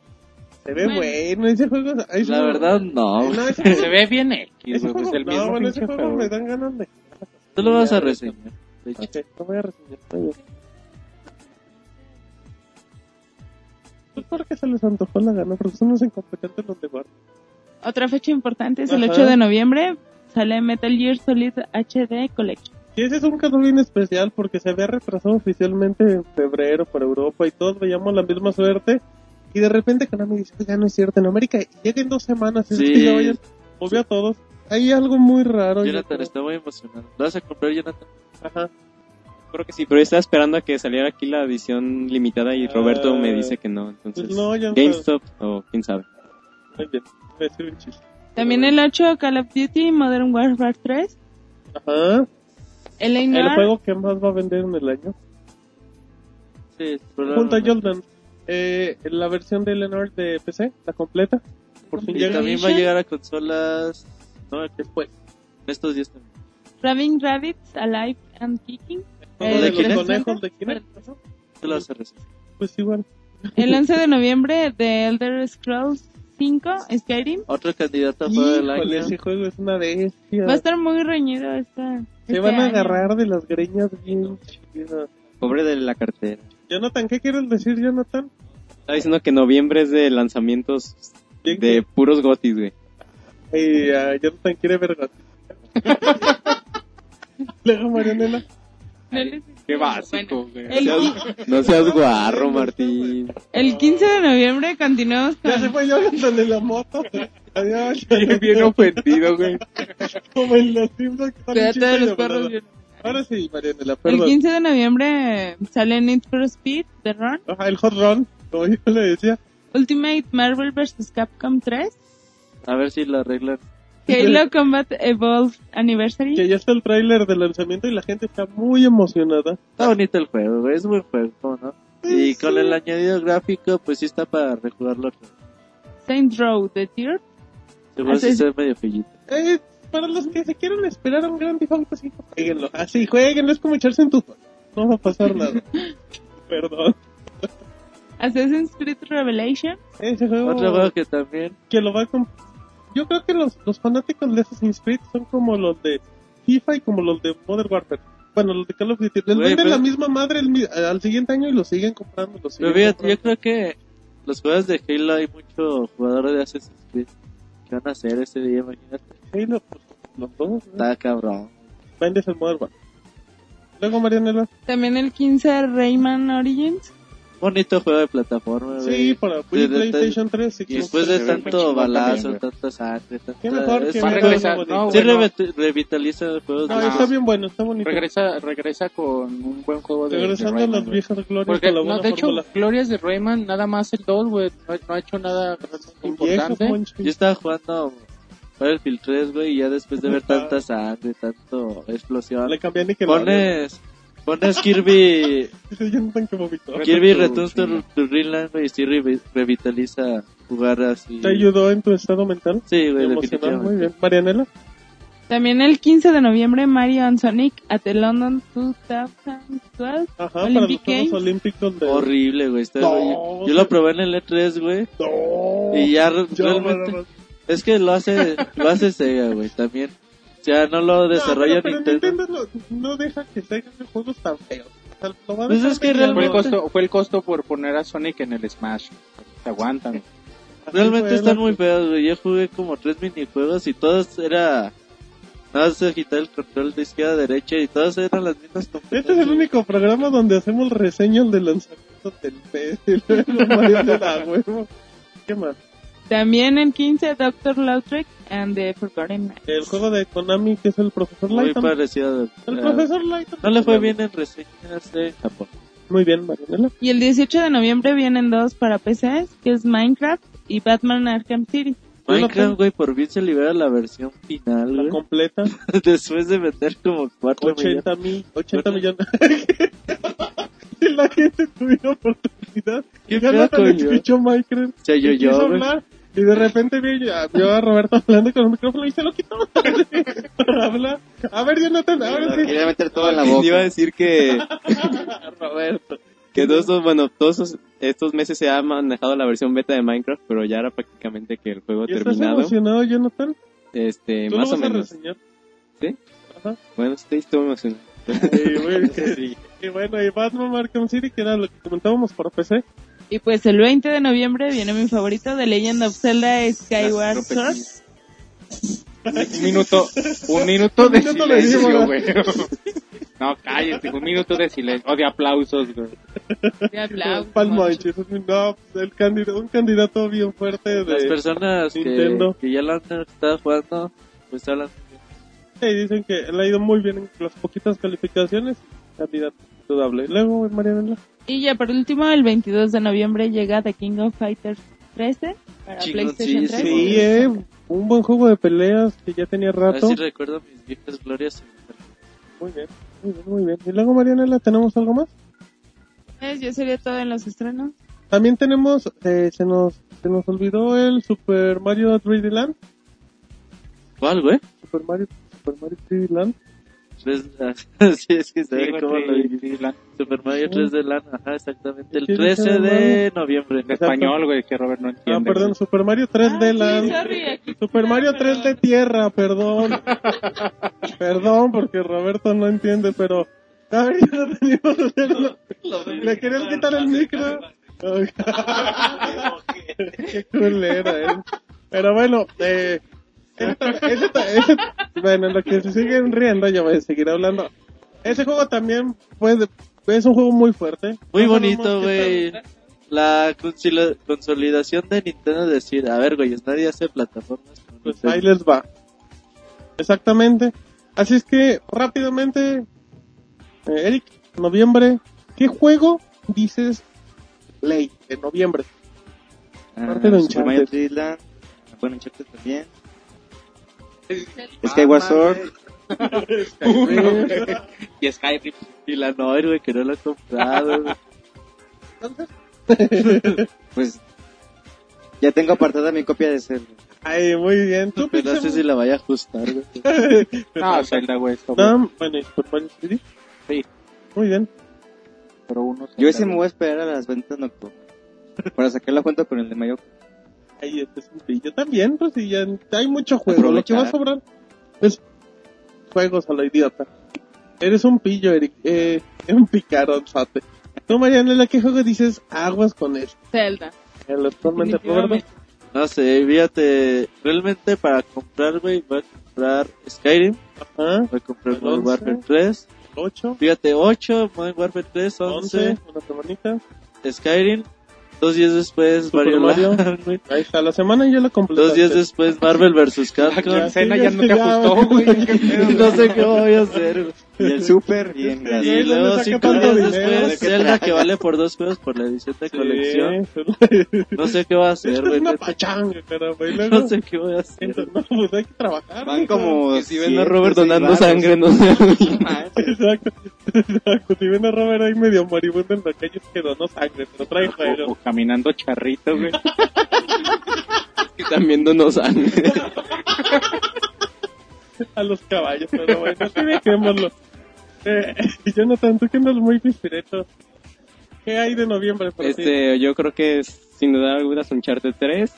Se ve Bueno. bueno, ese juego. ahí La sí- verdad, no. No, ese Se ve bien X. Pues no, mismo bueno, ese juego. me dan ganas de. Tú lo vas a reseñar. de hecho. Ok, lo voy a reseñar. Muy bien. Pues porque se les antojó la gana, porque son los incompetentes los de Guard. Otra fecha importante es el Ajá. 8 de noviembre, sale Metal Gear Solid HD Collection. Y ese es un caso bien especial porque se había retrasado oficialmente en febrero por Europa y todos veíamos la misma suerte. Y de repente Konami dice, ya no es cierto, en América llega en dos semanas, es Sí. que ya vayan, movió a todos. Hay algo muy raro. Jonathan creo. está muy emocionado. ¿Lo vas a comprar, Jonathan? Ajá. Creo que sí, pero yo estaba esperando a que saliera aquí la edición limitada y Roberto Ah. me dice que no. Entonces, Pues no, ya no. GameStop o quién sabe. Muy bien, un chiste. También el 8 Call of Duty Modern Warfare 3, Ajá. el El juego que más va a vender en el año. Sí, Junto a probablemente. Jordan. Eh, la versión de Lenore de PC, la completa. Por fin Y llega también va a llegar a consolas. No, después. estos días también. Raving Rabbits Alive and Kicking, ¿El de los conejos de Kinect. Ajá. Tú lo haces recién. Pues igual. El 11 de noviembre de Elder Scrolls 5, Skyrim. Otro candidato a juego del año. ese juego es una bestia. Va a estar muy reñido esta. Se este van a año. agarrar de las greñas bien chidas. Pobre de la cartera. Jonathan, ¿qué quieres decir, Jonathan? Estaba diciendo que noviembre es de lanzamientos de puros gotis, güey. Ay, ah, Jonathan quiere ver gato. Luego, Marianela. Les- Qué básico, Bueno, güey. el, Seas- no seas guarro, Martín. el 15 de noviembre continuamos Ya se con. fue Jonathan en la moto. Adiós. Bien, bien ofendido, güey. Como en los Simpsons. de de. Ahora sí, Marianela, El perdón. 15 de noviembre sale Need for Speed, The Run. Ajá, el Hot Run, como yo le decía. Ultimate Marvel vs. Capcom 3. A ver si lo arreglan. Halo Combat Evolved Anniversary. Que ya está el tráiler del lanzamiento y la gente está muy emocionada. Está bonito el juego, güey. Es buen juego, ¿cómo no? Y con el añadido gráfico, pues sí está para rejugarlo. Saints Row The Third. Seguro Haces- se ve medio fellito. Eh, para los que se quieran esperar a un gran Theft Auto 5, jueguenlo. Así, jueguenlo, es como echarse en tu... No va a pasar nada. Perdón. Assassin's Creed Revelation. Ese juego Otro juego que también. que lo va a... comp- Yo creo que los, los fanáticos de Assassin's Creed son como los de FIFA y como los de Modern Warfare. Bueno, los de Call of Duty. Les venden pero- la misma madre el al siguiente año y lo siguen comprando. Lo Pero siguen fíjate, comprando. yo creo que los juegos de Halo hay muchos jugadores de Assassin's Creed. ¿Qué van a hacer ese día? Imagínate. Halo, pues, los dos. Está cabrón. Vendes el Modern Warfare. Luego, Marianela. También el 15 Rayman Origins. Bonito juego de plataforma, Sí, güey. para De- Wii, de- PlayStation 3. Y después de tanto balazo, también, tanta sangre, tanta... Qué mejor es- que Va a algo no. Sí, bueno, revit- revitaliza el juego. No, de- está bien bueno, está bonito. regresa, regresa con un buen juego de, de Regresando a Rayman, las güey. viejas glorias Porque, con la no, de hecho, fórmula. Glorias de Rayman, nada más el 2, güey, no, no ha hecho nada viejo, importante. Yo estaba jugando Battlefield 3, güey, y ya después de ver tanta sangre, tanto explosión, Le cambié ni que pones, pones Kirby. Kirby tu- Returns to, to Dreamland, güey, y sí revi- revitaliza jugar así. ¿Te ayudó en tu estado mental? Sí, güey, definitivamente. muy bien. Marianela. También el 15 de noviembre Mario and Sonic at the London 2012. Ajá, para los Olympic Games. Olímpicos de... Horrible, güey. está- No, yo, yo lo probé en el E3, güey. No. Y ya realmente... Es que lo hace, lo hace Sega, güey, también. O sea, no lo no, desarrolla pero, pero Nintendo. Nintendo no, no deja que se hagan juegos tan feos. O sea, lo va a Pues es que Fue el, costo, fue el costo por poner a Sonic en el Smash. Se aguantan. Realmente están muy feos, güey. Yo jugué como tres minijuegos y todos era... Nada más agitar el control de izquierda a derecha y todos eran las mismas Este es el único programa donde hacemos reseñas de lanzamiento del PS y luego Marianela, huevo. ¿Qué más? También el 15 Dr. Lautrec and the Forgotten Man. El juego de Konami que es el Profesor Muy Lighton. parecido. El a- Profesor Lighton. No le fue bien en reseñas de Japón. Muy bien, Marianela. Y el 18 de noviembre vienen dos para PC, que es Minecraft y Batman Arkham City. Minecraft, güey, por fin se libera la versión final, La güey. completa. Después de vender como 4 millones. 80 mil, 80 millones. y la gente tuviera oportunidad. ¿Qué Y con yo? escuchó Minecraft. Se yo, güey. hablar. Y de repente vio, vio a Roberto hablando con el micrófono y se lo quitó. Para hablar. A ver, Jonathan, ahora sí. Quería meter todo en la Iba a boca. decir que, Roberto. que todos estos, bueno, todos esos- estos meses se ha manejado la versión beta de Minecraft, pero ya era prácticamente que el juego ¿Y estás terminado. emocionado, Jonathan? Este, ¿Tú lo más vas o a menos. reseñar? ¿Sí? Ajá. Bueno, estoy, estoy emocionado. Y bueno, y bueno, y Batman Arkham City, que era lo que comentábamos por PC. Y pues el 20 de noviembre viene mi favorito, The Legend of Zelda Skyward Sword. Un minuto, un minuto de Un minuto de silencio, güey. No, cállate, un minuto de silencio. O de aplausos, güey. De aplausos. Palmanches, no, el candidato, un candidato bien fuerte Las de... personas que, Nintendo. que ya lo han estado jugando, pues hablan. Sí, dicen que le ha ido muy bien en las poquitas calificaciones. Candidato indudable. Luego, Mariana. Y ya por último, el 22 de noviembre llega The King of Fighters 13 para PlayStation 3. Chingoncísimo. Sí, eh, un buen juego de peleas que ya tenía rato. si recuerdo mis viejas glorias. Muy bien, muy bien, muy bien. Y luego, Marianela, ¿tenemos algo más? Pues, Ya sería todo en los estrenos. También tenemos, eh, se nos se nos olvidó el Super Mario 3D Land. ¿Cuál, güey? Super Mario, Super Mario 3D Land. 3 sí, es que se ve como lo. Super Mario 3 de LAN, ajá, exactamente. El ¿Qué 13 dice de noviembre. En español, güey, que Robert no Ah, entiende. perdón, Super Mario 3D Ah, Land. sí, sorry, aquí- Super Mario 3D Tierra, perdón. perdón, porque Roberto no entiende, pero... A ver, ya no teníamos que hacerlo. ¿Le querías quitar el micro? Qué culera, eh. Pero bueno, eh... Ese- ese- bueno, en lo que se siguen riendo, yo voy a seguir hablando. Ese juego también puede, es un juego muy fuerte. Muy No bonito, güey. La consoli- consolidación de Nintendo es decir, a ver, güey, nadie hace plataformas. Pues ahí les va. Exactamente. Así es que, rápidamente, eh, Eric, noviembre, ¿qué juego dices ley de noviembre? Ah, Aparte de Uncharted. 3D Land. Bueno, Uncharted también. Skyward Sword. Y Skyrim. Y la Noir, güey, que no la he comprado. güey. Pues ya tengo apartada mi copia de Zelda. Ay, muy bien. ¿Tú, Pero no sé si la vaya a ajustar, güey. No, Zelda, güey, está bueno. No, bueno, y Mario 3D. Sí. Muy bien. Pero uno Yo ese me voy a esperar a las ventas nocturnas. Para sacar la cuenta con el de Mayo. Ahí este es un pillo también, pues y ya hay mucho juego. Lo que va a sobrar es juegos a la idiota. Eres un pillo, Eric. Eh, es un picaronzote. Tú, Marianela, ¿qué juego dices aguas con esto? Zelda. El actualmente. Definitivamente. No sé, fíjate, realmente para comprar, güey, voy a comprar Skyrim, Ajá. voy a comprar El Modern 11. Warfare 3, 8, fíjate, 8, Modern Warfare 3, 11, 11, una semanita. Skyrim, dos días después Super Mario, Mario. Land. Ahí está, la semana ya la completaste. dos días después Marvel vs. La Capcom, quincena sí, ya no te ajustó, güey. No sé qué voy a hacer, güey. Y el Super, bien, Y gracias. ¿dónde luego cinco días después Zelda que vale por dos juegos por la edición de colección. No sé qué voy a hacer, güey. una pachanga, No sé qué voy a hacer. no, pues hay que trabajar. Van como. Que si ven a Robert donando sangre, no sé. Exacto, exacto. Si ven a Robert ahí medio moribundo en la calle, es que donó sangre, pero trae O, juego. o caminando charrito, güey. que también donó sangre. a los caballos, pero bueno, dejémoslo. Eh, Jonathan, tú que andas muy pispireto. ¿Qué hay de noviembre para ti? Este, yo creo que es, sin duda alguna es Uncharted 3.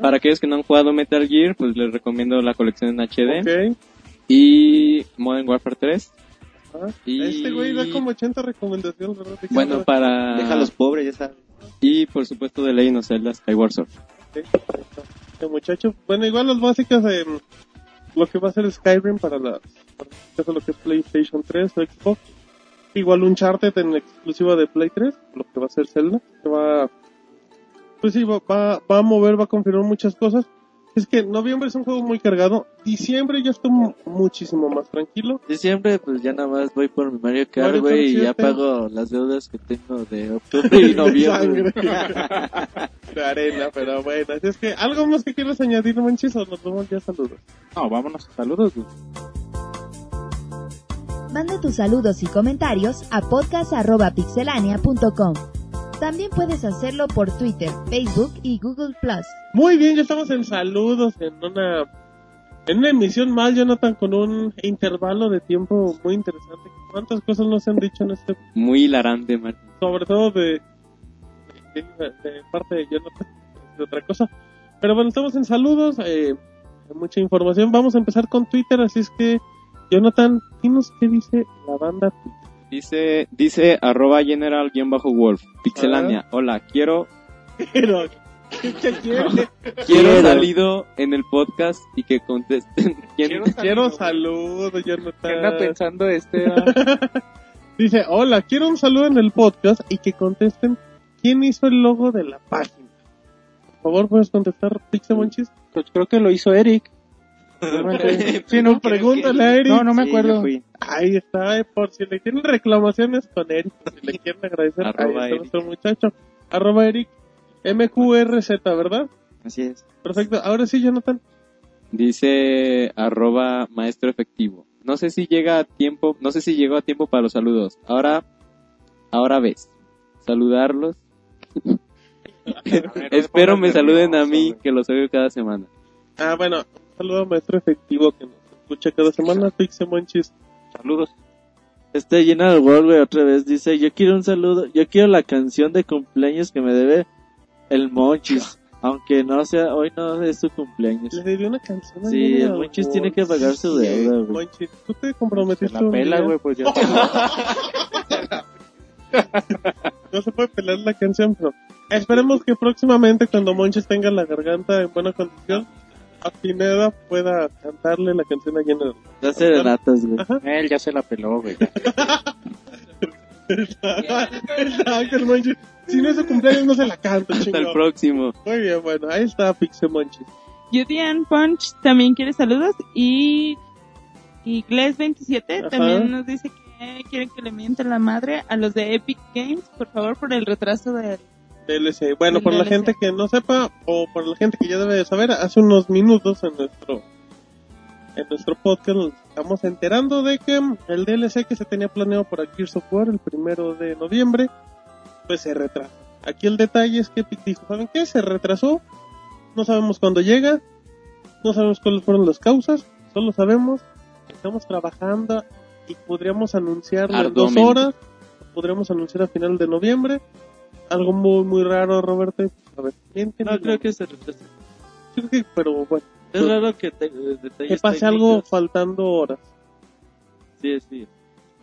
Para aquellos que no han jugado Metal Gear, pues les recomiendo la colección en HD. Ok. Y Modern Warfare 3. Ah, Y- Este güey da como 80 recomendaciones, ¿verdad? Bueno, para... Deja a los pobres, ya sabes. Y por supuesto de Legend of Zelda Skyward Sword. Perfecto. Este muchacho, bueno, igual las básicas de lo que va a ser Skyrim para las para lo que es PlayStation 3 o Xbox. Igual Uncharted en exclusiva de Play 3, lo que va a ser Zelda, que va pues sí, va, va, va a mover, va a confirmar muchas cosas. Es que noviembre es un juego muy cargado, diciembre ya está mu- muchísimo más tranquilo. Diciembre, pues ya nada más voy por mi Mario Kart, güey, y ya 7. pago las deudas que tengo de octubre y noviembre. De arena, pero bueno, así es que algo más que quieras añadir, Manchis, o nos vemos ya saludos. No, vámonos. Saludos, güey. Manda tus saludos y comentarios a podcast.pixelania.com. También puedes hacerlo por Twitter, Facebook y Google Plus. Muy bien, ya estamos en saludos en una en una emisión más, Jonathan, con un intervalo de tiempo muy interesante. ¿Cuántas cosas no se han dicho en este, Muy hilarante, man. sobre todo de, de, de parte de Jonathan, de otra cosa? Pero bueno, estamos en saludos, eh, mucha información. Vamos a empezar con Twitter, así es que, Jonathan, dinos qué dice la banda Twitter. Dice, dice arroba general-wolf. Pixelania. Hola, quiero, ¿qué, qué quiere? quiero salido en el podcast y que contesten. ¿Quién? Quiero Quiero saludos, Jonathan. ¿Qué anda pensando este? Dice, hola, quiero un saludo en el podcast y que contesten quién hizo el logo de la página. Por favor, puedes contestar, Pixemonchis. Pues creo que lo hizo Eric. Si no, pregúntale a Eric. No, no me Sí, acuerdo. fui. Ahí está, eh, por si le quieren reclamaciones con Eric, si le quieren agradecer Eric. nuestro muchacho. Arroba Eric, MQRZ, ¿verdad? Así es. Perfecto, ahora sí, Jonathan. Dice arroba maestro efectivo. No sé si llega a tiempo, no sé si llegó a tiempo para los saludos. Ahora, ahora ves. Saludarlos. Espero me saluden a mí, que los oigo cada semana. Ah, bueno, un saludo a maestro efectivo que nos escucha cada semana, Pixemonchis. Saludos. Este llena el World, güey, otra vez dice, yo quiero un saludo, yo quiero la canción de cumpleaños que me debe el Monchis, aunque no sea, hoy no es su cumpleaños. Le debí una canción. a Sí, el Monchis tiene que pagar su deuda, güey. Monchis, tú te Se comprometiste la un pela, güey, pues ya. No se puede pelar la canción, pero esperemos que próximamente cuando Monchis tenga la garganta en buena condición, a Pineda pueda cantarle la canción a Jenny. Las serenatas, güey. Él ya se la peló, güey. Exacto, el Monchis. Si no es su cumpleaños, no se la canto, Hasta el próximo. Muy bien, bueno, ahí está Pixie Monchis. Judian Punch también quiere saludos y, y Gles27 Ajá. también nos dice que quieren que le mienten la madre a los de Epic Games, por favor, por el retraso del... DLC. Bueno, por la gente que no sepa, o por la gente que ya debe de saber, hace unos minutos en nuestro en nuestro podcast nos estamos enterando de que el DLC que se tenía planeado para Gears of War el primero de noviembre, pues se retrasa. Aquí el detalle es que Epic dijo, ¿saben qué? Se retrasó, no sabemos cuándo llega, no sabemos cuáles fueron las causas, solo sabemos que estamos trabajando y podríamos anunciarlo en dos horas, podríamos anunciar a final de noviembre, algo muy muy raro, Roberto. A ver, No la- creo que se creo que- pero bueno, Es raro que, te, que detalles pase algo faltando horas. Sí, sí.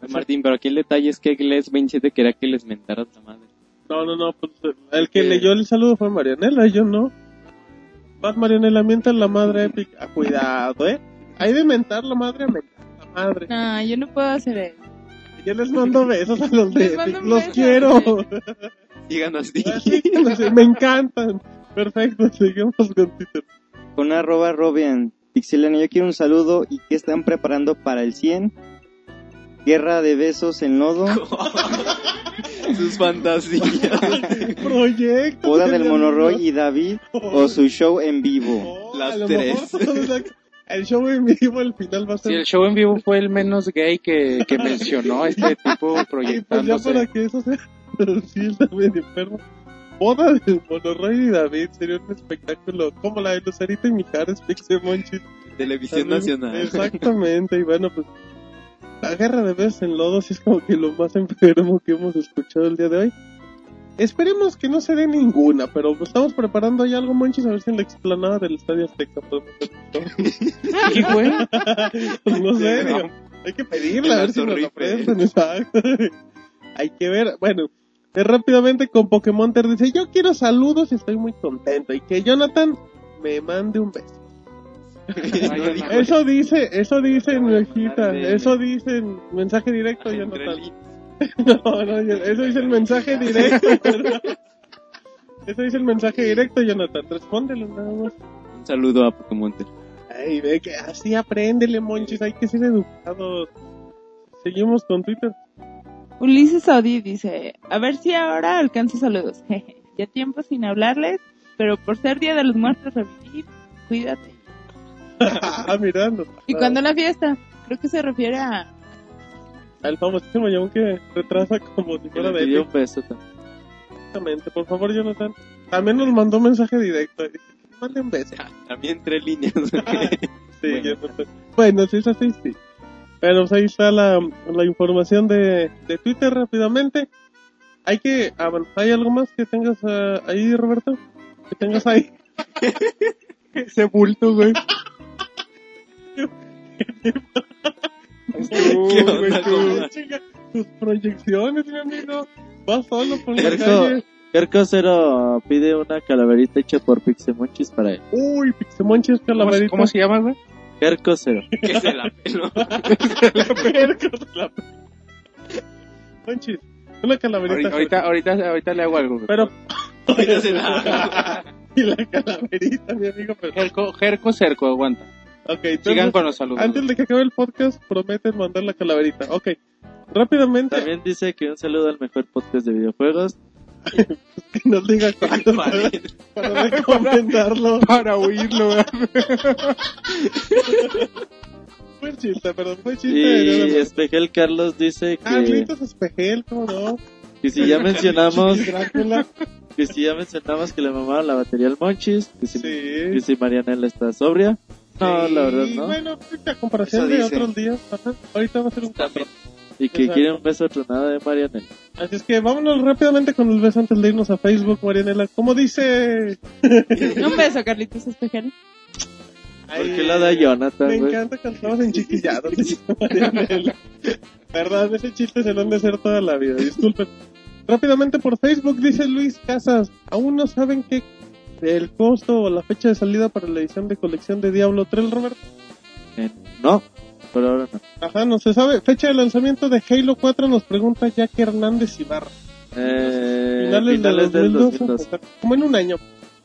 Martín, pero aquí el detalle es que Gles 27 quería que les mentaras la madre. No, no, no, pues el que ¿Qué? leyó el saludo fue Marianela, yo no. Más Marianela, mienta la madre Epic. Ah, cuidado, eh. Hay de mentar la madre a mentar la madre. No, yo no puedo hacer eso. Yo les mando besos a los de Epic, los quiero. Que no sé, me encantan. Perfecto, seguimos con Twitter. Con arroba Robian. Pixelania, yo quiero un saludo y que están preparando para el 100. Guerra de besos en lodo. Sus fantasías. Proyecto. Boda del Monoroy y David. O su show en vivo. Oh, Las tres. el show en vivo, el final va a ser Si el show en vivo fue el menos gay que, que mencionó este tipo Y pues ya proyectándose. para que eso sea sí, está bien enfermo. Boda del Monoroy y David sería un espectáculo como la de Lucerita y Mijares, Pixie Monchis. Televisión También- Nacional. Exactamente, y bueno, pues la guerra de besos en lodo sí es como que lo más enfermo que hemos escuchado el día de hoy. Esperemos que no se dé ninguna, pero estamos preparando ahí algo, Monchis, a ver si en la explanada del Estadio Azteca podemos hacer ¿Qué, güey? pues no sé, Sí, digo, no. hay que pedirle a ver si nos Eiffel. prestan, exacto. hay que ver, bueno, eh, rápidamente con Pokémon Ter dice, yo quiero saludos y estoy muy contento, y que Jonathan me mande un beso. Eso dice, eso dice en mi hojita, Ándale. eso dice en mensaje directo, Jonathan. No, no, eso dice el mensaje directo. eso dice el mensaje directo, Jonathan, respóndelo nada más. Un saludo a Pokémon. Ay, ve que así apréndele, monchis, hay que ser educados. Seguimos con Twitter. Ulises Audi dice, a ver si ahora alcanzo saludos. Jeje, ya tiempo sin hablarles, pero por ser Día de los Muertos revivir, cuídate. ah, mirando. ¿Y cuándo la fiesta? Creo que se refiere a... Al famosísimo John que retrasa como si fuera de un beso también. Exactamente, por favor, Jonathan. También nos mandó un mensaje directo. Mande un beso. También entre líneas. Sí, Bueno. Jonathan. Bueno, si es así, sí. Pero pues, ahí está la, la información de, de Twitter rápidamente. Hay que... Ah, bueno, ¿hay algo más que tengas ah, ahí, Roberto? Que tengas ahí. Ese bulto, güey. Tus proyecciones, mi amigo. Vas solo por la calle. Kerko Cero pide una calaverita hecha por Pixemonchis para él. Uy, Pixemonchis ¿Cómo, calaverita. cómo se llama, güey? Kerko Cero. que se la peló. la perca, la Monchis, una calaverita. Ahorita, ahorita, ahorita, ahorita le hago algo. Pero... Ahorita se la- y la calaverita, mi amigo. Pero... Jerco, Jerco Cerco, aguanta. Ok, entonces, Sigan con los saludos. antes de que acabe el podcast, prometen mandar la calaverita. Ok, rápidamente, También dice que un saludo al mejor podcast de videojuegos. Que nos diga cuándo para, para recomendarlo. Para oírlo. Fue chiste, perdón, fue chiste. Y más. Espejel Carlos dice Ah, que, gritos espejel, ¿cómo no? que si ya mencionamos que si ya mencionamos que le mamaron la batería al Monchis, que si, que sí. si Marianela está sobria, No, la verdad Y no. bueno, a comparación Eso de otros días, ajá, ahorita va a ser un 4. Y que Exacto. quiere un beso tronado de Marianela. Así es que vámonos rápidamente con el beso antes de irnos a Facebook, Marianela. ¿Cómo dice? Un beso, Carlitos Espejero. ¿Por qué la da Jonathan, Me güey? encanta cuando estamos enchiquillados, Marianela. Perdón, ese chiste se lo han de hacer toda la vida, disculpen. Rápidamente por Facebook dice Luis Casas, aún no saben qué el costo o la fecha de salida para la edición de colección de Diablo 3, Robert. Eh, no, por ahora no. Ajá, no se sabe. Fecha de lanzamiento de Halo 4 nos pregunta Jack Hernández Ibarra. Eh, Finales, finales del del 2012, 2012. como en un año.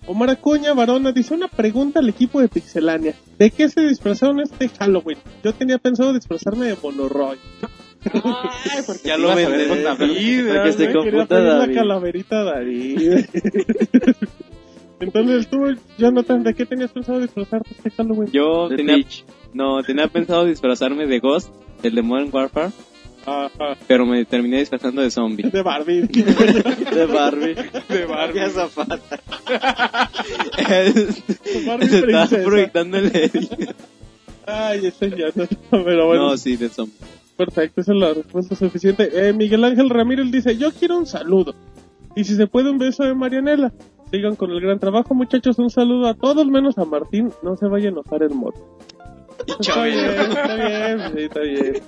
Omar Acuña Varona dice una pregunta al equipo de Pixelania. ¿De qué se disfrazaron este Halloween? Yo tenía pensado disfrazarme de Monoroy. Ay, porque Ya lo vendré. con David. Para que se confunde pedir la David. calaverita David. Entonces tú, Jonathan, ¿de qué tenías pensado disfrazarte este Halloween? Yo De tenía, Peach. No, tenía pensado disfrazarme de Ghost, el de Modern Warfare, Ajá, pero me terminé disfrazando de zombie. de Barbie. De Barbie. De Barbie. Zapata. Barbie Se princesa. proyectando el Ay, ese ya no. Pero bueno, No, sí, de zombie. perfecto, esa es la respuesta suficiente. Eh, Miguel Ángel Ramírez dice, yo quiero un saludo. Y si se puede un beso de Marianela. Sigan con el gran trabajo, muchachos. Un saludo a todos, menos a Martín. No se vaya a enojar el moto. Está bien, está bien, sí, está bien.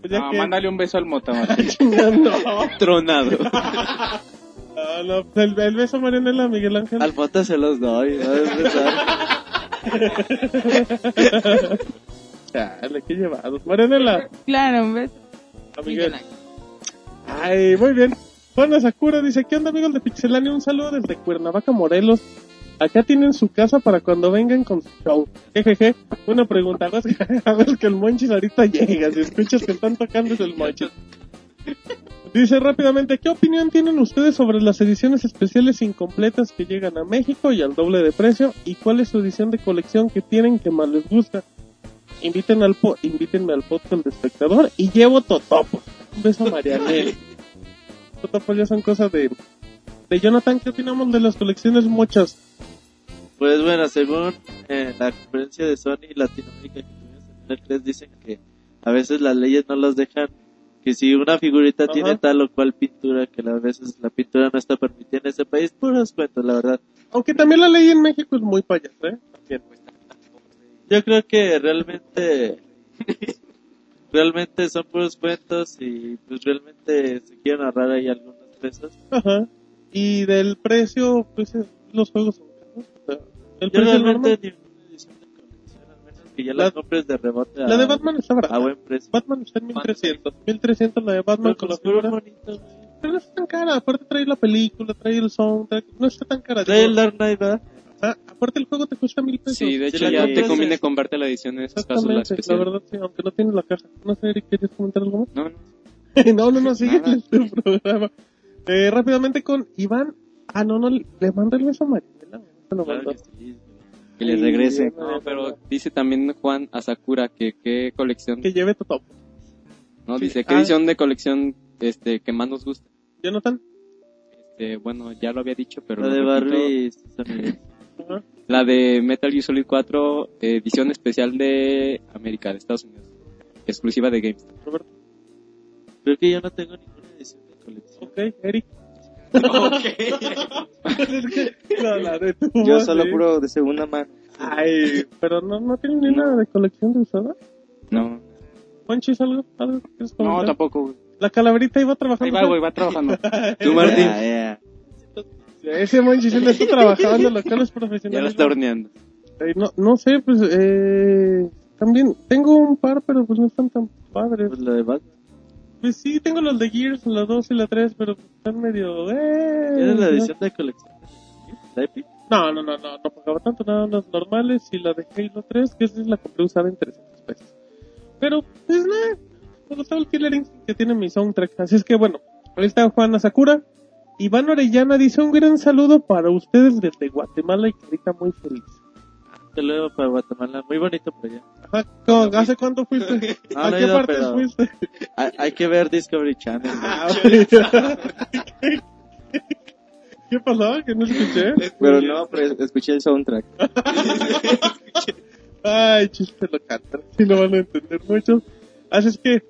Pues ya No, que- mándale un beso al Mota. No, Tronado. no, no, el, el beso a Marianela, Miguel Ángel. Al Fota se los doy. ¿no? Chale, qué llevados. Marianela, Claro, un beso. a Miguel. Ay, muy bien. Juana Sakura dice, ¿qué onda amigos de Pixelania? Un saludo desde Cuernavaca, Morelos. Acá tienen su casa para cuando vengan con su show. Jejeje. Una pregunta, ¿ves que, que el Monchis ahorita llega? Si escuchas que están tocando es el Monchis. Dice rápidamente, ¿qué opinión tienen ustedes sobre las ediciones especiales incompletas que llegan a México y al doble de precio? ¿Y cuál es su edición de colección que tienen que más les gusta? Inviten al po invítenme al podcast de espectador y llevo totopo. Un beso a Marianel. Totopo ya son cosas de, de Jonathan. ¿Qué opinamos de las colecciones muchas? Pues bueno, según eh, la conferencia de Sony Latinoamérica que tuvimos en el 3 dicen que a veces las leyes no los dejan, que si una figurita Ajá. tiene tal o cual pintura, que a veces la pintura no está permitida en ese país, puros cuentos, la verdad. Aunque también la ley en México es muy payasa, ¿eh? También. Yo creo que realmente, realmente son puros cuentos y pues realmente se quieren ahorrar ahí algunos pesos. Ajá. Y del precio, pues es- los juegos son el Yo realmente ni una edición de colección, al menos que ya La- la compres de rebote a, La de Batman está a barata. buen precio. Batman está en 1300. 1300 la de Batman Pero con la pues, figura. bonito. Pero no está tan cara. Aparte trae la película, trae el soundtrack. No está tan cara. Trae el Dark Knight, ¿verdad? ajá, aparte el juego te cuesta mil pesos. Sí, de Si hecho la ya te conviene comprarte la edición en esas cápsulas Exactamente, la especiales. verdad sí, aunque no tiene la caja. No sé, Eric, ¿quieres comentar algo No, no. más? no, no, no, sigue tu programa. Eh, rápidamente con Iván. Ah, no, no, le mando el beso a Mariela. Lo Claro mandó. sí. Que le regrese. No, pero dice también Juan Asakura que qué colección, Que lleve tu top. no sí, dice qué ah. edición de colección este que más nos gusta. Jonathan. Este, bueno, ya lo había dicho, pero La de. Barbie. La de Metal Gear Solid 4 eh, edición especial de América, de Estados Unidos. Exclusiva de GameStop. Roberto. Creo que yo no tengo ninguna edición de colección. Ok, Eric. Es que, no, la de tu Yo solo puro de segunda mano. Ay, pero no, no tiene ni una de colección de usada. No. Ponchis, algo, algo que quieres No, tampoco, güey. La calaverita iba trabajando. Ahí va, güey, va trabajando. Tú, Martín, Ya, ya. Ese Monchis él está trabajando en locales profesionales. ya la está horneando. Eh, no, no sé, pues, eh, también tengo un par, pero pues no están tan padres. Pues la de Batman. Pues sí, tengo los de Gears, la 2 y la 3, pero están medio... Eh, ¿Tienes la edición de colección? ¿La Epic? No, no, no, no, no pagaba tanto, nada, las normales y la de Halo 3, que esa es la compré usada en 300 pesos. Pero, pues nada, me gustaba el Killer Instinct que tiene mi soundtrack. Así es que bueno, ahí está Juana Sakura. Iván Orellana dice un gran saludo para ustedes desde Guatemala y carita muy feliz. Te luego para Guatemala. Muy bonito por allá. Ajá, ¿cómo- ¿Hace cuánto fuiste? No, ¿A no qué ido, partes pero- fuiste? Hay, hay que ver Discovery Channel. Ah, ¿Qué, ¿Qué pasó? Que no escuché. Pero no, pero escuché el soundtrack. Ay, chiste lo cantan. Sí lo van a entender mucho. Así es que,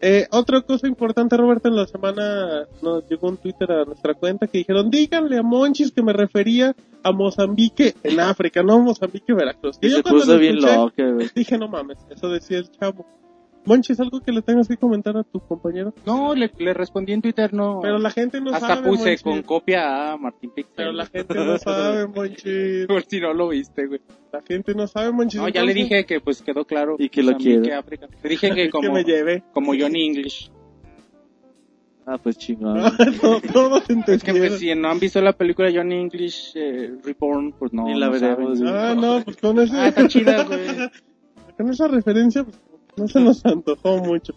eh, otra cosa importante, Roberto, en la semana nos llegó un Twitter a nuestra cuenta que dijeron, díganle a Monchis que me refería a Mozambique en África, no Mozambique, Veracruz. Y yo se puso bien escuché, güey. Dije, no mames, eso decía el chavo. Monchis, ¿algo que le tengas que comentar a tu compañero? No, le, le respondí en Twitter, no. Pero la gente no Hasta sabe, puse Monchis. con copia a Martín Pixel. Pero la gente no sabe, Monchis. Por si no lo viste, güey. La gente no sabe, Monchis. No, ya le dije que pues quedó claro. Y que lo Mozambique, quiere. África. Le dije que que como, me lleve. como Johnny English. Ah, pues chingón. Todo- Todos Es que pues, si no han visto la película Johnny English eh, Reborn, pues no. Ni la no veremos. Ah, no, pues con ese... Ah, está chida, güey. con esa referencia, pues, no se nos antojó mucho.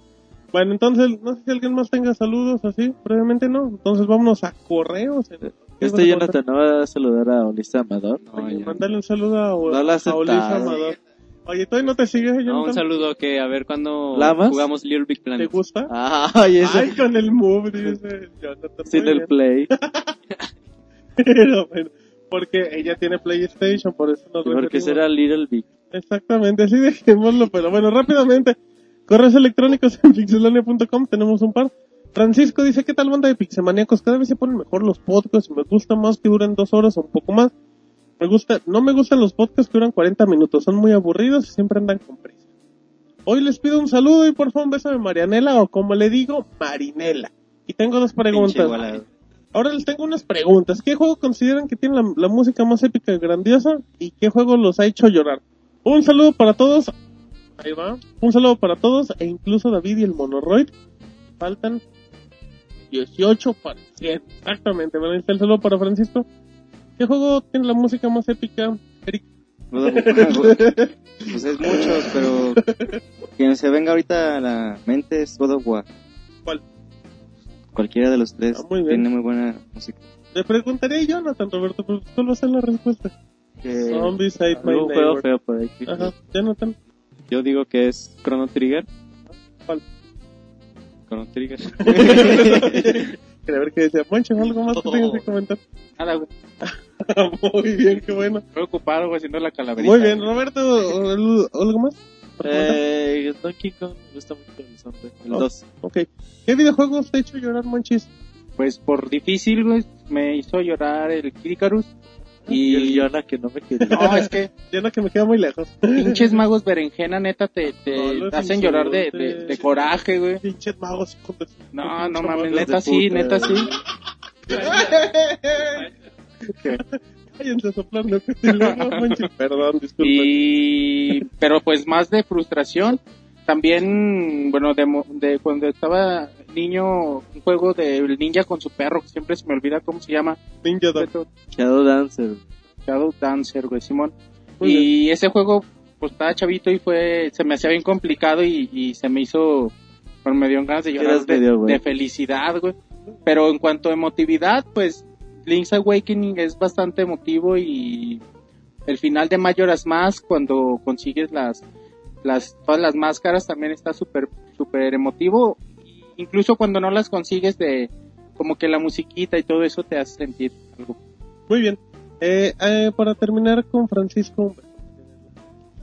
Bueno, entonces, no sé si alguien más tenga saludos así, previamente no. Entonces vámonos a correos. ¿Qué vas Este Jonathan no va a saludar a Ulisa Amador. No, Oye. Mándale un saludo a, No a. Amador. Oye, ¿todavía no te sigues, No, Jonathan? un saludo que a ver cuando ¿Lamas? jugamos Little Big ¿Te Planet. gusta? Ay, ese Ay, con el move, dice Jonathan. sin el play. Pero bueno, porque ella tiene PlayStation, por eso nos Porque será Little Big. Exactamente, así dejémoslo, pero bueno, rápidamente. Correos electrónicos en pixelania.com, tenemos un par. Francisco dice, ¿qué tal banda de pixemaníacos? Cada vez se ponen mejor los podcasts y me gusta más que duren dos horas o un poco más. Me gusta, no me gustan los podcasts que duran 40 minutos, son muy aburridos y siempre andan con prisa. Hoy les pido un saludo y por favor un beso de Marianela o como le digo, Marinela. Y tengo dos preguntas. Ahora les tengo unas preguntas. ¿Qué juego consideran que tiene la, la música más épica y grandiosa? ¿Y qué juego los ha hecho llorar? Un saludo para todos. Ahí va. Un saludo para todos e incluso David y el Monoroid. Faltan 18 para 100. Exactamente. Bueno, el saludo para Francisco. ¿Qué juego tiene la música más épica, Eric? Pues es muchos, pero quien se venga ahorita a la mente es God of War. ¿Cuál? Cualquiera de los tres Ah, muy bien. tiene muy buena música. Le preguntaré a Jonathan, Roberto, pero solo sé la respuesta. Que Zombies Ate My juego Neighbor. feo por ahí. Ajá, Jonathan. Yo digo que es Chrono Trigger. ¿Cuál? Chrono Trigger. Quería ver qué decía. Moncho, ¿algo más que tengas que comentar? Nada, güey. Muy bien, qué bueno. Estoy ocupado, güey, haciendo la calaverita. Muy bien, Roberto, ¿al- ¿algo más? Eh, Donkey Kong me gusta mucho el nombre. El Oh. 2. Ok. ¿Qué videojuegos te ha hecho llorar, Monchis? Pues por difícil, güey, me hizo llorar el Kirikarus. Y el. Yona que no me quería. No, es que Ya no que me queda muy lejos. pinches magos berenjena, neta, te, te No, los hacen llorar de, de, de coraje, güey. Pinches magos, No, no mames, neta sí, puta. neta sí. Cállense a soplar, no. Perdón, disculpa. Y... Pero pues más de frustración. También, bueno, de, mo- de cuando estaba niño, un juego del ninja con su perro, que siempre se me olvida cómo se llama. Ninja Dog. Shadow Dancer. Shadow Dancer, güey, Simón. Muy y ese juego, pues estaba chavito y fue, se me hacía bien complicado y, y se me hizo, bueno, me dio ganas de llorar de, medio de felicidad, güey. Pero en cuanto a emotividad, pues Link's Awakening es bastante emotivo y el final de Majora's Mask cuando consigues las, las, todas las máscaras también está súper, súper emotivo. Incluso cuando no las consigues de, como que la musiquita y todo eso te hace sentir algo. Muy bien. Eh, eh, para terminar con Francisco,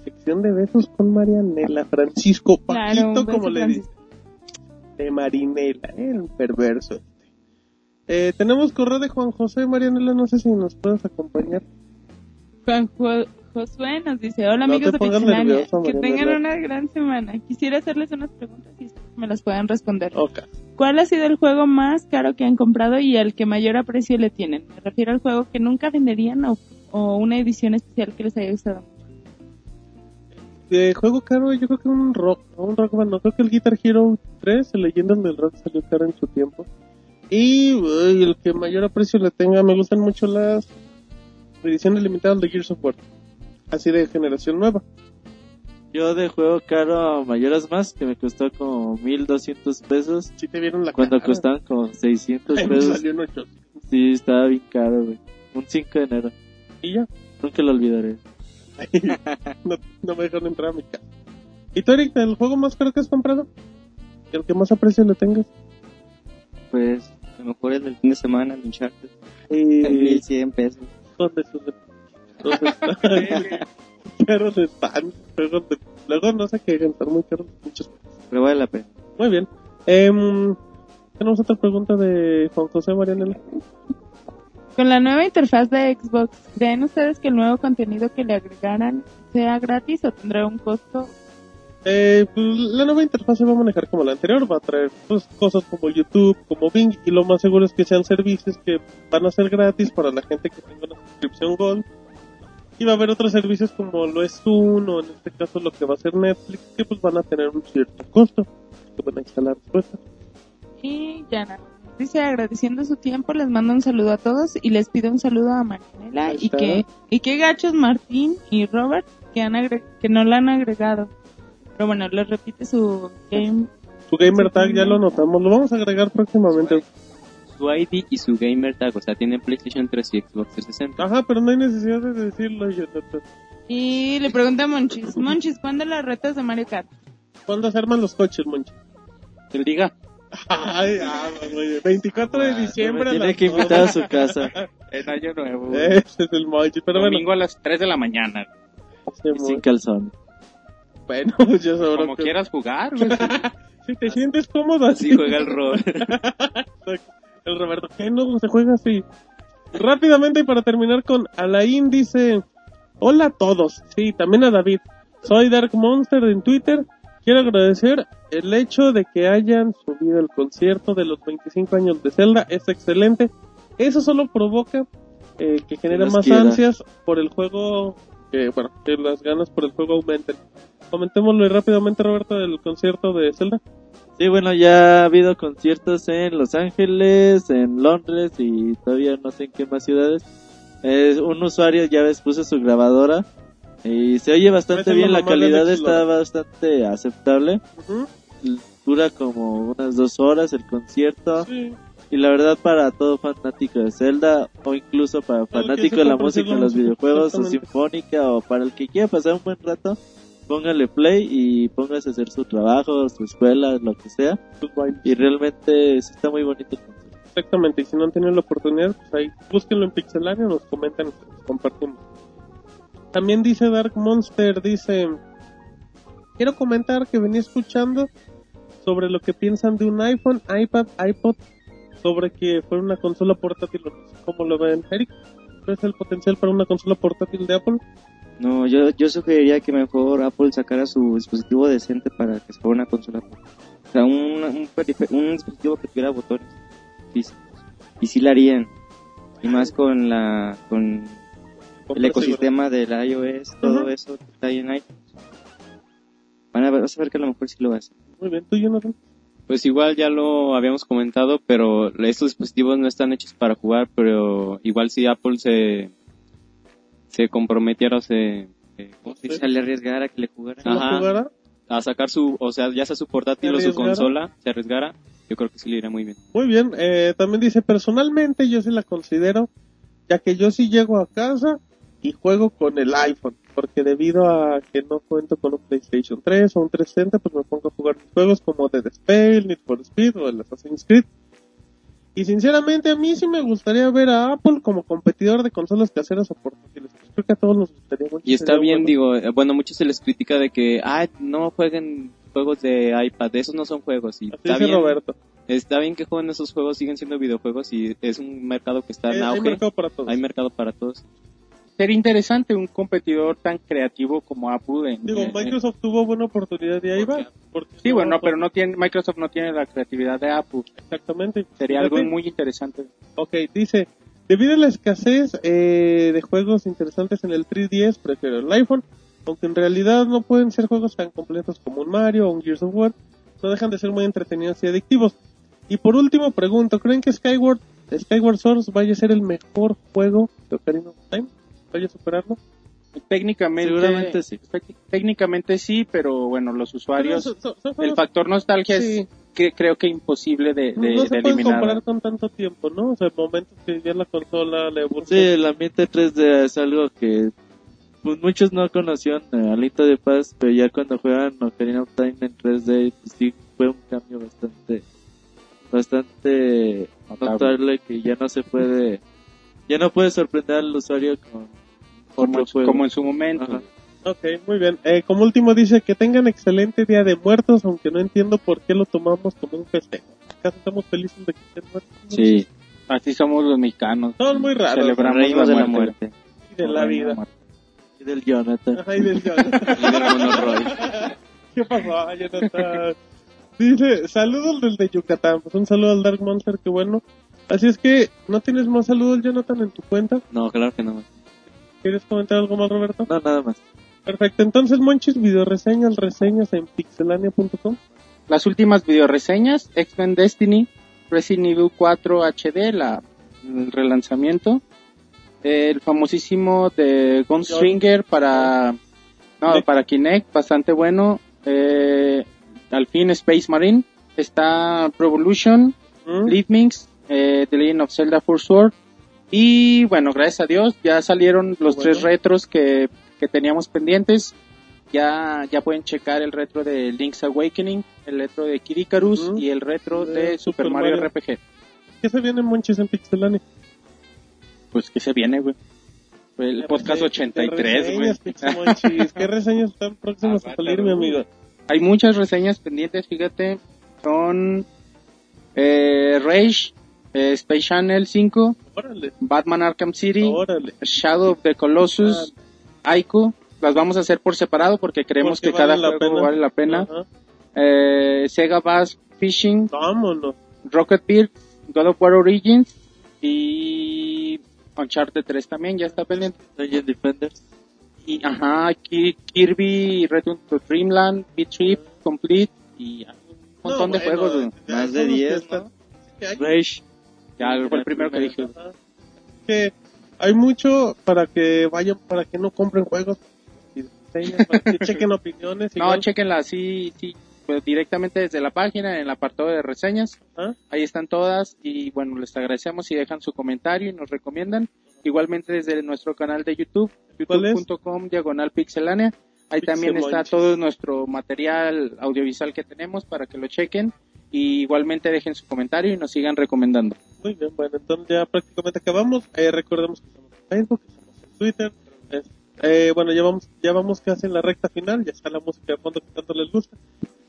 sección de besos con Marianela. Francisco Claro, Paquito, beso, como le dice. De Marinela, el perverso. Eh, tenemos correo de Juan José Marianela, no sé si nos puedes acompañar. Juan Jo- Josué nos dice, hola No amigos de Pixelania, que tengan una gran semana. Quisiera hacerles unas preguntas y me las puedan responder. Ok. ¿Cuál ha sido el juego más caro que han comprado y al que mayor aprecio le tienen? Me refiero al juego que nunca venderían o, o una edición especial que les haya gustado. De juego caro, yo creo que un rock, un rock band. No creo que el Guitar Hero 3, el Leyendas del Rock, salió caro en su tiempo. Y uy, el que mayor aprecio le tenga, me gustan mucho las ediciones limitadas de Gears of War. Así de generación nueva. Yo de juego caro mayoras más, que me costó como 1200 pesos. Si te vieron la Cuando cara. costaban como 600 Ay, me pesos. salió en. Sí, estaba bien caro, güey. Un 5 de enero. Y ya. Nunca lo olvidaré. no, no me dejaron entrar a mi casa. ¿Y tú, Eric, el juego más caro que has comprado? El que más aprecio le tengas. Pues a lo mejor el del fin de semana, el Uncharted, Y... 1100 pesos. ¿Dónde sus de- ¿Dónde están. Juegos de... Luego no sé qué, están muy caros. Muchos. Pero vale la pena. Muy bien. Em, tenemos otra pregunta de Juan José Marianela. Con la nueva interfaz de Xbox, ¿creen ustedes que el nuevo contenido que le agregaran sea gratis o tendrá un costo? Eh, pues, la nueva interfaz se va a manejar como la anterior, va a traer pues, cosas como YouTube, como Bing, y lo más seguro es que sean servicios que van a ser gratis para la gente que tenga una suscripción Gold. Y va a haber otros servicios como lo es Zoom, o en este caso lo que va a ser Netflix, que pues van a tener un cierto costo, que van a instalar después. Y Yana dice agradeciendo su tiempo, les mando un saludo a todos y les pido un saludo a Marianela y que, y que gachos Martín y Robert que, han agre- que no la han agregado. Pero bueno, les repite su game. Su gamer tag ya lo notamos, lo vamos a agregar próximamente. Su ID y su gamer tag, o sea, tiene PlayStation 3 y Xbox 360. Ajá, pero no hay necesidad de decirlo, Jonathan. Y le pregunta a Monchis, Monchis, ¿cuándo las retas de Mario Kart? ¿Cuándo se arman los coches, Monchi? Que él diga, Ay, ah, oye, 24 de diciembre. a Tiene las que dos. invitar a su casa. en año nuevo. Ese es el Monchi, pero bueno. Domingo a las 3 de la mañana. Y sin calzón. Bueno, Como que- quieras jugar, güey. Si te sientes cómodo así. Juega el rol. el Roberto, ¿qué no se juega así? Rápidamente y para terminar con Alain dice, hola a todos, sí, también a David, soy Dark Monster en Twitter, quiero agradecer el hecho de que hayan subido el concierto de los 25 años de Zelda, es excelente, eso solo provoca eh, que genere nos más ansias por el juego, que bueno, que las ganas por el juego aumenten. Comentémoslo rápidamente Roberto del concierto de Zelda. Sí, bueno, ya ha habido conciertos en Los Ángeles, en Londres y todavía no sé en qué más ciudades. Eh, un usuario ya ves puso su grabadora y se oye bastante bien, la calidad está bastante aceptable. Dura como unas dos horas el concierto Sí. y la verdad para todo fanático de Zelda o incluso para fanático de la música, los videojuegos o sinfónica o para el que quiera pasar un buen rato, póngale play y póngase a hacer su trabajo, su escuela, lo que sea. Y realmente sí está muy bonito el. Exactamente, y si no han tenido la oportunidad, pues ahí búsquenlo en Pixelania, nos comentan y los compartimos. También dice Dark Monster, dice, quiero comentar que venía escuchando sobre lo que piensan de un iPhone, iPad, iPod, sobre que fuera una consola portátil, no sé ¿cómo lo ven, Eric? ¿Cuál es el potencial para una consola portátil de Apple? No, yo, yo sugeriría que mejor Apple sacara su dispositivo decente para que se fuera una consola. O sea, un, un, dispositivo que tuviera botones físicos. Y sí la harían. Y más con la con el ecosistema del iOS, todo eso que está ahí en iTunes. Van a ver, vas a ver que a lo mejor sí lo hacen. Muy bien, tú, Jonathan. Pues igual ya lo habíamos comentado, pero estos dispositivos no están hechos para jugar, pero igual si Apple se, se comprometiera o se, eh, ¿cómo se dice? le arriesgara que le jugara. A sacar su, o sea, ya sea su portátil ¿Se o su arriesgara? consola, se arriesgara, yo creo que sí le iría muy bien. Muy bien, eh, también dice, personalmente yo sí la considero, ya que yo sí llego a casa y juego con el iPhone, porque debido a que no cuento con un PlayStation 3 o un 360, pues me pongo a jugar juegos como Dead Space, Need for Speed o el Assassin's Creed. Y sinceramente a mí sí me gustaría ver a Apple como competidor de consolas caseras o portátiles. Creo que a todos nos gustaría mucho. Y está bien, bueno. digo, eh, bueno, muchos se les critica de que, ah, no jueguen juegos de iPad, esos no son juegos. Y Así está dice bien, Roberto. está bien que jueguen esos juegos, siguen siendo videojuegos y es un mercado que está Eh, en hay auge. mercado para todos. Hay mercado para todos. Sería interesante un competidor tan creativo como Apple. En, Digo, en- Microsoft tuvo buena oportunidad y ahí va. porque Sí, bueno, no, pero no tiene, Microsoft no tiene la creatividad de Apple. Exactamente. Sería algo muy interesante. Ok, dice, debido a la escasez eh, de juegos interesantes en el 3DS, prefiero el iPhone, aunque en realidad no pueden ser juegos tan completos como un Mario o un Gears of War, no dejan de ser muy entretenidos y adictivos. Y por último pregunto, ¿creen que Skyward, Skyward Sword vaya a ser el mejor juego de Ocarina of Time? ¿Vaya a superarlo? Técnicamente, Seguramente sí. Técnicamente sí, pero bueno, los usuarios, el factor nostalgia Sí. es que creo que imposible de, de, no de se eliminar. comparar con tanto tiempo, ¿no? O sea, momentos que ya la consola le. Sí, el ambiente 3D es algo que pues, muchos no conocían eh, Alito de Paz, pero ya cuando juegan Ocarina of Time en 3D, pues sí fue un cambio bastante bastante Notable. notable que ya no se puede ya no puede sorprender al usuario con como, otro en, su- juego. como en su momento. Ajá. Ok, muy bien. Eh, como último dice que tengan excelente día de muertos, aunque no entiendo por qué lo tomamos como un festejo. ¿Acaso estamos felices de que estén muertos? Sí, Así somos los mexicanos. Son muy raros. Celebramos la de la muerte. muerte. Y de la vida. Y del Jonathan. Ajá, y del Jonathan. Y del Monoroy. ¿Qué pasó, Jonathan? Dice, saludos del de Yucatán. Pues un saludo al Dark Monster, qué bueno. Así es que, ¿no tienes más saludos, Jonathan, en tu cuenta? No, claro que no. ¿Quieres comentar algo más, Roberto? No, nada más. Perfecto, entonces, Monchis, videoreseñas, reseñas en pixelania.com. Las últimas videoreseñas, X-Men Destiny, Resident Evil 4 HD, la, el relanzamiento, el famosísimo de Gunstringer para, no, para Kinect, bastante bueno, eh, al fin Space Marine, está Pro Evolution, ¿Mm? Leadmix, eh, The Legend of Zelda First Sword, y bueno, gracias a Dios, ya salieron los Bueno. tres retros que, que teníamos pendientes, ya, ya pueden checar el retro de Link's Awakening, el retro de Kid Icarus Ujú. y el retro De de, Super Mario, Mario. RPG. ¿Qué se viene, Monchis, en pixelania? Pues que se viene, güey. El podcast ¿Qué 83, güey. ¿Qué reseñas están próximas a salir, mi amigo? Hay muchas reseñas pendientes, fíjate. Son eh, Rage, eh, Space Channel 5, Órale, Batman Arkham City, órale. Shadow of the Colossus, Aiko. Las vamos a hacer por separado porque creemos Porque que cada vale la juego pena. vale la pena. Ajá. Eh, Sega Bass Fishing, Vámonos. Rocket Beard, God of War Origins y Uncharted 3 también ya está pendiente. Dungeon Defenders. Y ajá, Ki- Kirby Return to Dreamland, Beat Trip Complete y ya, un montón No, de bueno, juegos. ya Más de son los que 10, están- ¿no? Rage. Ya fue el primero que dije. Que hay mucho para que vayan, para que no compren juegos y reseñas, para que chequen opiniones. No, igual. chequenla así, sí, pues directamente desde la página, en el apartado de reseñas. Ajá. Ahí están todas y bueno, les agradecemos si dejan su comentario y nos recomiendan. Igualmente desde nuestro canal de YouTube, youtube.com diagonal pixelánea. Ahí también está todo nuestro material audiovisual que tenemos para que lo chequen. Y igualmente dejen su comentario y nos sigan recomendando. Muy bien, bueno, entonces ya prácticamente acabamos. Eh, recordemos que estamos en Facebook, que estamos en Twitter. es- eh, bueno, ya vamos, ya vamos casi en la recta final, ya está la música de fondo que tanto les gusta.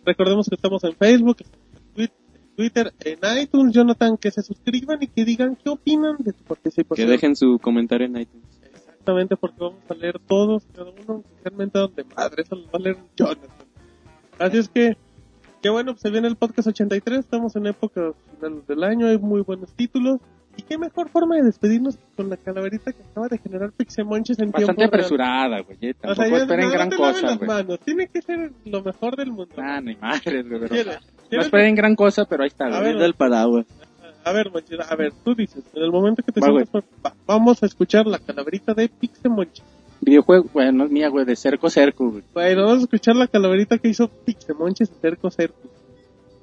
Recordemos que estamos en Facebook, que estamos en Twi- en Twitter, en iTunes, Jonathan, que se suscriban y que digan qué opinan de tu Que participación. dejen su comentario en iTunes. Exactamente, porque vamos a leer todos, cada uno, especialmente donde madre, eso lo va a leer Jonathan. Así es que, qué bueno, pues se viene el podcast 83, estamos en época final del año, hay muy buenos títulos. Y qué mejor forma de despedirnos que con la calaverita que acaba de generar Pixemonches en Bastante tiempo apresurada, güey. eh, O sea, Tampoco ya esperen no, gran no cosa, las güey. manos, tiene que ser lo mejor del mundo. Ah, ni madres, güey. No esperen gran cosa, pero ahí está, güey. ver, Viendo el paraguas. A ver, Monchis, a ver, tú dices, en el momento que te Va, sientas, vamos a escuchar la calaverita de Pixemonches. Videojuego, bueno, mía, güey, de cerco cerco, güey. Bueno, vamos a escuchar la calaverita que hizo Pixemonches cerco cerco.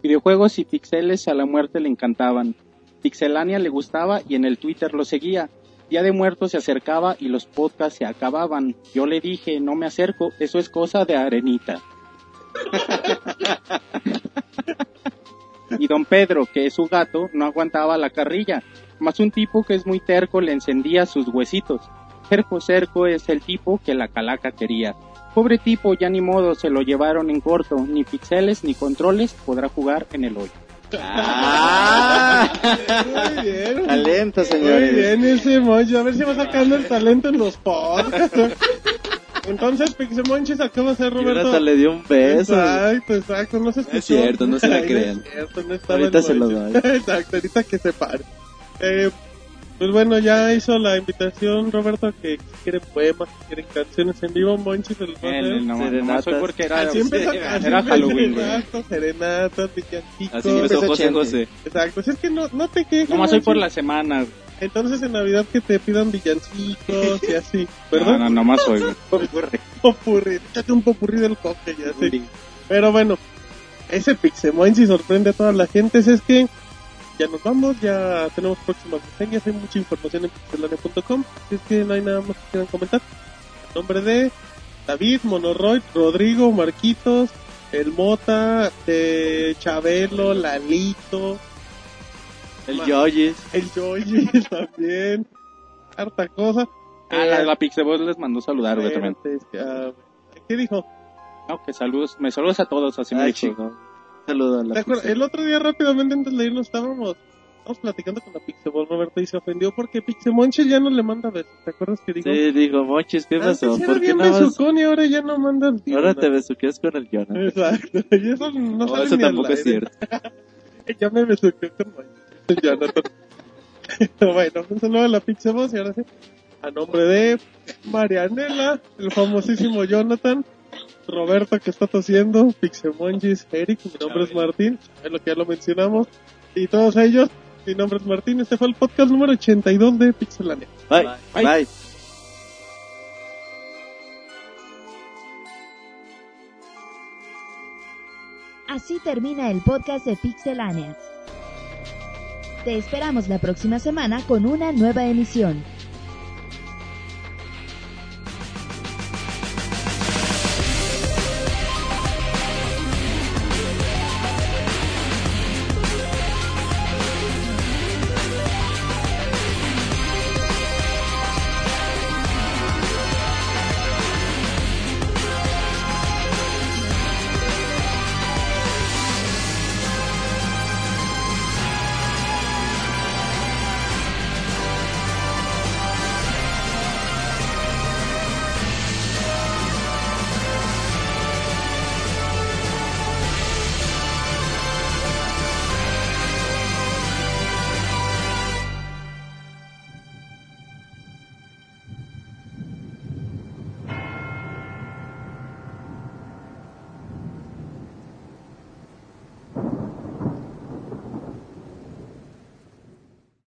Videojuegos y pixeles a la muerte le encantaban. Pixelania le gustaba y en el Twitter lo seguía. Día de Muertos se acercaba y los podcasts se acababan. Yo le dije, no me acerco, eso es cosa de arenita. y don Pedro, que es su gato, no aguantaba la carrilla. Más un tipo que es muy terco le encendía sus huesitos. Cerco Cerco es el tipo que la calaca quería. Pobre tipo, ya ni modo, se lo llevaron en corto. Ni pixeles ni controles podrá jugar en el hoyo. ¡Ah! Muy bien. Talento, Muy señores. bien ese Moncho. A ver si va sacando el talento en los podcasts. Entonces, Pixemonches acaba de ser Y Roberto. Jonathan le dio un beso. Exacto, exacto. No se escuchó. es cierto, no se la Ay, crean. es cierto, no estaba Ahorita el se lo doy. Exacto, ahorita que se pare. Eh, pues bueno, ya hizo la invitación Roberto que si quieren poemas, quieren canciones en vivo, Monchi se los va a hacer. No, Serenatas. soy porque era, Así empezó, era así empezó Halloween, güey. serenatas, serenatas, villancicos. Así empezó José. José. Exacto, si es que no, no te quejes. Nomás soy Monchi. por las semanas. Entonces en Navidad que te pidan villancicos y así, ¿verdad? No, no, nomás soy, güey. Popurrí, échate un popurrí del coque ya sí. Pero bueno, ese Pixemoin si sorprende a toda la gente, es que ya nos vamos, ya tenemos próximas reseñas, hay mucha información en pixelania.com, si es que no hay nada más que quieran comentar. En nombre de David, Monoroid, Rodrigo, Marquitos, El Mota, de Chabelo, Lalito, El Yoyis. el Yoyi también, harta cosa. Ah, la, Eh, la Pixeboss les mandó saludar, güey, también. Que, ah, ¿Qué dijo? No, que saludos, me saludos a todos, así me Ay, dijo. Saludo a la. El otro día rápidamente antes de irnos estábamos, estábamos platicando con la Pixeball, Roberto, y se ofendió porque Pixemonche ya no le manda besos. ¿Te acuerdas que dijo? Sí, dijo, Monchis, ¿qué Antes pasó? era ¿Por qué bien nada más? besucón y ahora ya no manda Ahora te besuqueas con el Jonathan. Exacto. Y eso no, No, sale eso ni tampoco es cierto. ya me besuqué con Mike. Jonathan. bueno, un saludo a la Pixeball y ahora sí. A nombre de Marianela, el famosísimo Jonathan, Roberto que está tosiendo, Pixemonchis, Eric, mi nombre es Martín, es lo que ya lo mencionamos, y todos ellos, mi nombre es Martín, este fue el podcast número 82 de Pixelania. Bye. Bye. Bye. Así termina el podcast de Pixelania. Te esperamos la próxima semana con una nueva emisión.